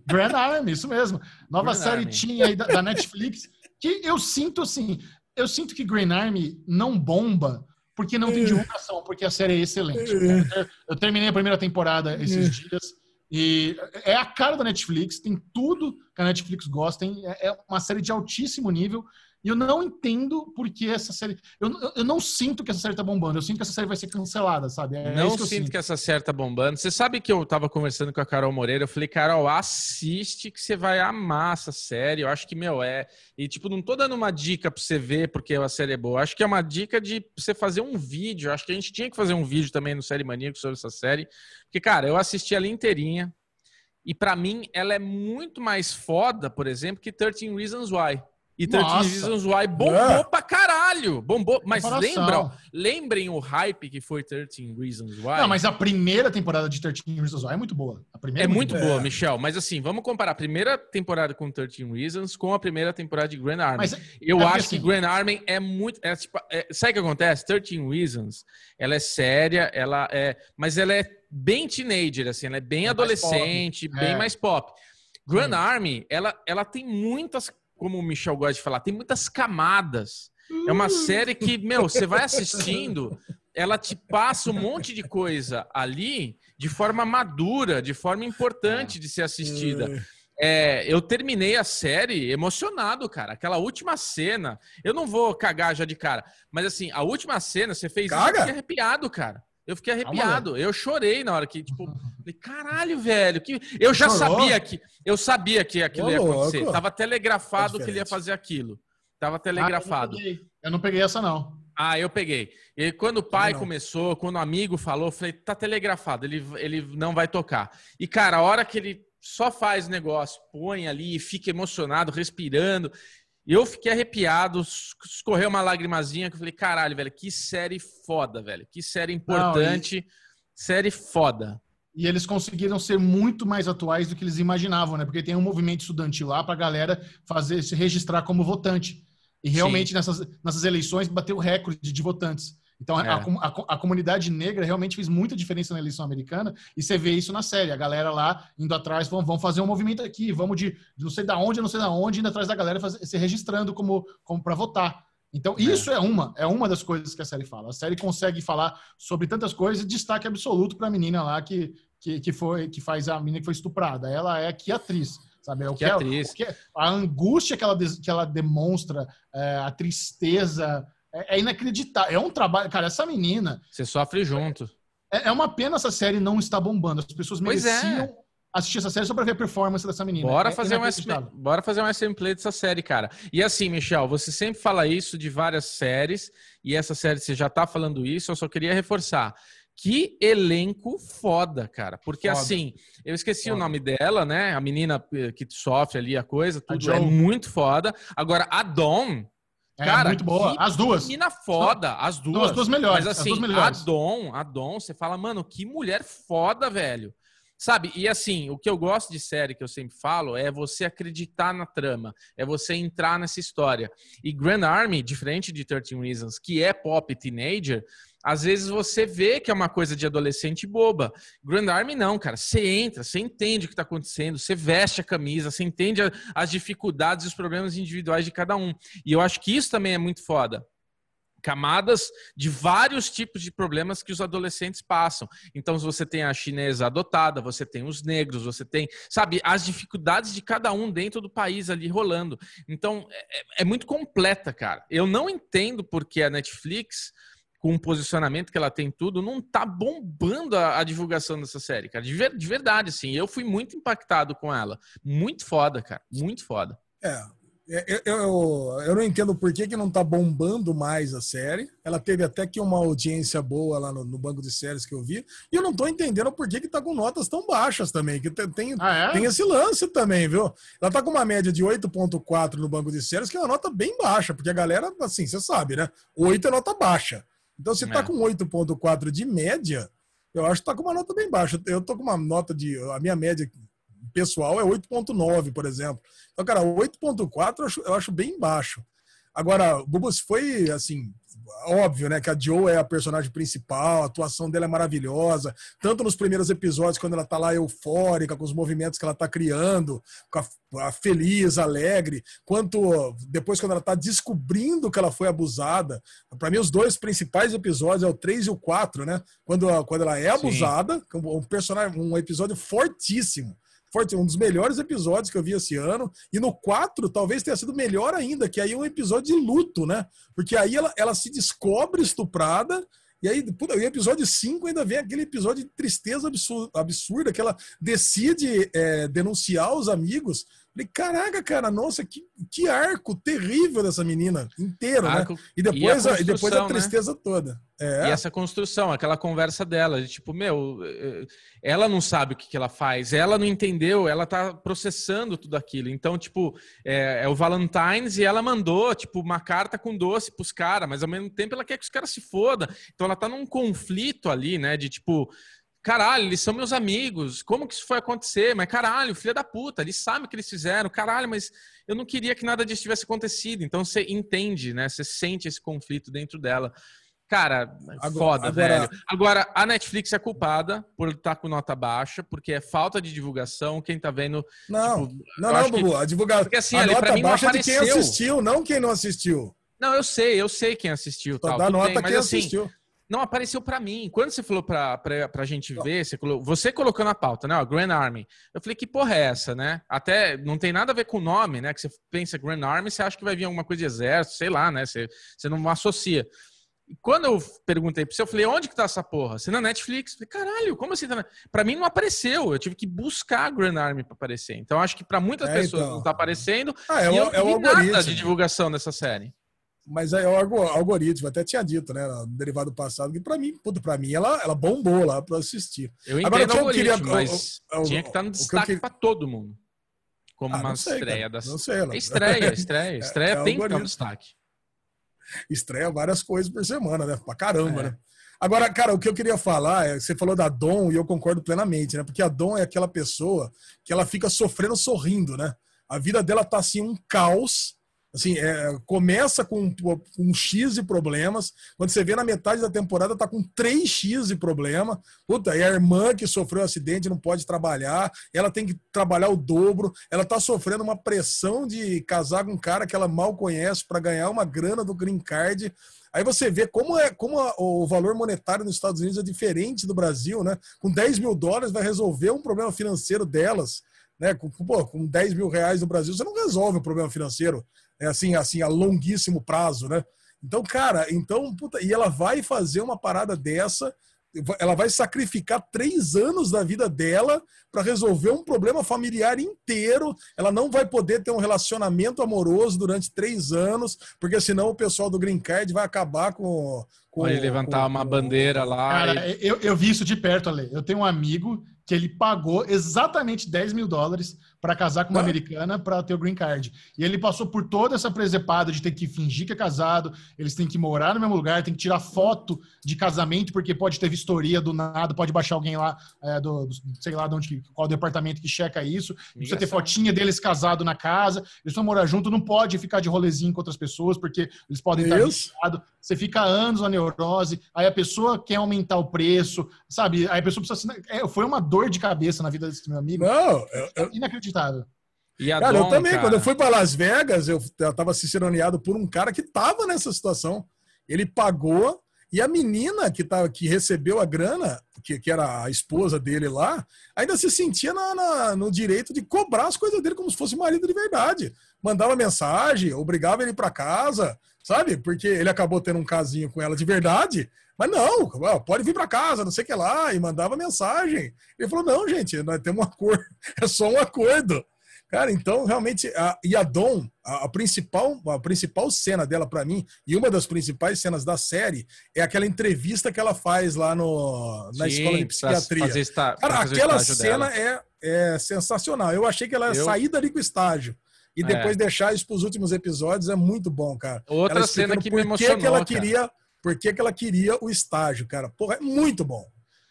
Grand Army, isso mesmo. Nova Grand série Army. tinha aí da, da Netflix, que eu sinto assim, eu sinto que Green Army não bomba porque não tem é. divulgação, porque a série é excelente. É. Eu terminei a primeira temporada esses é. dias e é a cara da Netflix, tem tudo que a Netflix gosta, é uma série de altíssimo nível e eu não entendo porque essa série. Eu, eu não sinto que essa série tá bombando. Eu sinto que essa série vai ser cancelada, sabe? É não que sinto, que essa série tá bombando. Você sabe que eu tava conversando com a Carol Moreira. Eu falei, Carol, assiste que você vai amar essa série. Eu acho que, meu, é. E, tipo, não tô dando uma dica pra você ver porque a série é boa. Eu acho que é uma dica de você fazer um vídeo. Eu acho que a gente tinha que fazer um vídeo também no Série Maníaco sobre essa série. Porque, cara, eu assisti ela inteirinha. E para mim, ela é muito mais foda, por exemplo, que 13 Reasons Why. E 13 Reasons Why bombou é. pra caralho. Bombou. Mas lembram, lembrem o hype que foi 13 Reasons Why? Não, mas a primeira temporada de 13 Reasons Why é muito boa. A primeira é, é muito, boa, Michel. Mas assim, vamos comparar a primeira temporada com 13 Reasons com a primeira temporada de Grand Army. Mas, Eu é acho assim, que Grand Army é muito. É, tipo, é, sabe o que acontece? 13 Reasons, ela é séria, ela é. Mas ela é bem teenager, assim, ela é bem é adolescente, mais bem é. mais pop. Grand Army, ela, ela tem muitas como o Michel gosta de falar, tem muitas camadas. É uma série que, meu, você vai assistindo, ela te passa um monte de coisa ali de forma madura, de forma importante de ser assistida. É, eu terminei a série emocionado, cara. Aquela última cena, eu não vou cagar já de cara, mas assim, a última cena, você fez Caga? isso, arrepiado, cara. Eu fiquei arrepiado. Eu chorei na hora que, tipo, falei, caralho, velho. Que... Eu já Chorou? sabia que. Eu sabia que aquilo Ô, ia acontecer. Louco. Tava telegrafado é que ele ia fazer aquilo. Tava telegrafado. Ah, eu, não eu, não peguei essa, não. Ah, eu peguei. E quando o pai começou, quando o amigo falou, eu falei, tá telegrafado, ele, ele não vai tocar. E, cara, a hora que ele só faz negócio, põe ali e fica emocionado, respirando. Eu fiquei arrepiado, escorreu uma lagrimazinha que eu falei, caralho, velho, que série foda, velho. Que série importante, Não, e... série foda. E eles conseguiram ser muito mais atuais do que eles imaginavam, né? Porque tem um movimento estudantil lá para a galera fazer se registrar como votante. E realmente nessas, nessas eleições bateu o recorde de votantes. Então, é. a, a, a, comunidade negra realmente fez muita diferença na eleição americana e você vê isso na série. A galera lá indo atrás, vão, vão fazer um movimento aqui, vamos de, de não sei da onde, não sei da onde, indo atrás da galera fazer, se registrando como, como para votar. Então, é. isso é uma, é uma das coisas que a série fala. A série consegue falar sobre tantas coisas, destaque absoluto para a menina lá que, que, que, foi, que faz a menina que foi estuprada. Ela é que atriz. Sabe? É o que, que atriz. O que, a angústia que ela, que ela demonstra, é, a tristeza, é, é, inacreditável. É um trabalho. Cara, essa menina. Você sofre junto. É, é uma pena essa série não estar bombando. As pessoas é. mereciam assistir essa série só pra ver a performance dessa menina. Bora, é fazer, um SM, bora fazer um SM Play dessa série, cara. E assim, Michel, você sempre fala isso de várias séries, e essa série você já tá falando isso, eu só queria reforçar. Que elenco foda, cara. Porque foda. assim, eu esqueci foda. o nome dela, né? A menina eh, que sofre ali a coisa, tudo a é muito foda. Agora, a Dawn, é, cara, muito boa. As duas. Menina foda, as duas. As duas melhores. Mas assim, melhores. a Dawn, a Dawn, você fala, mano, que mulher foda, velho. Sabe? E assim, o que eu gosto de série, que eu sempre falo, é você acreditar na trama, é você entrar nessa história. E Grand Army, diferente de 13 Reasons, que é pop teenager, às vezes você vê que é uma coisa de adolescente boba. Grand Army não, cara. Você entra, você entende o que está acontecendo, você veste a camisa, você entende as dificuldades e os problemas individuais de cada um. E eu acho que isso também é muito foda camadas de vários tipos de problemas que os adolescentes passam. Então, você tem a chinesa adotada, você tem os negros, você tem, sabe, as dificuldades de cada um dentro do país ali rolando. Então, é, é muito completa, cara. Eu não entendo porque a Netflix com o posicionamento que ela tem tudo, não tá bombando a, a divulgação dessa série, cara. De, ver, de verdade, assim. Eu fui muito impactado com ela. Muito foda, cara. Muito foda. É, é, eu, eu, eu, não entendo por que, que não está bombando mais a série. Ela teve até que uma audiência boa lá no, no banco de séries que eu vi. E eu não estou entendendo por que, que tá com notas tão baixas também. Que tem, ah, é? tem esse lance também, viu? Ela está com uma média de 8,4 no banco de séries, que é uma nota bem baixa, porque a galera, assim, você sabe, né? 8 é nota baixa. Então, se está é. com 8,4 de média, eu acho que está com uma nota bem baixa. Eu estou com uma nota de. A minha média pessoal é 8.9, por exemplo. Então, cara, 8.4 eu acho, eu acho bem baixo. Agora, Bubus foi assim, óbvio, né, que a Joe é a personagem principal, a atuação dela é maravilhosa, tanto nos primeiros episódios quando ela tá lá eufórica com os movimentos que ela tá criando, com a, a feliz, alegre, quanto depois quando ela tá descobrindo que ela foi abusada. Para mim os dois principais episódios é o 3 e o 4, né? Quando quando ela é abusada, Sim. um personagem, um episódio fortíssimo forte, um dos melhores episódios que eu vi esse ano. E no 4, talvez tenha sido melhor ainda, que aí é um episódio de luto, né? Porque aí ela, ela se descobre estuprada. E aí, puta, episódio 5 ainda vem aquele episódio de tristeza absurda, absurda que ela decide é, denunciar os amigos Falei, caraca, cara, nossa, que, que arco terrível dessa menina, inteiro, né? arco, né? E depois, e a, e depois a né? tristeza né? toda. É. E essa construção, aquela conversa dela, de tipo, meu, eh, ela não sabe o que, que ela faz, ela não entendeu, ela tá processando tudo aquilo. Então, tipo, é, é o Valentine's e ela mandou, tipo, uma carta com doce pros caras, mas ao mesmo tempo ela quer que os caras se foda. Então ela tá num conflito ali, né, de tipo Caralho, eles são meus amigos. Como que isso foi acontecer? Mas caralho, filha da puta, eles sabem o que eles fizeram. Caralho, mas eu não queria que nada disso tivesse acontecido. Então você entende, né? Você sente esse conflito dentro dela. Cara, agora, foda, agora... velho. Agora, a Netflix é culpada por estar com nota baixa, porque é falta de divulgação. Quem tá vendo. Não, tipo, não, não, Bubu. Que... A divulgação. Porque assim, a ali, nota baixa é de quem assistiu, não quem não assistiu. Não, eu sei, eu sei quem assistiu. Só tal, dá nota bem, quem mas, assim, assistiu não apareceu para mim. Quando você falou pra, pra, pra gente ver, você colocou, você colocou na pauta, né? Ó, Grand Army. Eu falei, que porra é essa, né? Até não tem nada a ver com o nome, né? Que você pensa Grand Army, você acha que vai vir alguma coisa de exército, sei lá, né? Você, você não associa. E quando eu perguntei pra você, eu falei, onde que tá essa porra? Você na Netflix? Eu falei, caralho, como assim? Tá na... Pra mim não apareceu. Eu tive que buscar Grand Army pra aparecer. Então acho que para muitas é, pessoas então. não tá aparecendo. Ah, é, e eu é o algoritmo. nada de divulgação dessa série. Mas é o algoritmo, até tinha dito, né, no derivado passado, que para mim, puta, para mim ela, ela bombou lá para assistir. Eu entendo Agora, o algoritmo, queria, mas tinha que estar tá no destaque para todo mundo. Como ah, uma sei, estreia da Não sei, ela... Estreia, estreia, estreia é, tem é que estar no destaque. Estreia várias coisas por semana, né? Pra caramba, é. né? Agora, cara, o que eu queria falar é, você falou da Dom e eu concordo plenamente, né? Porque a Dom é aquela pessoa que ela fica sofrendo sorrindo, né? A vida dela tá assim um caos Assim, é, começa com, um X de problemas. Quando você vê na metade da temporada, tá com 3X de problema. Puta, e a irmã que sofreu um acidente não pode trabalhar, ela tem que trabalhar o dobro, ela tá sofrendo uma pressão de casar com um cara que ela mal conhece para ganhar uma grana do green card. Aí você vê como, é, como a, o valor monetário nos Estados Unidos é diferente do Brasil, né? Com 10 mil dólares vai resolver um problema financeiro delas. Né? Com, pô, com 10 mil reais no Brasil, você não resolve o problema financeiro é assim, assim, a longuíssimo prazo, né? Então, cara, então, puta, e ela vai fazer uma parada dessa, ela vai sacrificar três anos da vida dela para resolver um problema familiar inteiro. Ela não vai poder ter um relacionamento amoroso durante três anos, porque senão o pessoal do Green Card vai acabar com. com Pode levantar com, uma bandeira lá. Cara, e... eu, eu vi isso de perto, Ale. Eu tenho um amigo que ele pagou exatamente 10 mil dólares para casar com uma ah. americana para ter o green card. E ele passou por toda essa presepada de ter que fingir que é casado, eles têm que morar no mesmo lugar, tem que tirar foto de casamento, porque pode ter vistoria do nada, pode baixar alguém lá, é, do, do, sei lá de onde, qual departamento que checa isso. Precisa ter fotinha deles casado na casa, eles vão morar junto, não pode ficar de rolezinho com outras pessoas, porque eles podem estar viciados. Você fica anos na neurose, aí a pessoa quer aumentar o preço, sabe? Aí a pessoa precisa. É, foi uma dor de cabeça na vida desse meu amigo. Não, eu, eu... inacreditável. E a cara, Dom, eu também, cara... quando eu fui para Las Vegas, eu, eu tava ciceroneado por um cara que tava nessa situação. Ele pagou e a menina que, tá, que recebeu a grana, que, que era a esposa dele lá, ainda se sentia na, na, no direito de cobrar as coisas dele como se fosse marido de verdade. Mandava mensagem, obrigava ele para casa, sabe? Porque ele acabou tendo um casinho com ela de verdade. Mas não, pode vir para casa, não sei o que lá, e mandava mensagem. Ele falou: não, gente, nós temos um acordo, é só um acordo. Cara, então realmente a, e a Dom, a, a principal, a principal cena dela para mim e uma das principais cenas da série é aquela entrevista que ela faz lá no na Sim, escola de psiquiatria. Esta, Cara, aquela cena é, é sensacional. Eu achei que ela ia Eu... sair dali com o estágio e depois é. deixar isso para os últimos episódios é muito bom, cara. Outra cena que me emocionou. Que ela queria, por que ela queria o estágio, cara? Porra, é muito bom.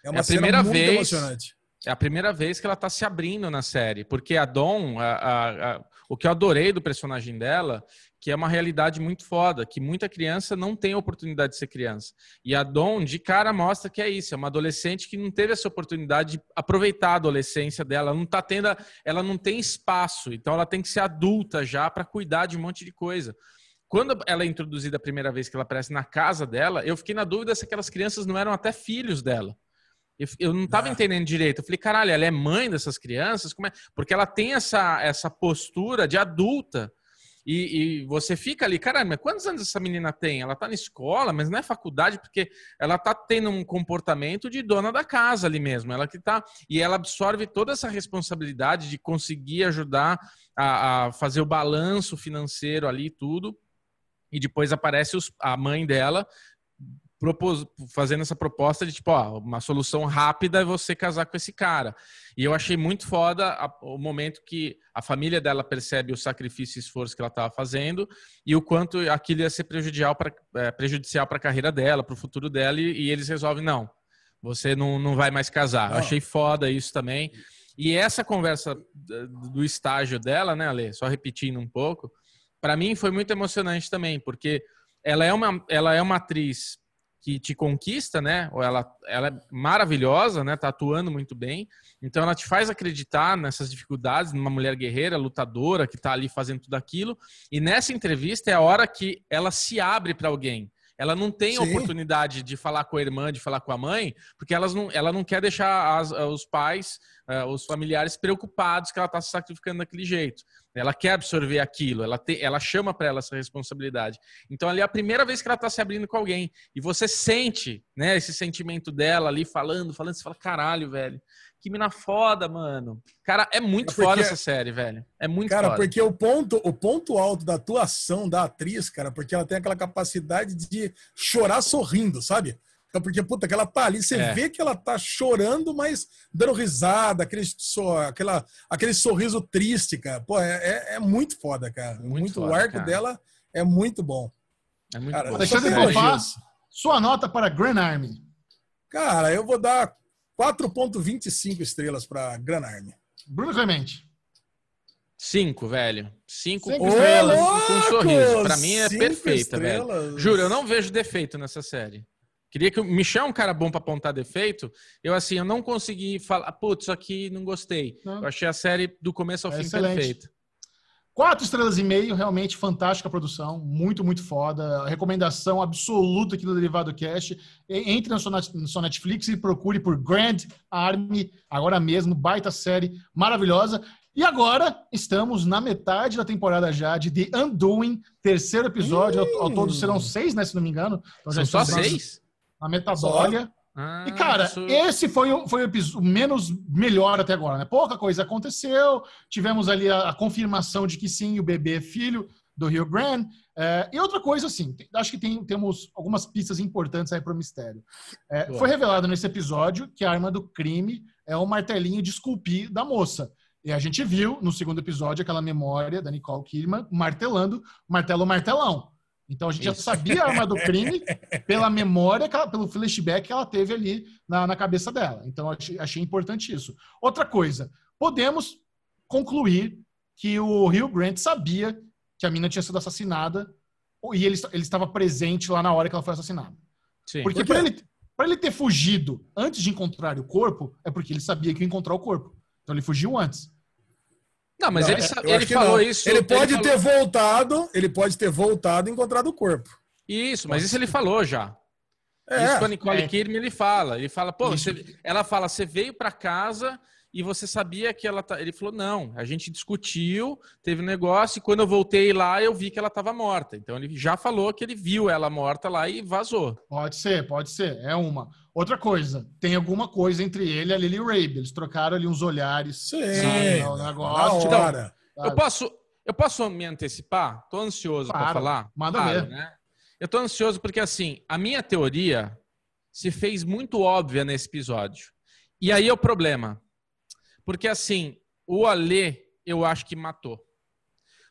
É uma é a primeira muito vez, emocionante. É a primeira vez que ela está se abrindo na série, porque a Dom, a, a, a, o que eu adorei do personagem dela, que é uma realidade muito foda, que muita criança não tem oportunidade de ser criança. E a Dom, de cara, mostra que é isso, é uma adolescente que não teve essa oportunidade de aproveitar a adolescência dela, ela não tá tendo, ela não tem espaço, então ela tem que ser adulta já para cuidar de um monte de coisa. Quando ela é introduzida a primeira vez que ela aparece na casa dela, eu fiquei na dúvida se aquelas crianças não eram até filhos dela. Eu, não estava ah. entendendo direito. Eu falei, caralho, ela é mãe dessas crianças? Como é? Porque ela tem essa, essa postura de adulta. E, e, você fica ali, caralho, mas quantos anos essa menina tem? Ela tá na escola, mas não é faculdade, porque ela tá tendo um comportamento de dona da casa ali mesmo. Ela que tá. E ela absorve toda essa responsabilidade de conseguir ajudar a, a fazer o balanço financeiro ali tudo. E depois aparece os, a mãe dela propos, fazendo essa proposta de tipo, ó, uma solução rápida é você casar com esse cara. E eu achei muito foda a, o momento que a família dela percebe o sacrifício e esforço que ela estava fazendo e o quanto aquilo ia ser prejudicial para é, prejudicial a carreira dela, para o futuro dela, e, e, eles resolvem, não, você não, não vai mais casar. Eu achei foda isso também. E essa conversa do estágio dela, né, Ale? Só repetindo um pouco, para mim foi muito emocionante também, porque ela é uma, ela é uma atriz que te conquista, né? Ou ela, ela é maravilhosa, né? Tá atuando muito bem. Então ela te faz acreditar nessas dificuldades, numa mulher guerreira, lutadora, que tá ali fazendo tudo aquilo. E nessa entrevista é a hora que ela se abre para alguém. Ela não tem Sim. oportunidade de falar com a irmã, de falar com a mãe, porque elas não, ela não quer deixar as, os pais, uh, os familiares preocupados que ela está se sacrificando daquele jeito. Ela quer absorver aquilo, ela, te, ela chama para ela essa responsabilidade. Então, ali é a primeira vez que ela está se abrindo com alguém. E você sente né, esse sentimento dela ali falando, falando, você fala: caralho, velho, que mina foda, mano. Cara, é muito é porque, foda essa série, velho. É muito cara, foda. Cara, porque o ponto, o ponto alto da atuação da atriz, cara, porque ela tem aquela capacidade de chorar sorrindo, sabe? Então, porque, puta, que ela tá ali, você é. vê que ela tá chorando, mas dando risada, aquele, so, aquela, aquele sorriso triste, cara. Pô, é, é, é muito foda, cara. Muito, muito foda, o arco cara. dela é muito bom. É muito cara, bom. Alexandre é, sua nota para Grand Army. Cara, eu vou dar 4.25 estrelas para Grand Army. Bruno Clemente. Cinco, velho. Cinco, Cinco estrelas com um sorriso. Pra mim é Cinco perfeita, estrelas. velho. Juro, eu não vejo defeito nessa série. Queria que o Michel é um cara bom para apontar defeito. Eu, assim, eu não consegui falar, putz, isso aqui não gostei. Não. Eu achei a série do começo ao é fim excelente. perfeita. Quatro estrelas e meio, realmente fantástica a produção, muito, muito foda. Recomendação absoluta aqui do Derivado Cast. Entre na sua Netflix e procure por Grand Army, agora mesmo, baita série maravilhosa. E agora estamos na metade da temporada já de The Undoing, terceiro episódio. Ao, ao todo serão seis, né? Se não me engano. Então, São só seis? Na metadólia. Ah, e, cara, isso... esse foi, o, foi o menos melhor até agora, né? Pouca coisa aconteceu. Tivemos ali a, a confirmação de que sim, o bebê é filho do Rio Grande. É, e outra coisa, assim, tem, acho que tem, temos algumas pistas importantes aí para o mistério. É, foi revelado nesse episódio que a arma do crime é o martelinho de esculpir da moça. E a gente viu no segundo episódio aquela memória da Nicole Kidman martelando martelo martelão. Então a gente Isso. já sabia a arma do crime pela memória, pelo flashback que ela teve ali na, na cabeça dela. Então achei, achei importante isso. Outra coisa, podemos concluir que o Rio Grant sabia que a mina tinha sido assassinada e ele, ele estava presente lá na hora que ela foi assassinada. Sim. Porque Por para ele, ele ter fugido antes de encontrar o corpo, é porque ele sabia que ia encontrar o corpo. Então ele fugiu antes. Não, mas não, ele, é, ele falou não. isso. Ele pode ele ter falou... voltado, ele pode ter voltado e encontrado o corpo. Isso, mas isso ele falou já. É, isso com a Nicole é. Kidman ele fala. Ele fala, pô, você... ela fala, você veio para casa e você sabia que ela tá. Ele falou: não, a gente discutiu, teve um negócio, e quando eu voltei lá, eu vi que ela estava morta. Então ele já falou que ele viu ela morta lá e vazou. Pode ser, pode ser. É uma. Outra coisa, tem alguma coisa entre ele e a Lily Rabe. Eles trocaram ali uns olhares. Sim, no negócio. Tipo, hora. eu posso, eu posso me antecipar? Tô ansioso para falar. Manda claro, ver. Né? Eu tô ansioso porque assim, a minha teoria se fez muito óbvia nesse episódio. E aí é o problema. Porque assim, o Alê, eu acho que matou.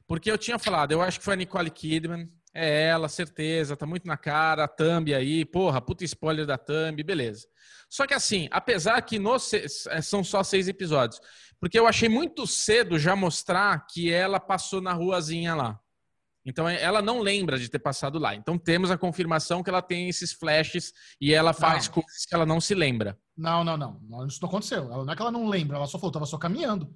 Porque eu tinha falado, eu acho que foi a Nicole Kidman, é ela, certeza, tá muito na cara, a thumb aí, porra, puta spoiler da thumb, beleza. Só que assim, apesar que no, é, são só seis episódios, porque eu achei muito cedo já mostrar que ela passou na ruazinha lá. Então é, ela não lembra de ter passado lá. Então temos a confirmação que ela tem esses flashes e ela faz não. coisas que ela não se lembra. Não, não, não. Isso não aconteceu. Não é que ela não lembra, ela só falou, tava só caminhando.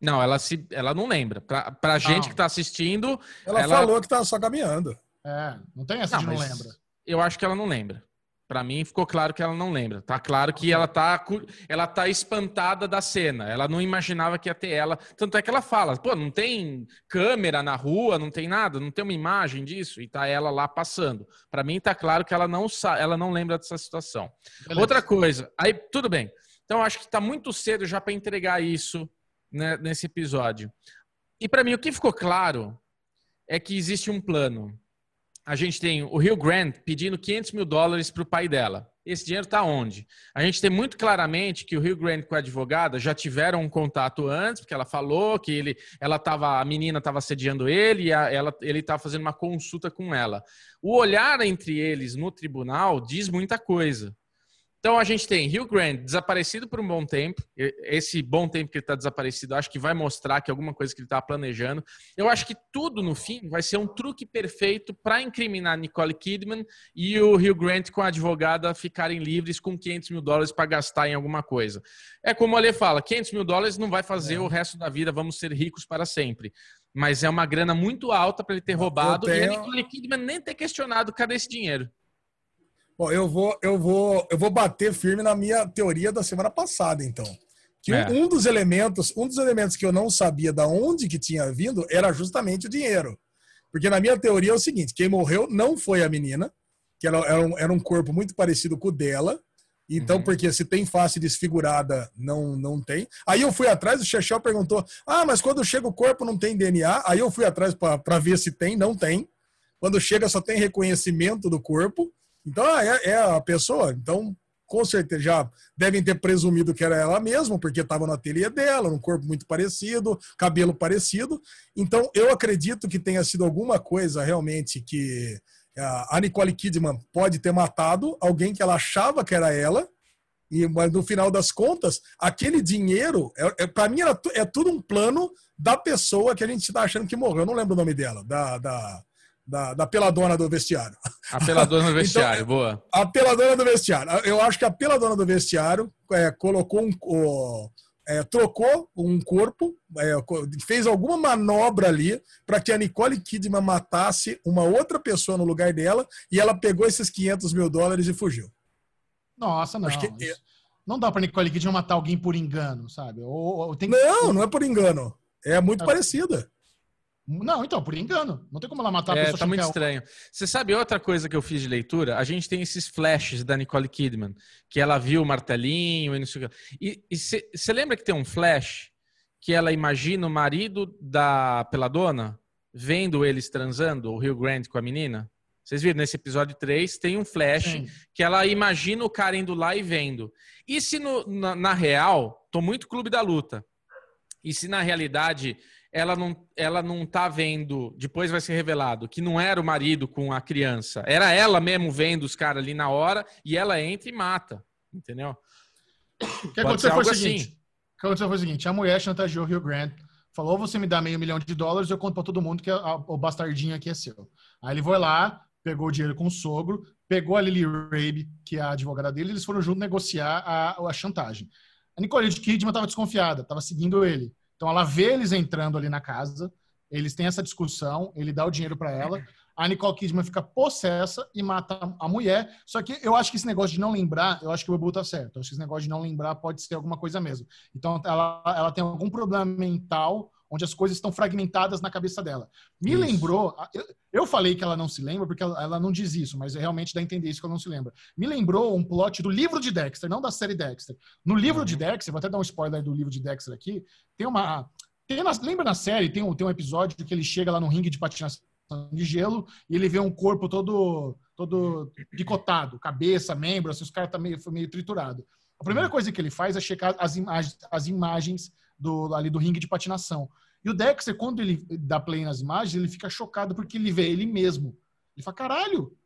Não, ela, se, ela não lembra. Pra, pra gente que tá assistindo. Ela, ela, falou que tava só caminhando. É, não tem essa não, de não lembra. Eu acho que ela não lembra. Para mim ficou claro que ela não lembra. Tá claro que ela tá, ela tá espantada da cena. Ela não imaginava que ia ter ela. Tanto é que ela fala: pô, não tem câmera na rua, não tem nada, não tem uma imagem disso. E tá ela lá passando. Para mim tá claro que ela não ela não lembra dessa situação. Beleza. Outra coisa, aí tudo bem. Então acho que tá muito cedo já para entregar isso né, nesse episódio. E para mim o que ficou claro é que existe um plano a gente tem o Rio Grant pedindo 500 mil dólares para o pai dela. Esse dinheiro está onde? A gente tem muito claramente que o Rio Grant com a advogada já tiveram um contato antes, porque ela falou que ele, ela tava, a menina estava sediando ele e a, ela, ele estava fazendo uma consulta com ela. O olhar entre eles no tribunal diz muita coisa. Então a gente tem Hugh Grant desaparecido por um bom tempo. Esse bom tempo que ele está desaparecido, acho que vai mostrar que alguma coisa que ele está planejando. Eu acho que tudo no fim vai ser um truque perfeito para incriminar Nicole Kidman e o Hugh Grant com a advogada ficarem livres com 500 mil dólares para gastar em alguma coisa. É como o Ale fala: 500 mil dólares não vai fazer é. o resto da vida, vamos ser ricos para sempre. Mas é uma grana muito alta para ele ter roubado tenho... e a Nicole Kidman nem ter questionado cadê esse dinheiro. Bom, eu vou, eu vou, eu vou bater firme na minha teoria da semana passada, então. Que é. um dos elementos, um dos elementos que eu não sabia da onde que tinha vindo era justamente o dinheiro. Porque na minha teoria é o seguinte: quem morreu não foi a menina, que era, era, um, era um corpo muito parecido com o dela. Então, uhum. porque se tem face desfigurada, não não tem. Aí eu fui atrás, o Chechel perguntou: Ah, mas quando chega o corpo não tem DNA? Aí eu fui atrás para ver se tem, não tem. Quando chega só tem reconhecimento do corpo. Então, é, é a pessoa. Então, com certeza já devem ter presumido que era ela mesma, porque estava no ateliê dela, um corpo muito parecido, cabelo parecido. Então, eu acredito que tenha sido alguma coisa realmente que a Nicole Kidman pode ter matado alguém que ela achava que era ela, E, mas no final das contas, aquele dinheiro, é, é para mim, era, é tudo um plano da pessoa que a gente está achando que morreu. Eu não lembro o nome dela, da, da, da, da peladona do vestiário. A peladona do então, vestiário, então, boa. A peladona do vestiário. Eu acho que a peladona do vestiário é, colocou um. O, é, trocou um corpo, é, fez alguma manobra ali para que a Nicole Kidman matasse uma outra pessoa no lugar dela e ela pegou esses 500 mil dólares e fugiu. Nossa, não. Acho que... Não dá para Nicole Kidman matar alguém por engano, sabe? Ou, ou tem... Não, não é por engano. É muito é. parecida. Não, então, por engano. Não tem como ela matar a é, pessoa. Tá muito estranho. Você sabe outra coisa que eu fiz de leitura? A gente tem esses flashes da Nicole Kidman, que ela viu o martelinho e não sei o que. E você lembra que tem um flash que ela imagina o marido da peladona vendo eles transando, o Rio Grande com a menina? Vocês viram, nesse episódio 3 tem um flash Sim. que ela imagina o cara indo lá e vendo. E se no, na, na real, tô muito clube da luta, e se na realidade ela não, ela não tá vendo, depois vai ser revelado, que não era o marido com a criança, era ela mesmo vendo os caras ali na hora e ela entra e mata, entendeu? O que aconteceu foi o seguinte, assim. o que aconteceu foi o seguinte, a mulher chantageou o Rio Grande, falou, você me dá meio milhão de dólares, eu conto para todo mundo que a, a, o bastardinho aqui é seu. Aí ele foi lá, pegou o dinheiro com o sogro, pegou a Lily Rabe, que é a advogada dele, e eles foram juntos negociar a, a chantagem. A Nicole Kidman estava desconfiada, estava seguindo ele. Então ela vê eles entrando ali na casa, eles têm essa discussão, ele dá o dinheiro para ela, a Nicole Kidman fica possessa e mata a mulher. Só que eu acho que esse negócio de não lembrar, eu acho que o Bubu tá certo. Eu acho que esse negócio de não lembrar pode ser alguma coisa mesmo. Então ela, ela tem algum problema mental onde as coisas estão fragmentadas na cabeça dela. Me isso. lembrou, eu, eu, falei que ela não se lembra porque ela, ela, não diz isso, mas realmente dá a entender isso que ela não se lembra. Me lembrou um plot do livro de Dexter, não da série Dexter. No livro uhum. de Dexter, vou até dar um spoiler do livro de Dexter aqui, tem uma... Tem na, lembra na série, tem um, tem um episódio que ele chega lá no ringue de patinação de gelo e ele vê um corpo todo todo picotado, cabeça, membro, assim, os caras tá meio, meio triturado. A primeira uhum. coisa que ele faz é checar as, imagens, as imagens do, ali do ringue de patinação. E o Dexter, quando ele dá play nas imagens, ele fica chocado porque ele vê ele mesmo. Ele fala: caralho,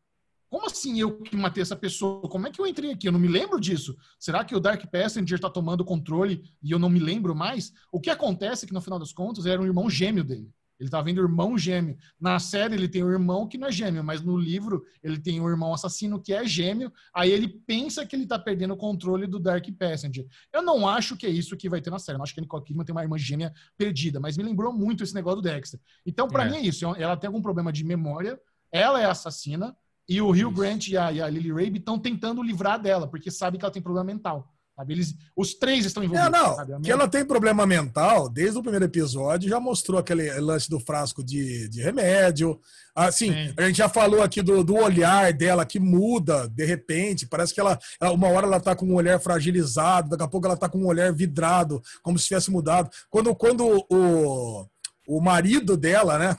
como assim eu que matei essa pessoa? Como é que eu entrei aqui? Eu não me lembro disso. Será que o Dark Passenger está tomando controle e eu não me lembro mais? O que acontece é que, no final das contas, era um irmão gêmeo dele. Ele tá vendo irmão gêmeo. Na série ele tem um irmão que não é gêmeo, mas no livro ele tem um irmão assassino que é gêmeo. Aí ele pensa que ele tá perdendo o controle do Dark Passenger. Eu não acho que é isso que vai ter na série. Eu não acho que a Nicole Kidman tem uma irmã gêmea perdida, mas me lembrou muito esse negócio do Dexter. Então, para é. mim é isso. Ela tem algum problema de memória, ela é assassina, e o Hugh Grant e a, e a Lily Rabe estão tentando livrar dela, porque sabe que ela tem problema mental. Sabe? Eles, os três estão envolvidos. É, não, sabe? que ela tem problema mental, desde o primeiro episódio, já mostrou aquele lance do frasco de, de remédio. Assim, Sim. a gente já falou aqui do, do olhar dela que muda de repente. Parece que ela, uma hora ela tá com um olhar fragilizado, daqui a pouco ela tá com um olhar vidrado, como se tivesse mudado. Quando, quando o o marido dela, né,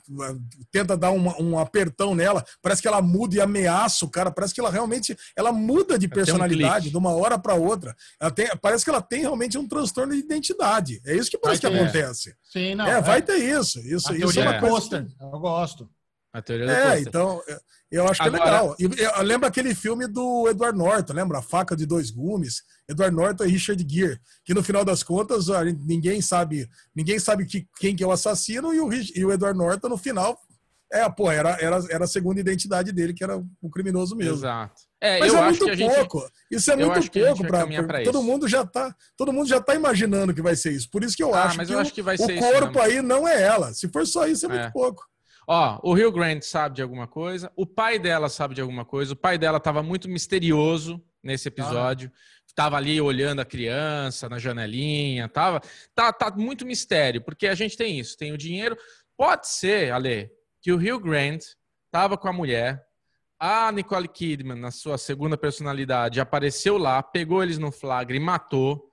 tenta dar um, um, apertão nela, parece que ela muda e ameaça o cara, parece que ela realmente ela muda de personalidade um de uma hora para outra. Ela tem, parece que ela tem realmente um transtorno de identidade. É isso que parece que acontece. Sim, não, é, vai é. ter isso. Isso, isso é uma coisa. Eu gosto. A teoria é, então, eu acho que Agora... é legal. E eu lembro aquele filme do Edward Norton, lembra? A Faca de Dois Gumes. Edward Norton e Richard Gere, que no final das contas ninguém sabe, ninguém sabe que, quem que é o assassino e o, e o Edward Norton no final é, pô, era, era, era a segunda identidade dele, que era o criminoso mesmo. Exato. É, Mas é muito pouco. Gente, isso é muito pouco para todo mundo já tá, todo mundo já tá imaginando que vai ser isso. Por isso que eu ah, acho que, eu acho que o corpo aí não é ela. Se for só isso é, é. muito pouco. Ó, o Rio Grande sabe de alguma coisa, o pai dela sabe de alguma coisa, o pai dela estava muito misterioso nesse episódio. Ah. Tava ali olhando a criança na janelinha, tava. Tá, tá muito mistério, porque a gente tem isso, tem o dinheiro. Pode ser, Ale, que o Rio Grande tava com a mulher, a Nicole Kidman, na sua segunda personalidade, apareceu lá, pegou eles no flagra e matou.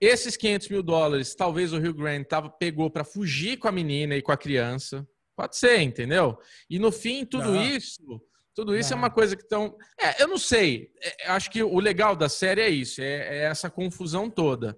Esses 500 mil dólares, talvez o Rio Grande tava, pegou para fugir com a menina e com a criança. Pode ser, entendeu? E no fim, tudo não. isso, tudo isso não. é uma coisa que estão. É, eu não sei. É, acho que o legal da série é isso, é, é essa confusão toda.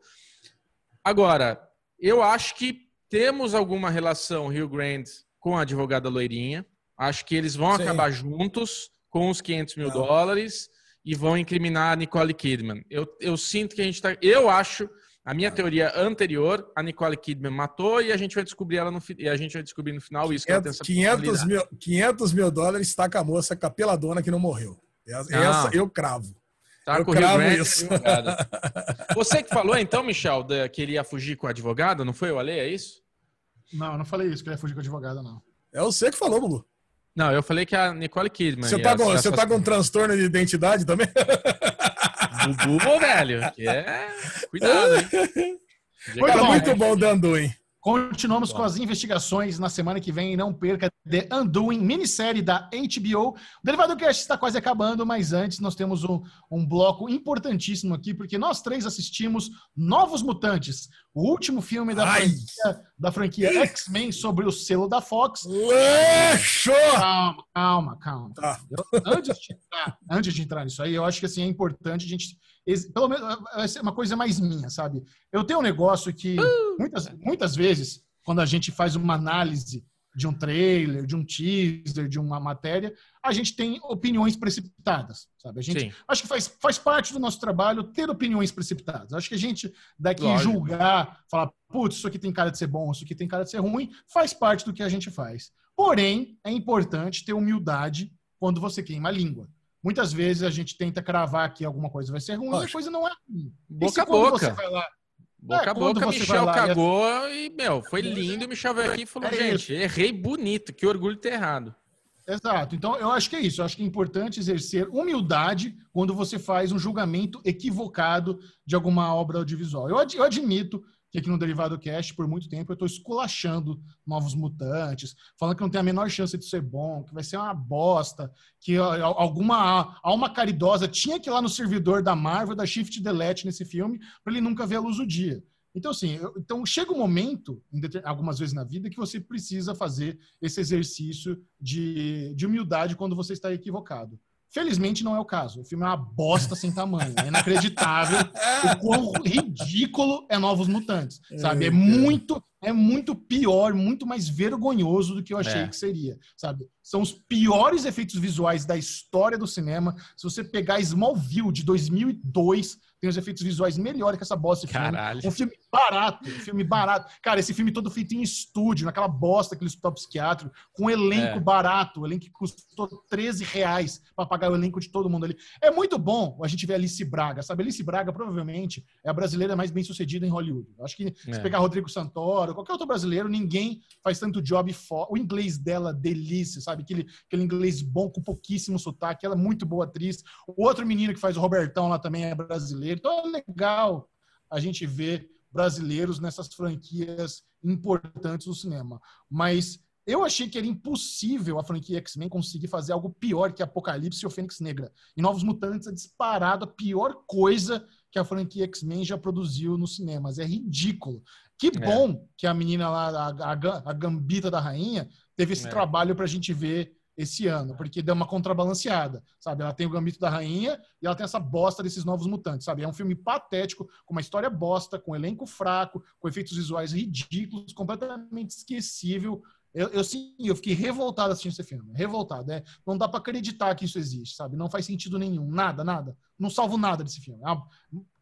Agora, eu acho que temos alguma relação Rio Grande com a advogada loirinha. Acho que eles vão Sim. acabar juntos com os 500 mil não. dólares. e vão incriminar a Nicole Kidman. Eu, eu sinto que a gente está. Eu acho. A minha teoria anterior, a Nicole Kidman matou e a gente vai descobrir ela no e a gente vai descobrir no final isso 500, que ela tem essa 500 mil, 500 mil dólares está com a moça capeladona que não morreu. Essa, essa eu cravo. Tá eu cravo isso. Você que falou então, Michel, que ele ia fugir com a advogada, não foi o Ale, é isso? Não, eu não falei isso, que ele ia fugir com a advogada, não. É você que falou, Lulu. Não, eu falei que a Nicole Kidman. Você tá, com, você tá com um transtorno de identidade também? Bubu, velho. Que é... Cuidado, hein? Muito, bom, muito bom, Dandu, hein? Continuamos com as investigações na semana que vem. Não perca The Undoing, minissérie da HBO. O Derivado Cast está quase acabando, mas antes nós temos um, um bloco importantíssimo aqui, porque nós três assistimos Novos Mutantes, o último filme da Ai. franquia, da franquia X-Men sobre o selo da Fox. Leixo! Calma, calma, calma. Tá. Eu, antes, de entrar, antes de entrar nisso aí, eu acho que assim, é importante a gente pelo menos vai ser uma coisa mais minha, sabe? Eu tenho um negócio que uh! muitas, muitas vezes, quando a gente faz uma análise de um trailer, de um teaser, de uma matéria, a gente tem opiniões precipitadas, sabe? A gente Sim. acho que faz, faz parte do nosso trabalho ter opiniões precipitadas. Acho que a gente daqui Lógico. julgar, falar, putz, isso aqui tem cara de ser bom, isso aqui tem cara de ser ruim, faz parte do que a gente faz. Porém, é importante ter humildade quando você queima a língua. Muitas vezes a gente tenta cravar que alguma coisa vai ser ruim e a coisa não é ruim. Boca a boca. Lá, Boca é, a boca, Michel cagou e, meu, foi lindo. O Michel veio aqui e falou: é gente, isso. errei bonito, que orgulho ter errado. Exato. Então, eu acho que é isso. Eu acho que é importante exercer humildade quando você faz um julgamento equivocado de alguma obra audiovisual. Eu, ad eu admito que aqui no Derivado Cast, por muito tempo, eu estou esculachando novos mutantes, falando que não tem a menor chance de ser bom, que vai ser uma bosta, que alguma alma caridosa tinha que ir lá no servidor da Marvel, da Shift Delete nesse filme, para ele nunca ver a luz do dia. Então, assim, eu, então chega um momento, algumas vezes na vida, que você precisa fazer esse exercício de, de humildade quando você está equivocado. Felizmente não é o caso. O filme é uma bosta sem tamanho. É inacreditável o quão ridículo é Novos Mutantes. Sabe? É muito, é muito pior, muito mais vergonhoso do que eu achei é. que seria. Sabe? São os piores efeitos visuais da história do cinema. Se você pegar Smallville de 2002, tem os efeitos visuais melhores que essa bosta de filme. Caralho. Um filme barato, um filme barato. Cara, esse filme todo feito em estúdio, naquela bosta, aquele hospital psiquiátrico, com um elenco é. barato, um elenco que custou 13 reais para pagar o elenco de todo mundo ali. É muito bom a gente ver Alice Braga, sabe? Alice Braga provavelmente é a brasileira mais bem sucedida em Hollywood. Acho que se é. pegar Rodrigo Santoro, qualquer outro brasileiro, ninguém faz tanto job fora. O inglês dela, delícia, sabe? Aquele, aquele inglês bom, com pouquíssimo sotaque. Ela é muito boa atriz. O outro menino que faz o Robertão lá também é brasileiro brasileiro. Então é legal a gente ver brasileiros nessas franquias importantes do cinema. Mas eu achei que era impossível a franquia X-Men conseguir fazer algo pior que Apocalipse e o Fênix Negra. E Novos Mutantes é disparado a pior coisa que a franquia X-Men já produziu nos cinemas. É ridículo. Que é. bom é. que a menina lá, a, a, a Gambita da Rainha, teve esse é. trabalho para a gente ver esse ano, porque deu uma contrabalanceada, sabe? Ela tem o Gambito da Rainha e ela tem essa bosta desses novos mutantes, sabe? É um filme patético, com uma história bosta, com um elenco fraco, com efeitos visuais ridículos, completamente esquecível. Eu, eu sim, eu fiquei revoltado assistindo esse filme. Revoltado, é. Não dá para acreditar que isso existe, sabe? Não faz sentido nenhum. Nada, nada. Não salvo nada desse filme. Uma...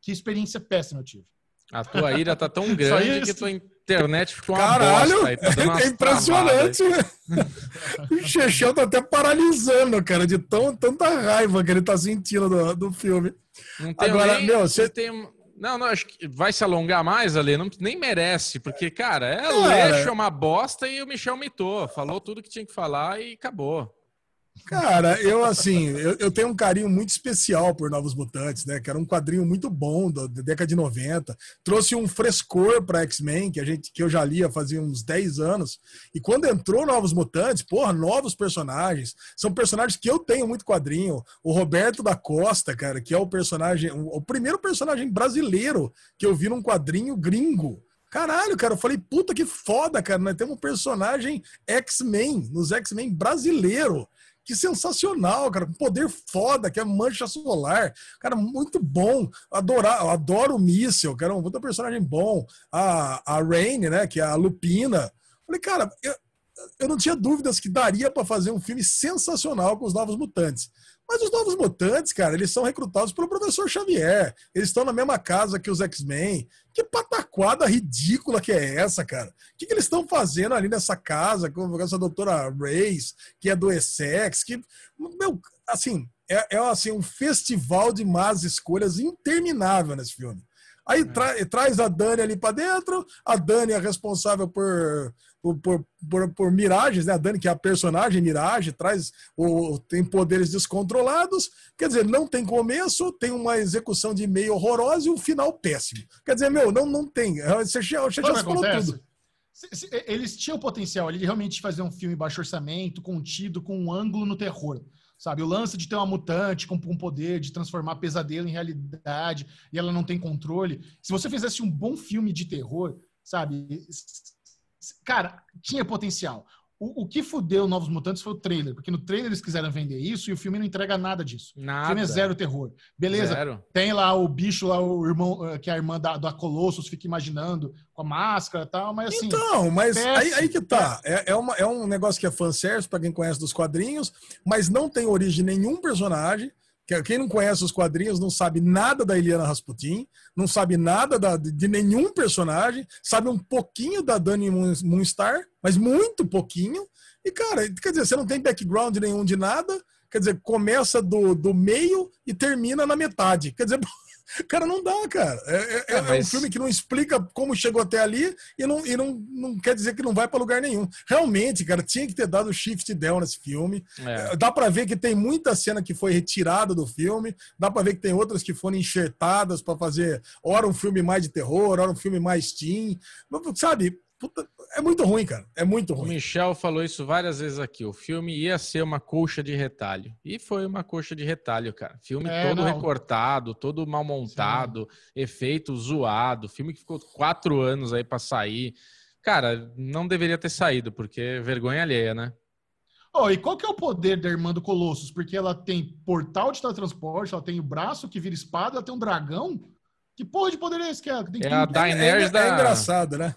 que experiência péssima eu tive. A tua ira tá tão grande que tua internet ficou uma Caralho, bosta. Tá é impressionante. o Chechel tá até paralisando, cara, de tão, tanta raiva que ele tá sentindo do, do filme. Não tem Agora, nem, meu, você tem... Não, não, acho que vai se alongar mais, Ale, não, nem merece, porque, cara, é cara, leixo, é uma bosta e o Michel mitou, falou tudo que tinha que falar e acabou. Cara, eu assim, eu, eu, tenho um carinho muito especial por Novos Mutantes, né? Que era um quadrinho muito bom da, da década de 90. Trouxe um frescor para X-Men, que a gente que eu já lia fazia uns 10 anos. E quando entrou Novos Mutantes, porra, novos personagens. São personagens que eu tenho muito quadrinho. O Roberto da Costa, cara, que é o personagem, o, o primeiro personagem brasileiro que eu vi num quadrinho gringo. Caralho, cara, eu falei, puta que foda, cara. Nós temos um personagem X-Men, nos X-Men brasileiro que sensacional, cara. Um poder foda, que é mancha solar. Cara, muito bom. Adorar, adoro o Míssel, que era um outro personagem bom. A, a Rain, né? Que é a Lupina. Falei, cara, eu, eu não tinha dúvidas que daria para fazer um filme sensacional com os Novos Mutantes. Mas os novos mutantes, cara, eles são recrutados pelo professor Xavier. Eles estão na mesma casa que os X-Men. Que pataquada ridícula que é essa, cara? O que, que eles estão fazendo ali nessa casa com essa doutora Reis, que é do Essex? Que, meu, assim, é, é assim, um festival de más escolhas interminável nesse filme. Aí é. tra traz a Dani ali para dentro, a Dani é responsável por, por, por, por, por miragens, né? A Dani, que é a personagem Mirage, traz o, tem poderes descontrolados. Quer dizer, não tem começo, tem uma execução de meio horrorosa e um final péssimo. Quer dizer, meu, não, não tem. Você, já, você já falou tudo. Eles tinham potencial ali de realmente fazer um filme baixo orçamento, contido, com um ângulo no terror. Sabe, o lance de ter uma mutante com um poder de transformar pesadelo em realidade e ela não tem controle. Se você fizesse um bom filme de terror, sabe, cara, tinha potencial. O, o, que fudeu Novos Mutantes foi o trailer, porque no trailer eles quiseram vender isso e o filme não entrega nada disso. Nada. O filme é zero terror. Beleza, zero. tem lá o bicho lá, o irmão, eh, que é a irmã da, da Colossus fica imaginando com a máscara e tal, mas assim... Então, mas aí, aí, que tá. É, é, uma, é um negócio que é fanservice para quem conhece dos quadrinhos, mas não tem origem nenhum personagem. Quem não conhece os quadrinhos não sabe nada da Eliana Rasputin, não sabe nada da, de nenhum personagem, sabe um pouquinho da Dani Moonstar, mas muito pouquinho. E, cara, quer dizer, você não tem background nenhum de nada, quer dizer, começa do, do meio e termina na metade. Quer dizer, Cara, não dá, cara. É, é, é, é mas... um filme que não explica como chegou até ali e não, e não, não quer dizer que não vai para lugar nenhum. Realmente, cara, tinha que ter dado shift down nesse filme. É. Dá para ver que tem muita cena que foi retirada do filme. Dá para ver que tem outras que foram enxertadas para fazer, ora um filme mais de terror, ora um filme mais teen. Sabe? Puta, é muito ruim, cara. É muito ruim. O Michel falou isso várias vezes aqui. O filme ia ser uma coxa de retalho. E foi uma coxa de retalho, cara. Filme é, todo não. recortado, todo mal montado, Sim. efeito zoado. Filme que ficou quatro anos aí para sair. Cara, não deveria ter saído, porque é vergonha alheia, né? Oh, e qual que é o poder da irmã do Colossus? Porque ela tem portal de teletransporte, ela tem o braço que vira espada, ela tem um dragão. Que porra de poder é esse que ela tem? É a Daenerys é, é, da... é engraçado, né?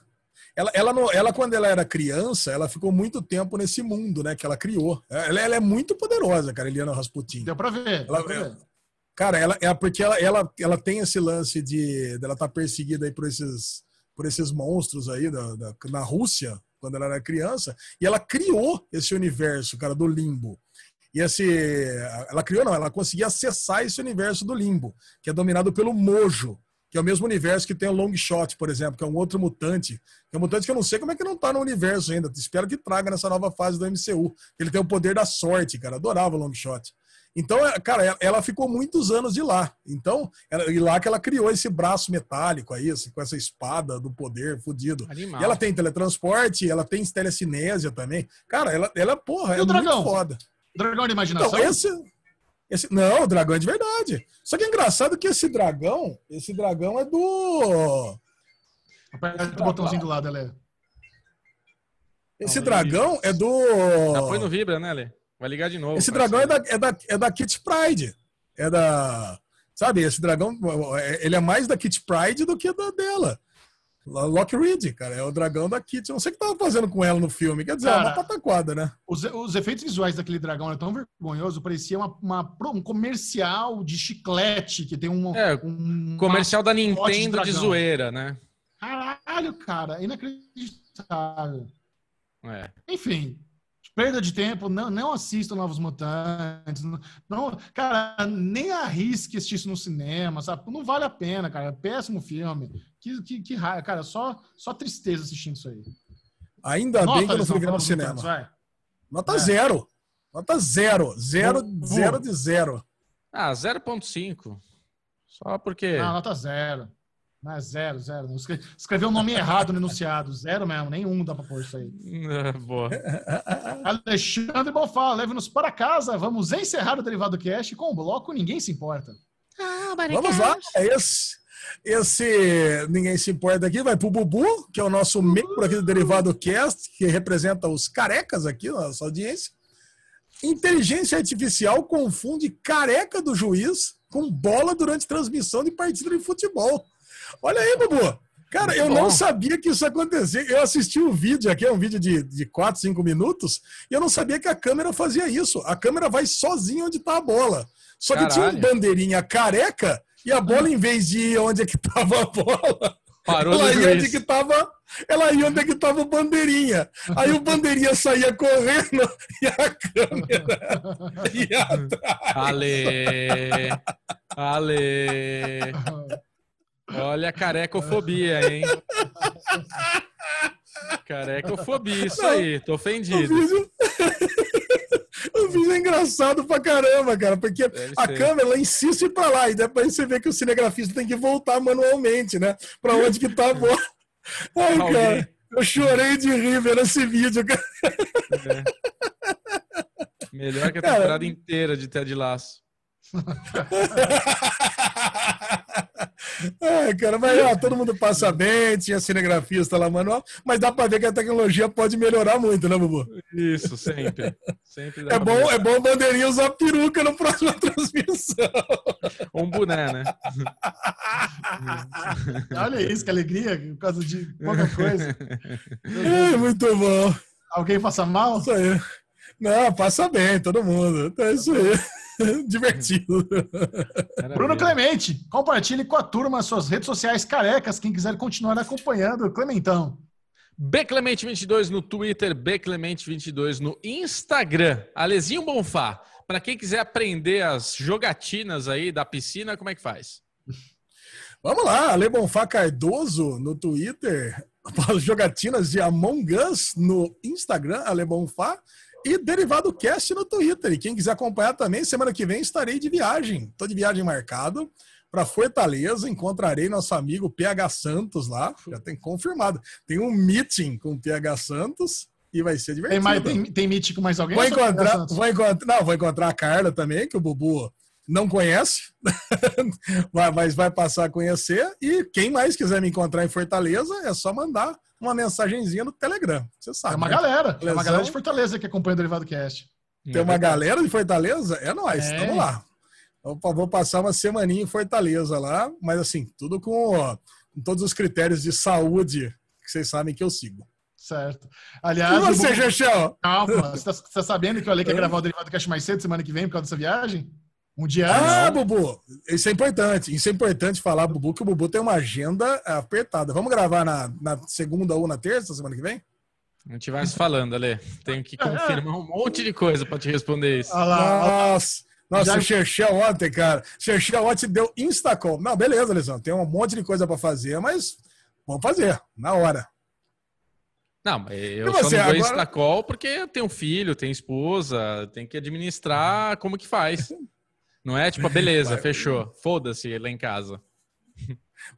Ela, ela, ela, quando ela era criança, ela ficou muito tempo nesse mundo, né? Que ela criou. Ela, ela é muito poderosa, cara, Eliana Rasputin. Deu pra ver. Ela, pra ver. Cara, ela é porque ela, ela, ela tem esse lance de ela tá perseguida aí por esses, por esses monstros aí da, da, na Rússia, quando ela era criança, e ela criou esse universo, cara, do limbo. E esse. Ela criou, não, ela conseguia acessar esse universo do limbo, que é dominado pelo Mojo que é o mesmo universo que tem o Long Shot, por exemplo, que é um outro mutante. Que é um mutante que eu não sei como é que não tá no universo ainda. Espero que traga nessa nova fase do MCU. Ele tem o poder da sorte, cara. Adorava o Long Shot. Então, é, cara, ela ficou muitos anos de lá. Então, ela, e lá que ela criou esse braço metálico aí, assim, com essa espada do poder fudido. Animal. E ela tem teletransporte, ela tem telecinésia também. Cara, ela, ela porra, e é o dragão? muito foda. Dragão de imaginação? Então, esse, esse, não, o dragão é de verdade. Só que é engraçado que esse dragão, esse dragão é do. Aperta o botãozinho do lado, Lê. Esse não, dragão é do. Já foi no Vibra, né, Lê? Vai ligar de novo. Esse dragão é da, é, da, é da Kit Pride. É da. Sabe, esse dragão, ele é mais da Kit Pride do que da dela. Lock Reed, cara, é o dragão da Kitty. Eu não sei o que tava fazendo com ela no filme. Quer dizer, cara, é uma pataquada, né? Os, os, efeitos visuais daquele dragão eram tão vergonhoso, parecia uma, uma, um comercial de chiclete que tem um. É, um comercial da Nintendo de, de, zoeira, né? Caralho, cara, é inacreditável. É. Enfim, Perda de tempo, não, não assista Novos Mutantes. Não, cara, nem arrisque assistir isso no cinema, sabe? Não vale a pena, cara. É péssimo filme. Que, que, que raio, cara. Só, só tristeza assistindo isso aí. Ainda Nota bem que eu não fui ver no cinema. Mutantes, Nota é. zero. Nota zero. Zero, zero de zero. Ah, 0.5. Só porque. Ah, nota zero. Não, é zero, zero. Escreveu o nome errado no enunciado. Zero mesmo, nenhum dá pra pôr isso aí. É, boa. Alexandre Bonfá, leve-nos para casa. Vamos encerrar o Derivado Cast com o bloco Ninguém Se Importa. Ah, Vamos lá. É esse, esse Ninguém Se Importa aqui vai pro Bubu, que é o nosso membro aqui do Derivado Cast, que representa os carecas aqui na nossa audiência. Inteligência artificial confunde careca do juiz com bola durante transmissão de partida de futebol. Olha aí, Bubu. Cara, eu não sabia que isso acontecia. Eu assisti o um vídeo aqui, é um vídeo de, de 4, 5 minutos, e eu não sabia que a câmera fazia isso. A câmera vai sozinha onde está a bola. Só que Caralho. tinha um bandeirinha careca e a bola, em vez de ir onde é que estava a bola, Parou ela ia onde que tava, ela ia onde é que tava o bandeirinha. Aí o bandeirinha saía correndo e a câmera ia atrás. Ale! Ale! Olha a carecofobia, hein? Carecofobia, isso aí, tô ofendido. O vídeo é engraçado pra caramba, cara, porque Deve a ser. câmera ela insiste pra lá e depois você vê que o cinegrafista tem que voltar manualmente, né? Pra onde que tá a bola. Ai, Alguém. cara, eu chorei de rir vendo esse vídeo, cara. É. Melhor que a temporada cara... inteira de Ted Laço. É, cara, mas ó, todo mundo passa bem, tinha cinegrafista lá manual, mas dá pra ver que a tecnologia pode melhorar muito, né, Bubu? Isso, sempre. sempre é, bom, é bom o bandeirinha usar peruca na próxima transmissão. Um boné, né? Olha isso, que alegria, por causa de pouca coisa. É, muito bom. Alguém passa mal? Isso aí. Não, passa bem, todo mundo. É isso aí. Divertido. Bruno Clemente, compartilhe com a turma suas redes sociais carecas, quem quiser continuar acompanhando. Clementão. Bclemente22 no Twitter, Bclemente22 no Instagram. Alezinho Bonfá, para quem quiser aprender as jogatinas aí da piscina, como é que faz? Vamos lá, Ale Bonfá Cardoso no Twitter, jogatinas de Among Us no Instagram, Ale Bonfá e Derivado Cast no Twitter. E quem quiser acompanhar também, semana que vem estarei de viagem. Estou de viagem marcado para Fortaleza. Encontrarei nosso amigo PH Santos lá. Já tem confirmado. Tem um meeting com o PH Santos e vai ser divertido. Tem, mais, tem, tem meeting com mais alguém? Vou encontrar, vou encontrar, não, vou encontrar a Carla também, que o Bubu não conhece, mas vai passar a conhecer. E quem mais quiser me encontrar em Fortaleza, é só mandar uma mensagenzinha no Telegram. Você sabe. É uma né? galera. É uma galera de Fortaleza que acompanha o Derivado Cast. Tem uma galera de Fortaleza? É nós, é. Vamos lá. Eu vou passar uma semaninha em Fortaleza lá, mas assim, tudo com, ó, com todos os critérios de saúde que vocês sabem que eu sigo. Certo. Aliás. E você, Chechel? Calma, você está tá sabendo que eu falei que ia gravar o Derivado Cast mais cedo semana que vem por causa dessa viagem? Um dia Ah, não. Bubu, isso é importante. Isso é importante falar, Bubu, que o Bubu tem uma agenda apertada. Vamos gravar na, na segunda ou na terça, semana que vem? A gente vai se falando, Ale. Tenho que confirmar um monte de coisa para te responder isso. Nossa, nossa Já... o Xerxel ontem, cara. Xerxel ontem deu Instacom. Não, beleza, Lisão. Tem um monte de coisa para fazer, mas vamos fazer, na hora. Não, eu você, só não dou agora... Porque eu tenho filho, tenho esposa, tem que administrar como que faz. Não é tipo, beleza, fechou. Foda-se lá em casa.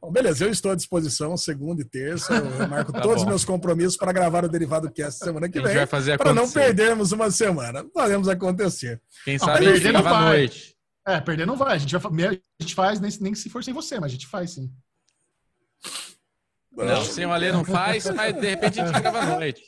Bom, beleza, eu estou à disposição segunda e terça. Eu marco tá todos os meus compromissos para gravar o Derivado Cast semana que vem. Para não perdermos uma semana. Podemos acontecer. Quem sabe a gente grava à noite. É, perder não vai. A gente, vai, a gente faz, nem, nem se for sem você, mas a gente faz sim. Não, sem o Alê não faz, mas de repente a gente grava à noite.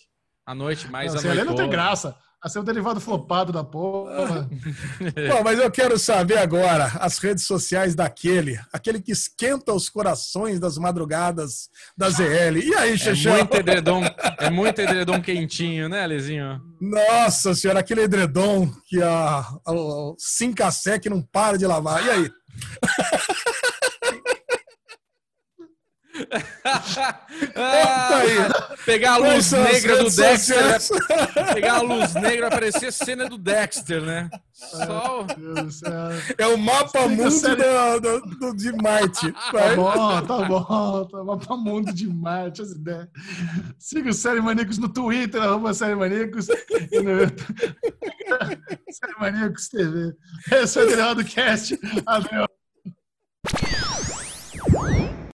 À noite, mais não, à noite. Sem o Alê não tem graça a ser o derivado flopado da porra. Bom, mas eu quero saber agora as redes sociais daquele, aquele que esquenta os corações das madrugadas da ZL. E aí, Xexão? É muito edredom, é muito edredom quentinho, né, Alezinho? Nossa senhora, aquele edredom que a, a, a Sincasec não para de lavar. E aí? ah, pegar a luz negra do Dexter. Né? Pegar a luz negra aparecer cena do Dexter, né? Só... É o mapa mundo do, do, de Marte. Tá bom, tá bom. Tá mapa mundo de Marte, as ideias. Siga o Série Maníacos no Twitter, arroba Série Maníacos. No... Série Maníacos TV. Esse é o Adriano Cast. Adeus.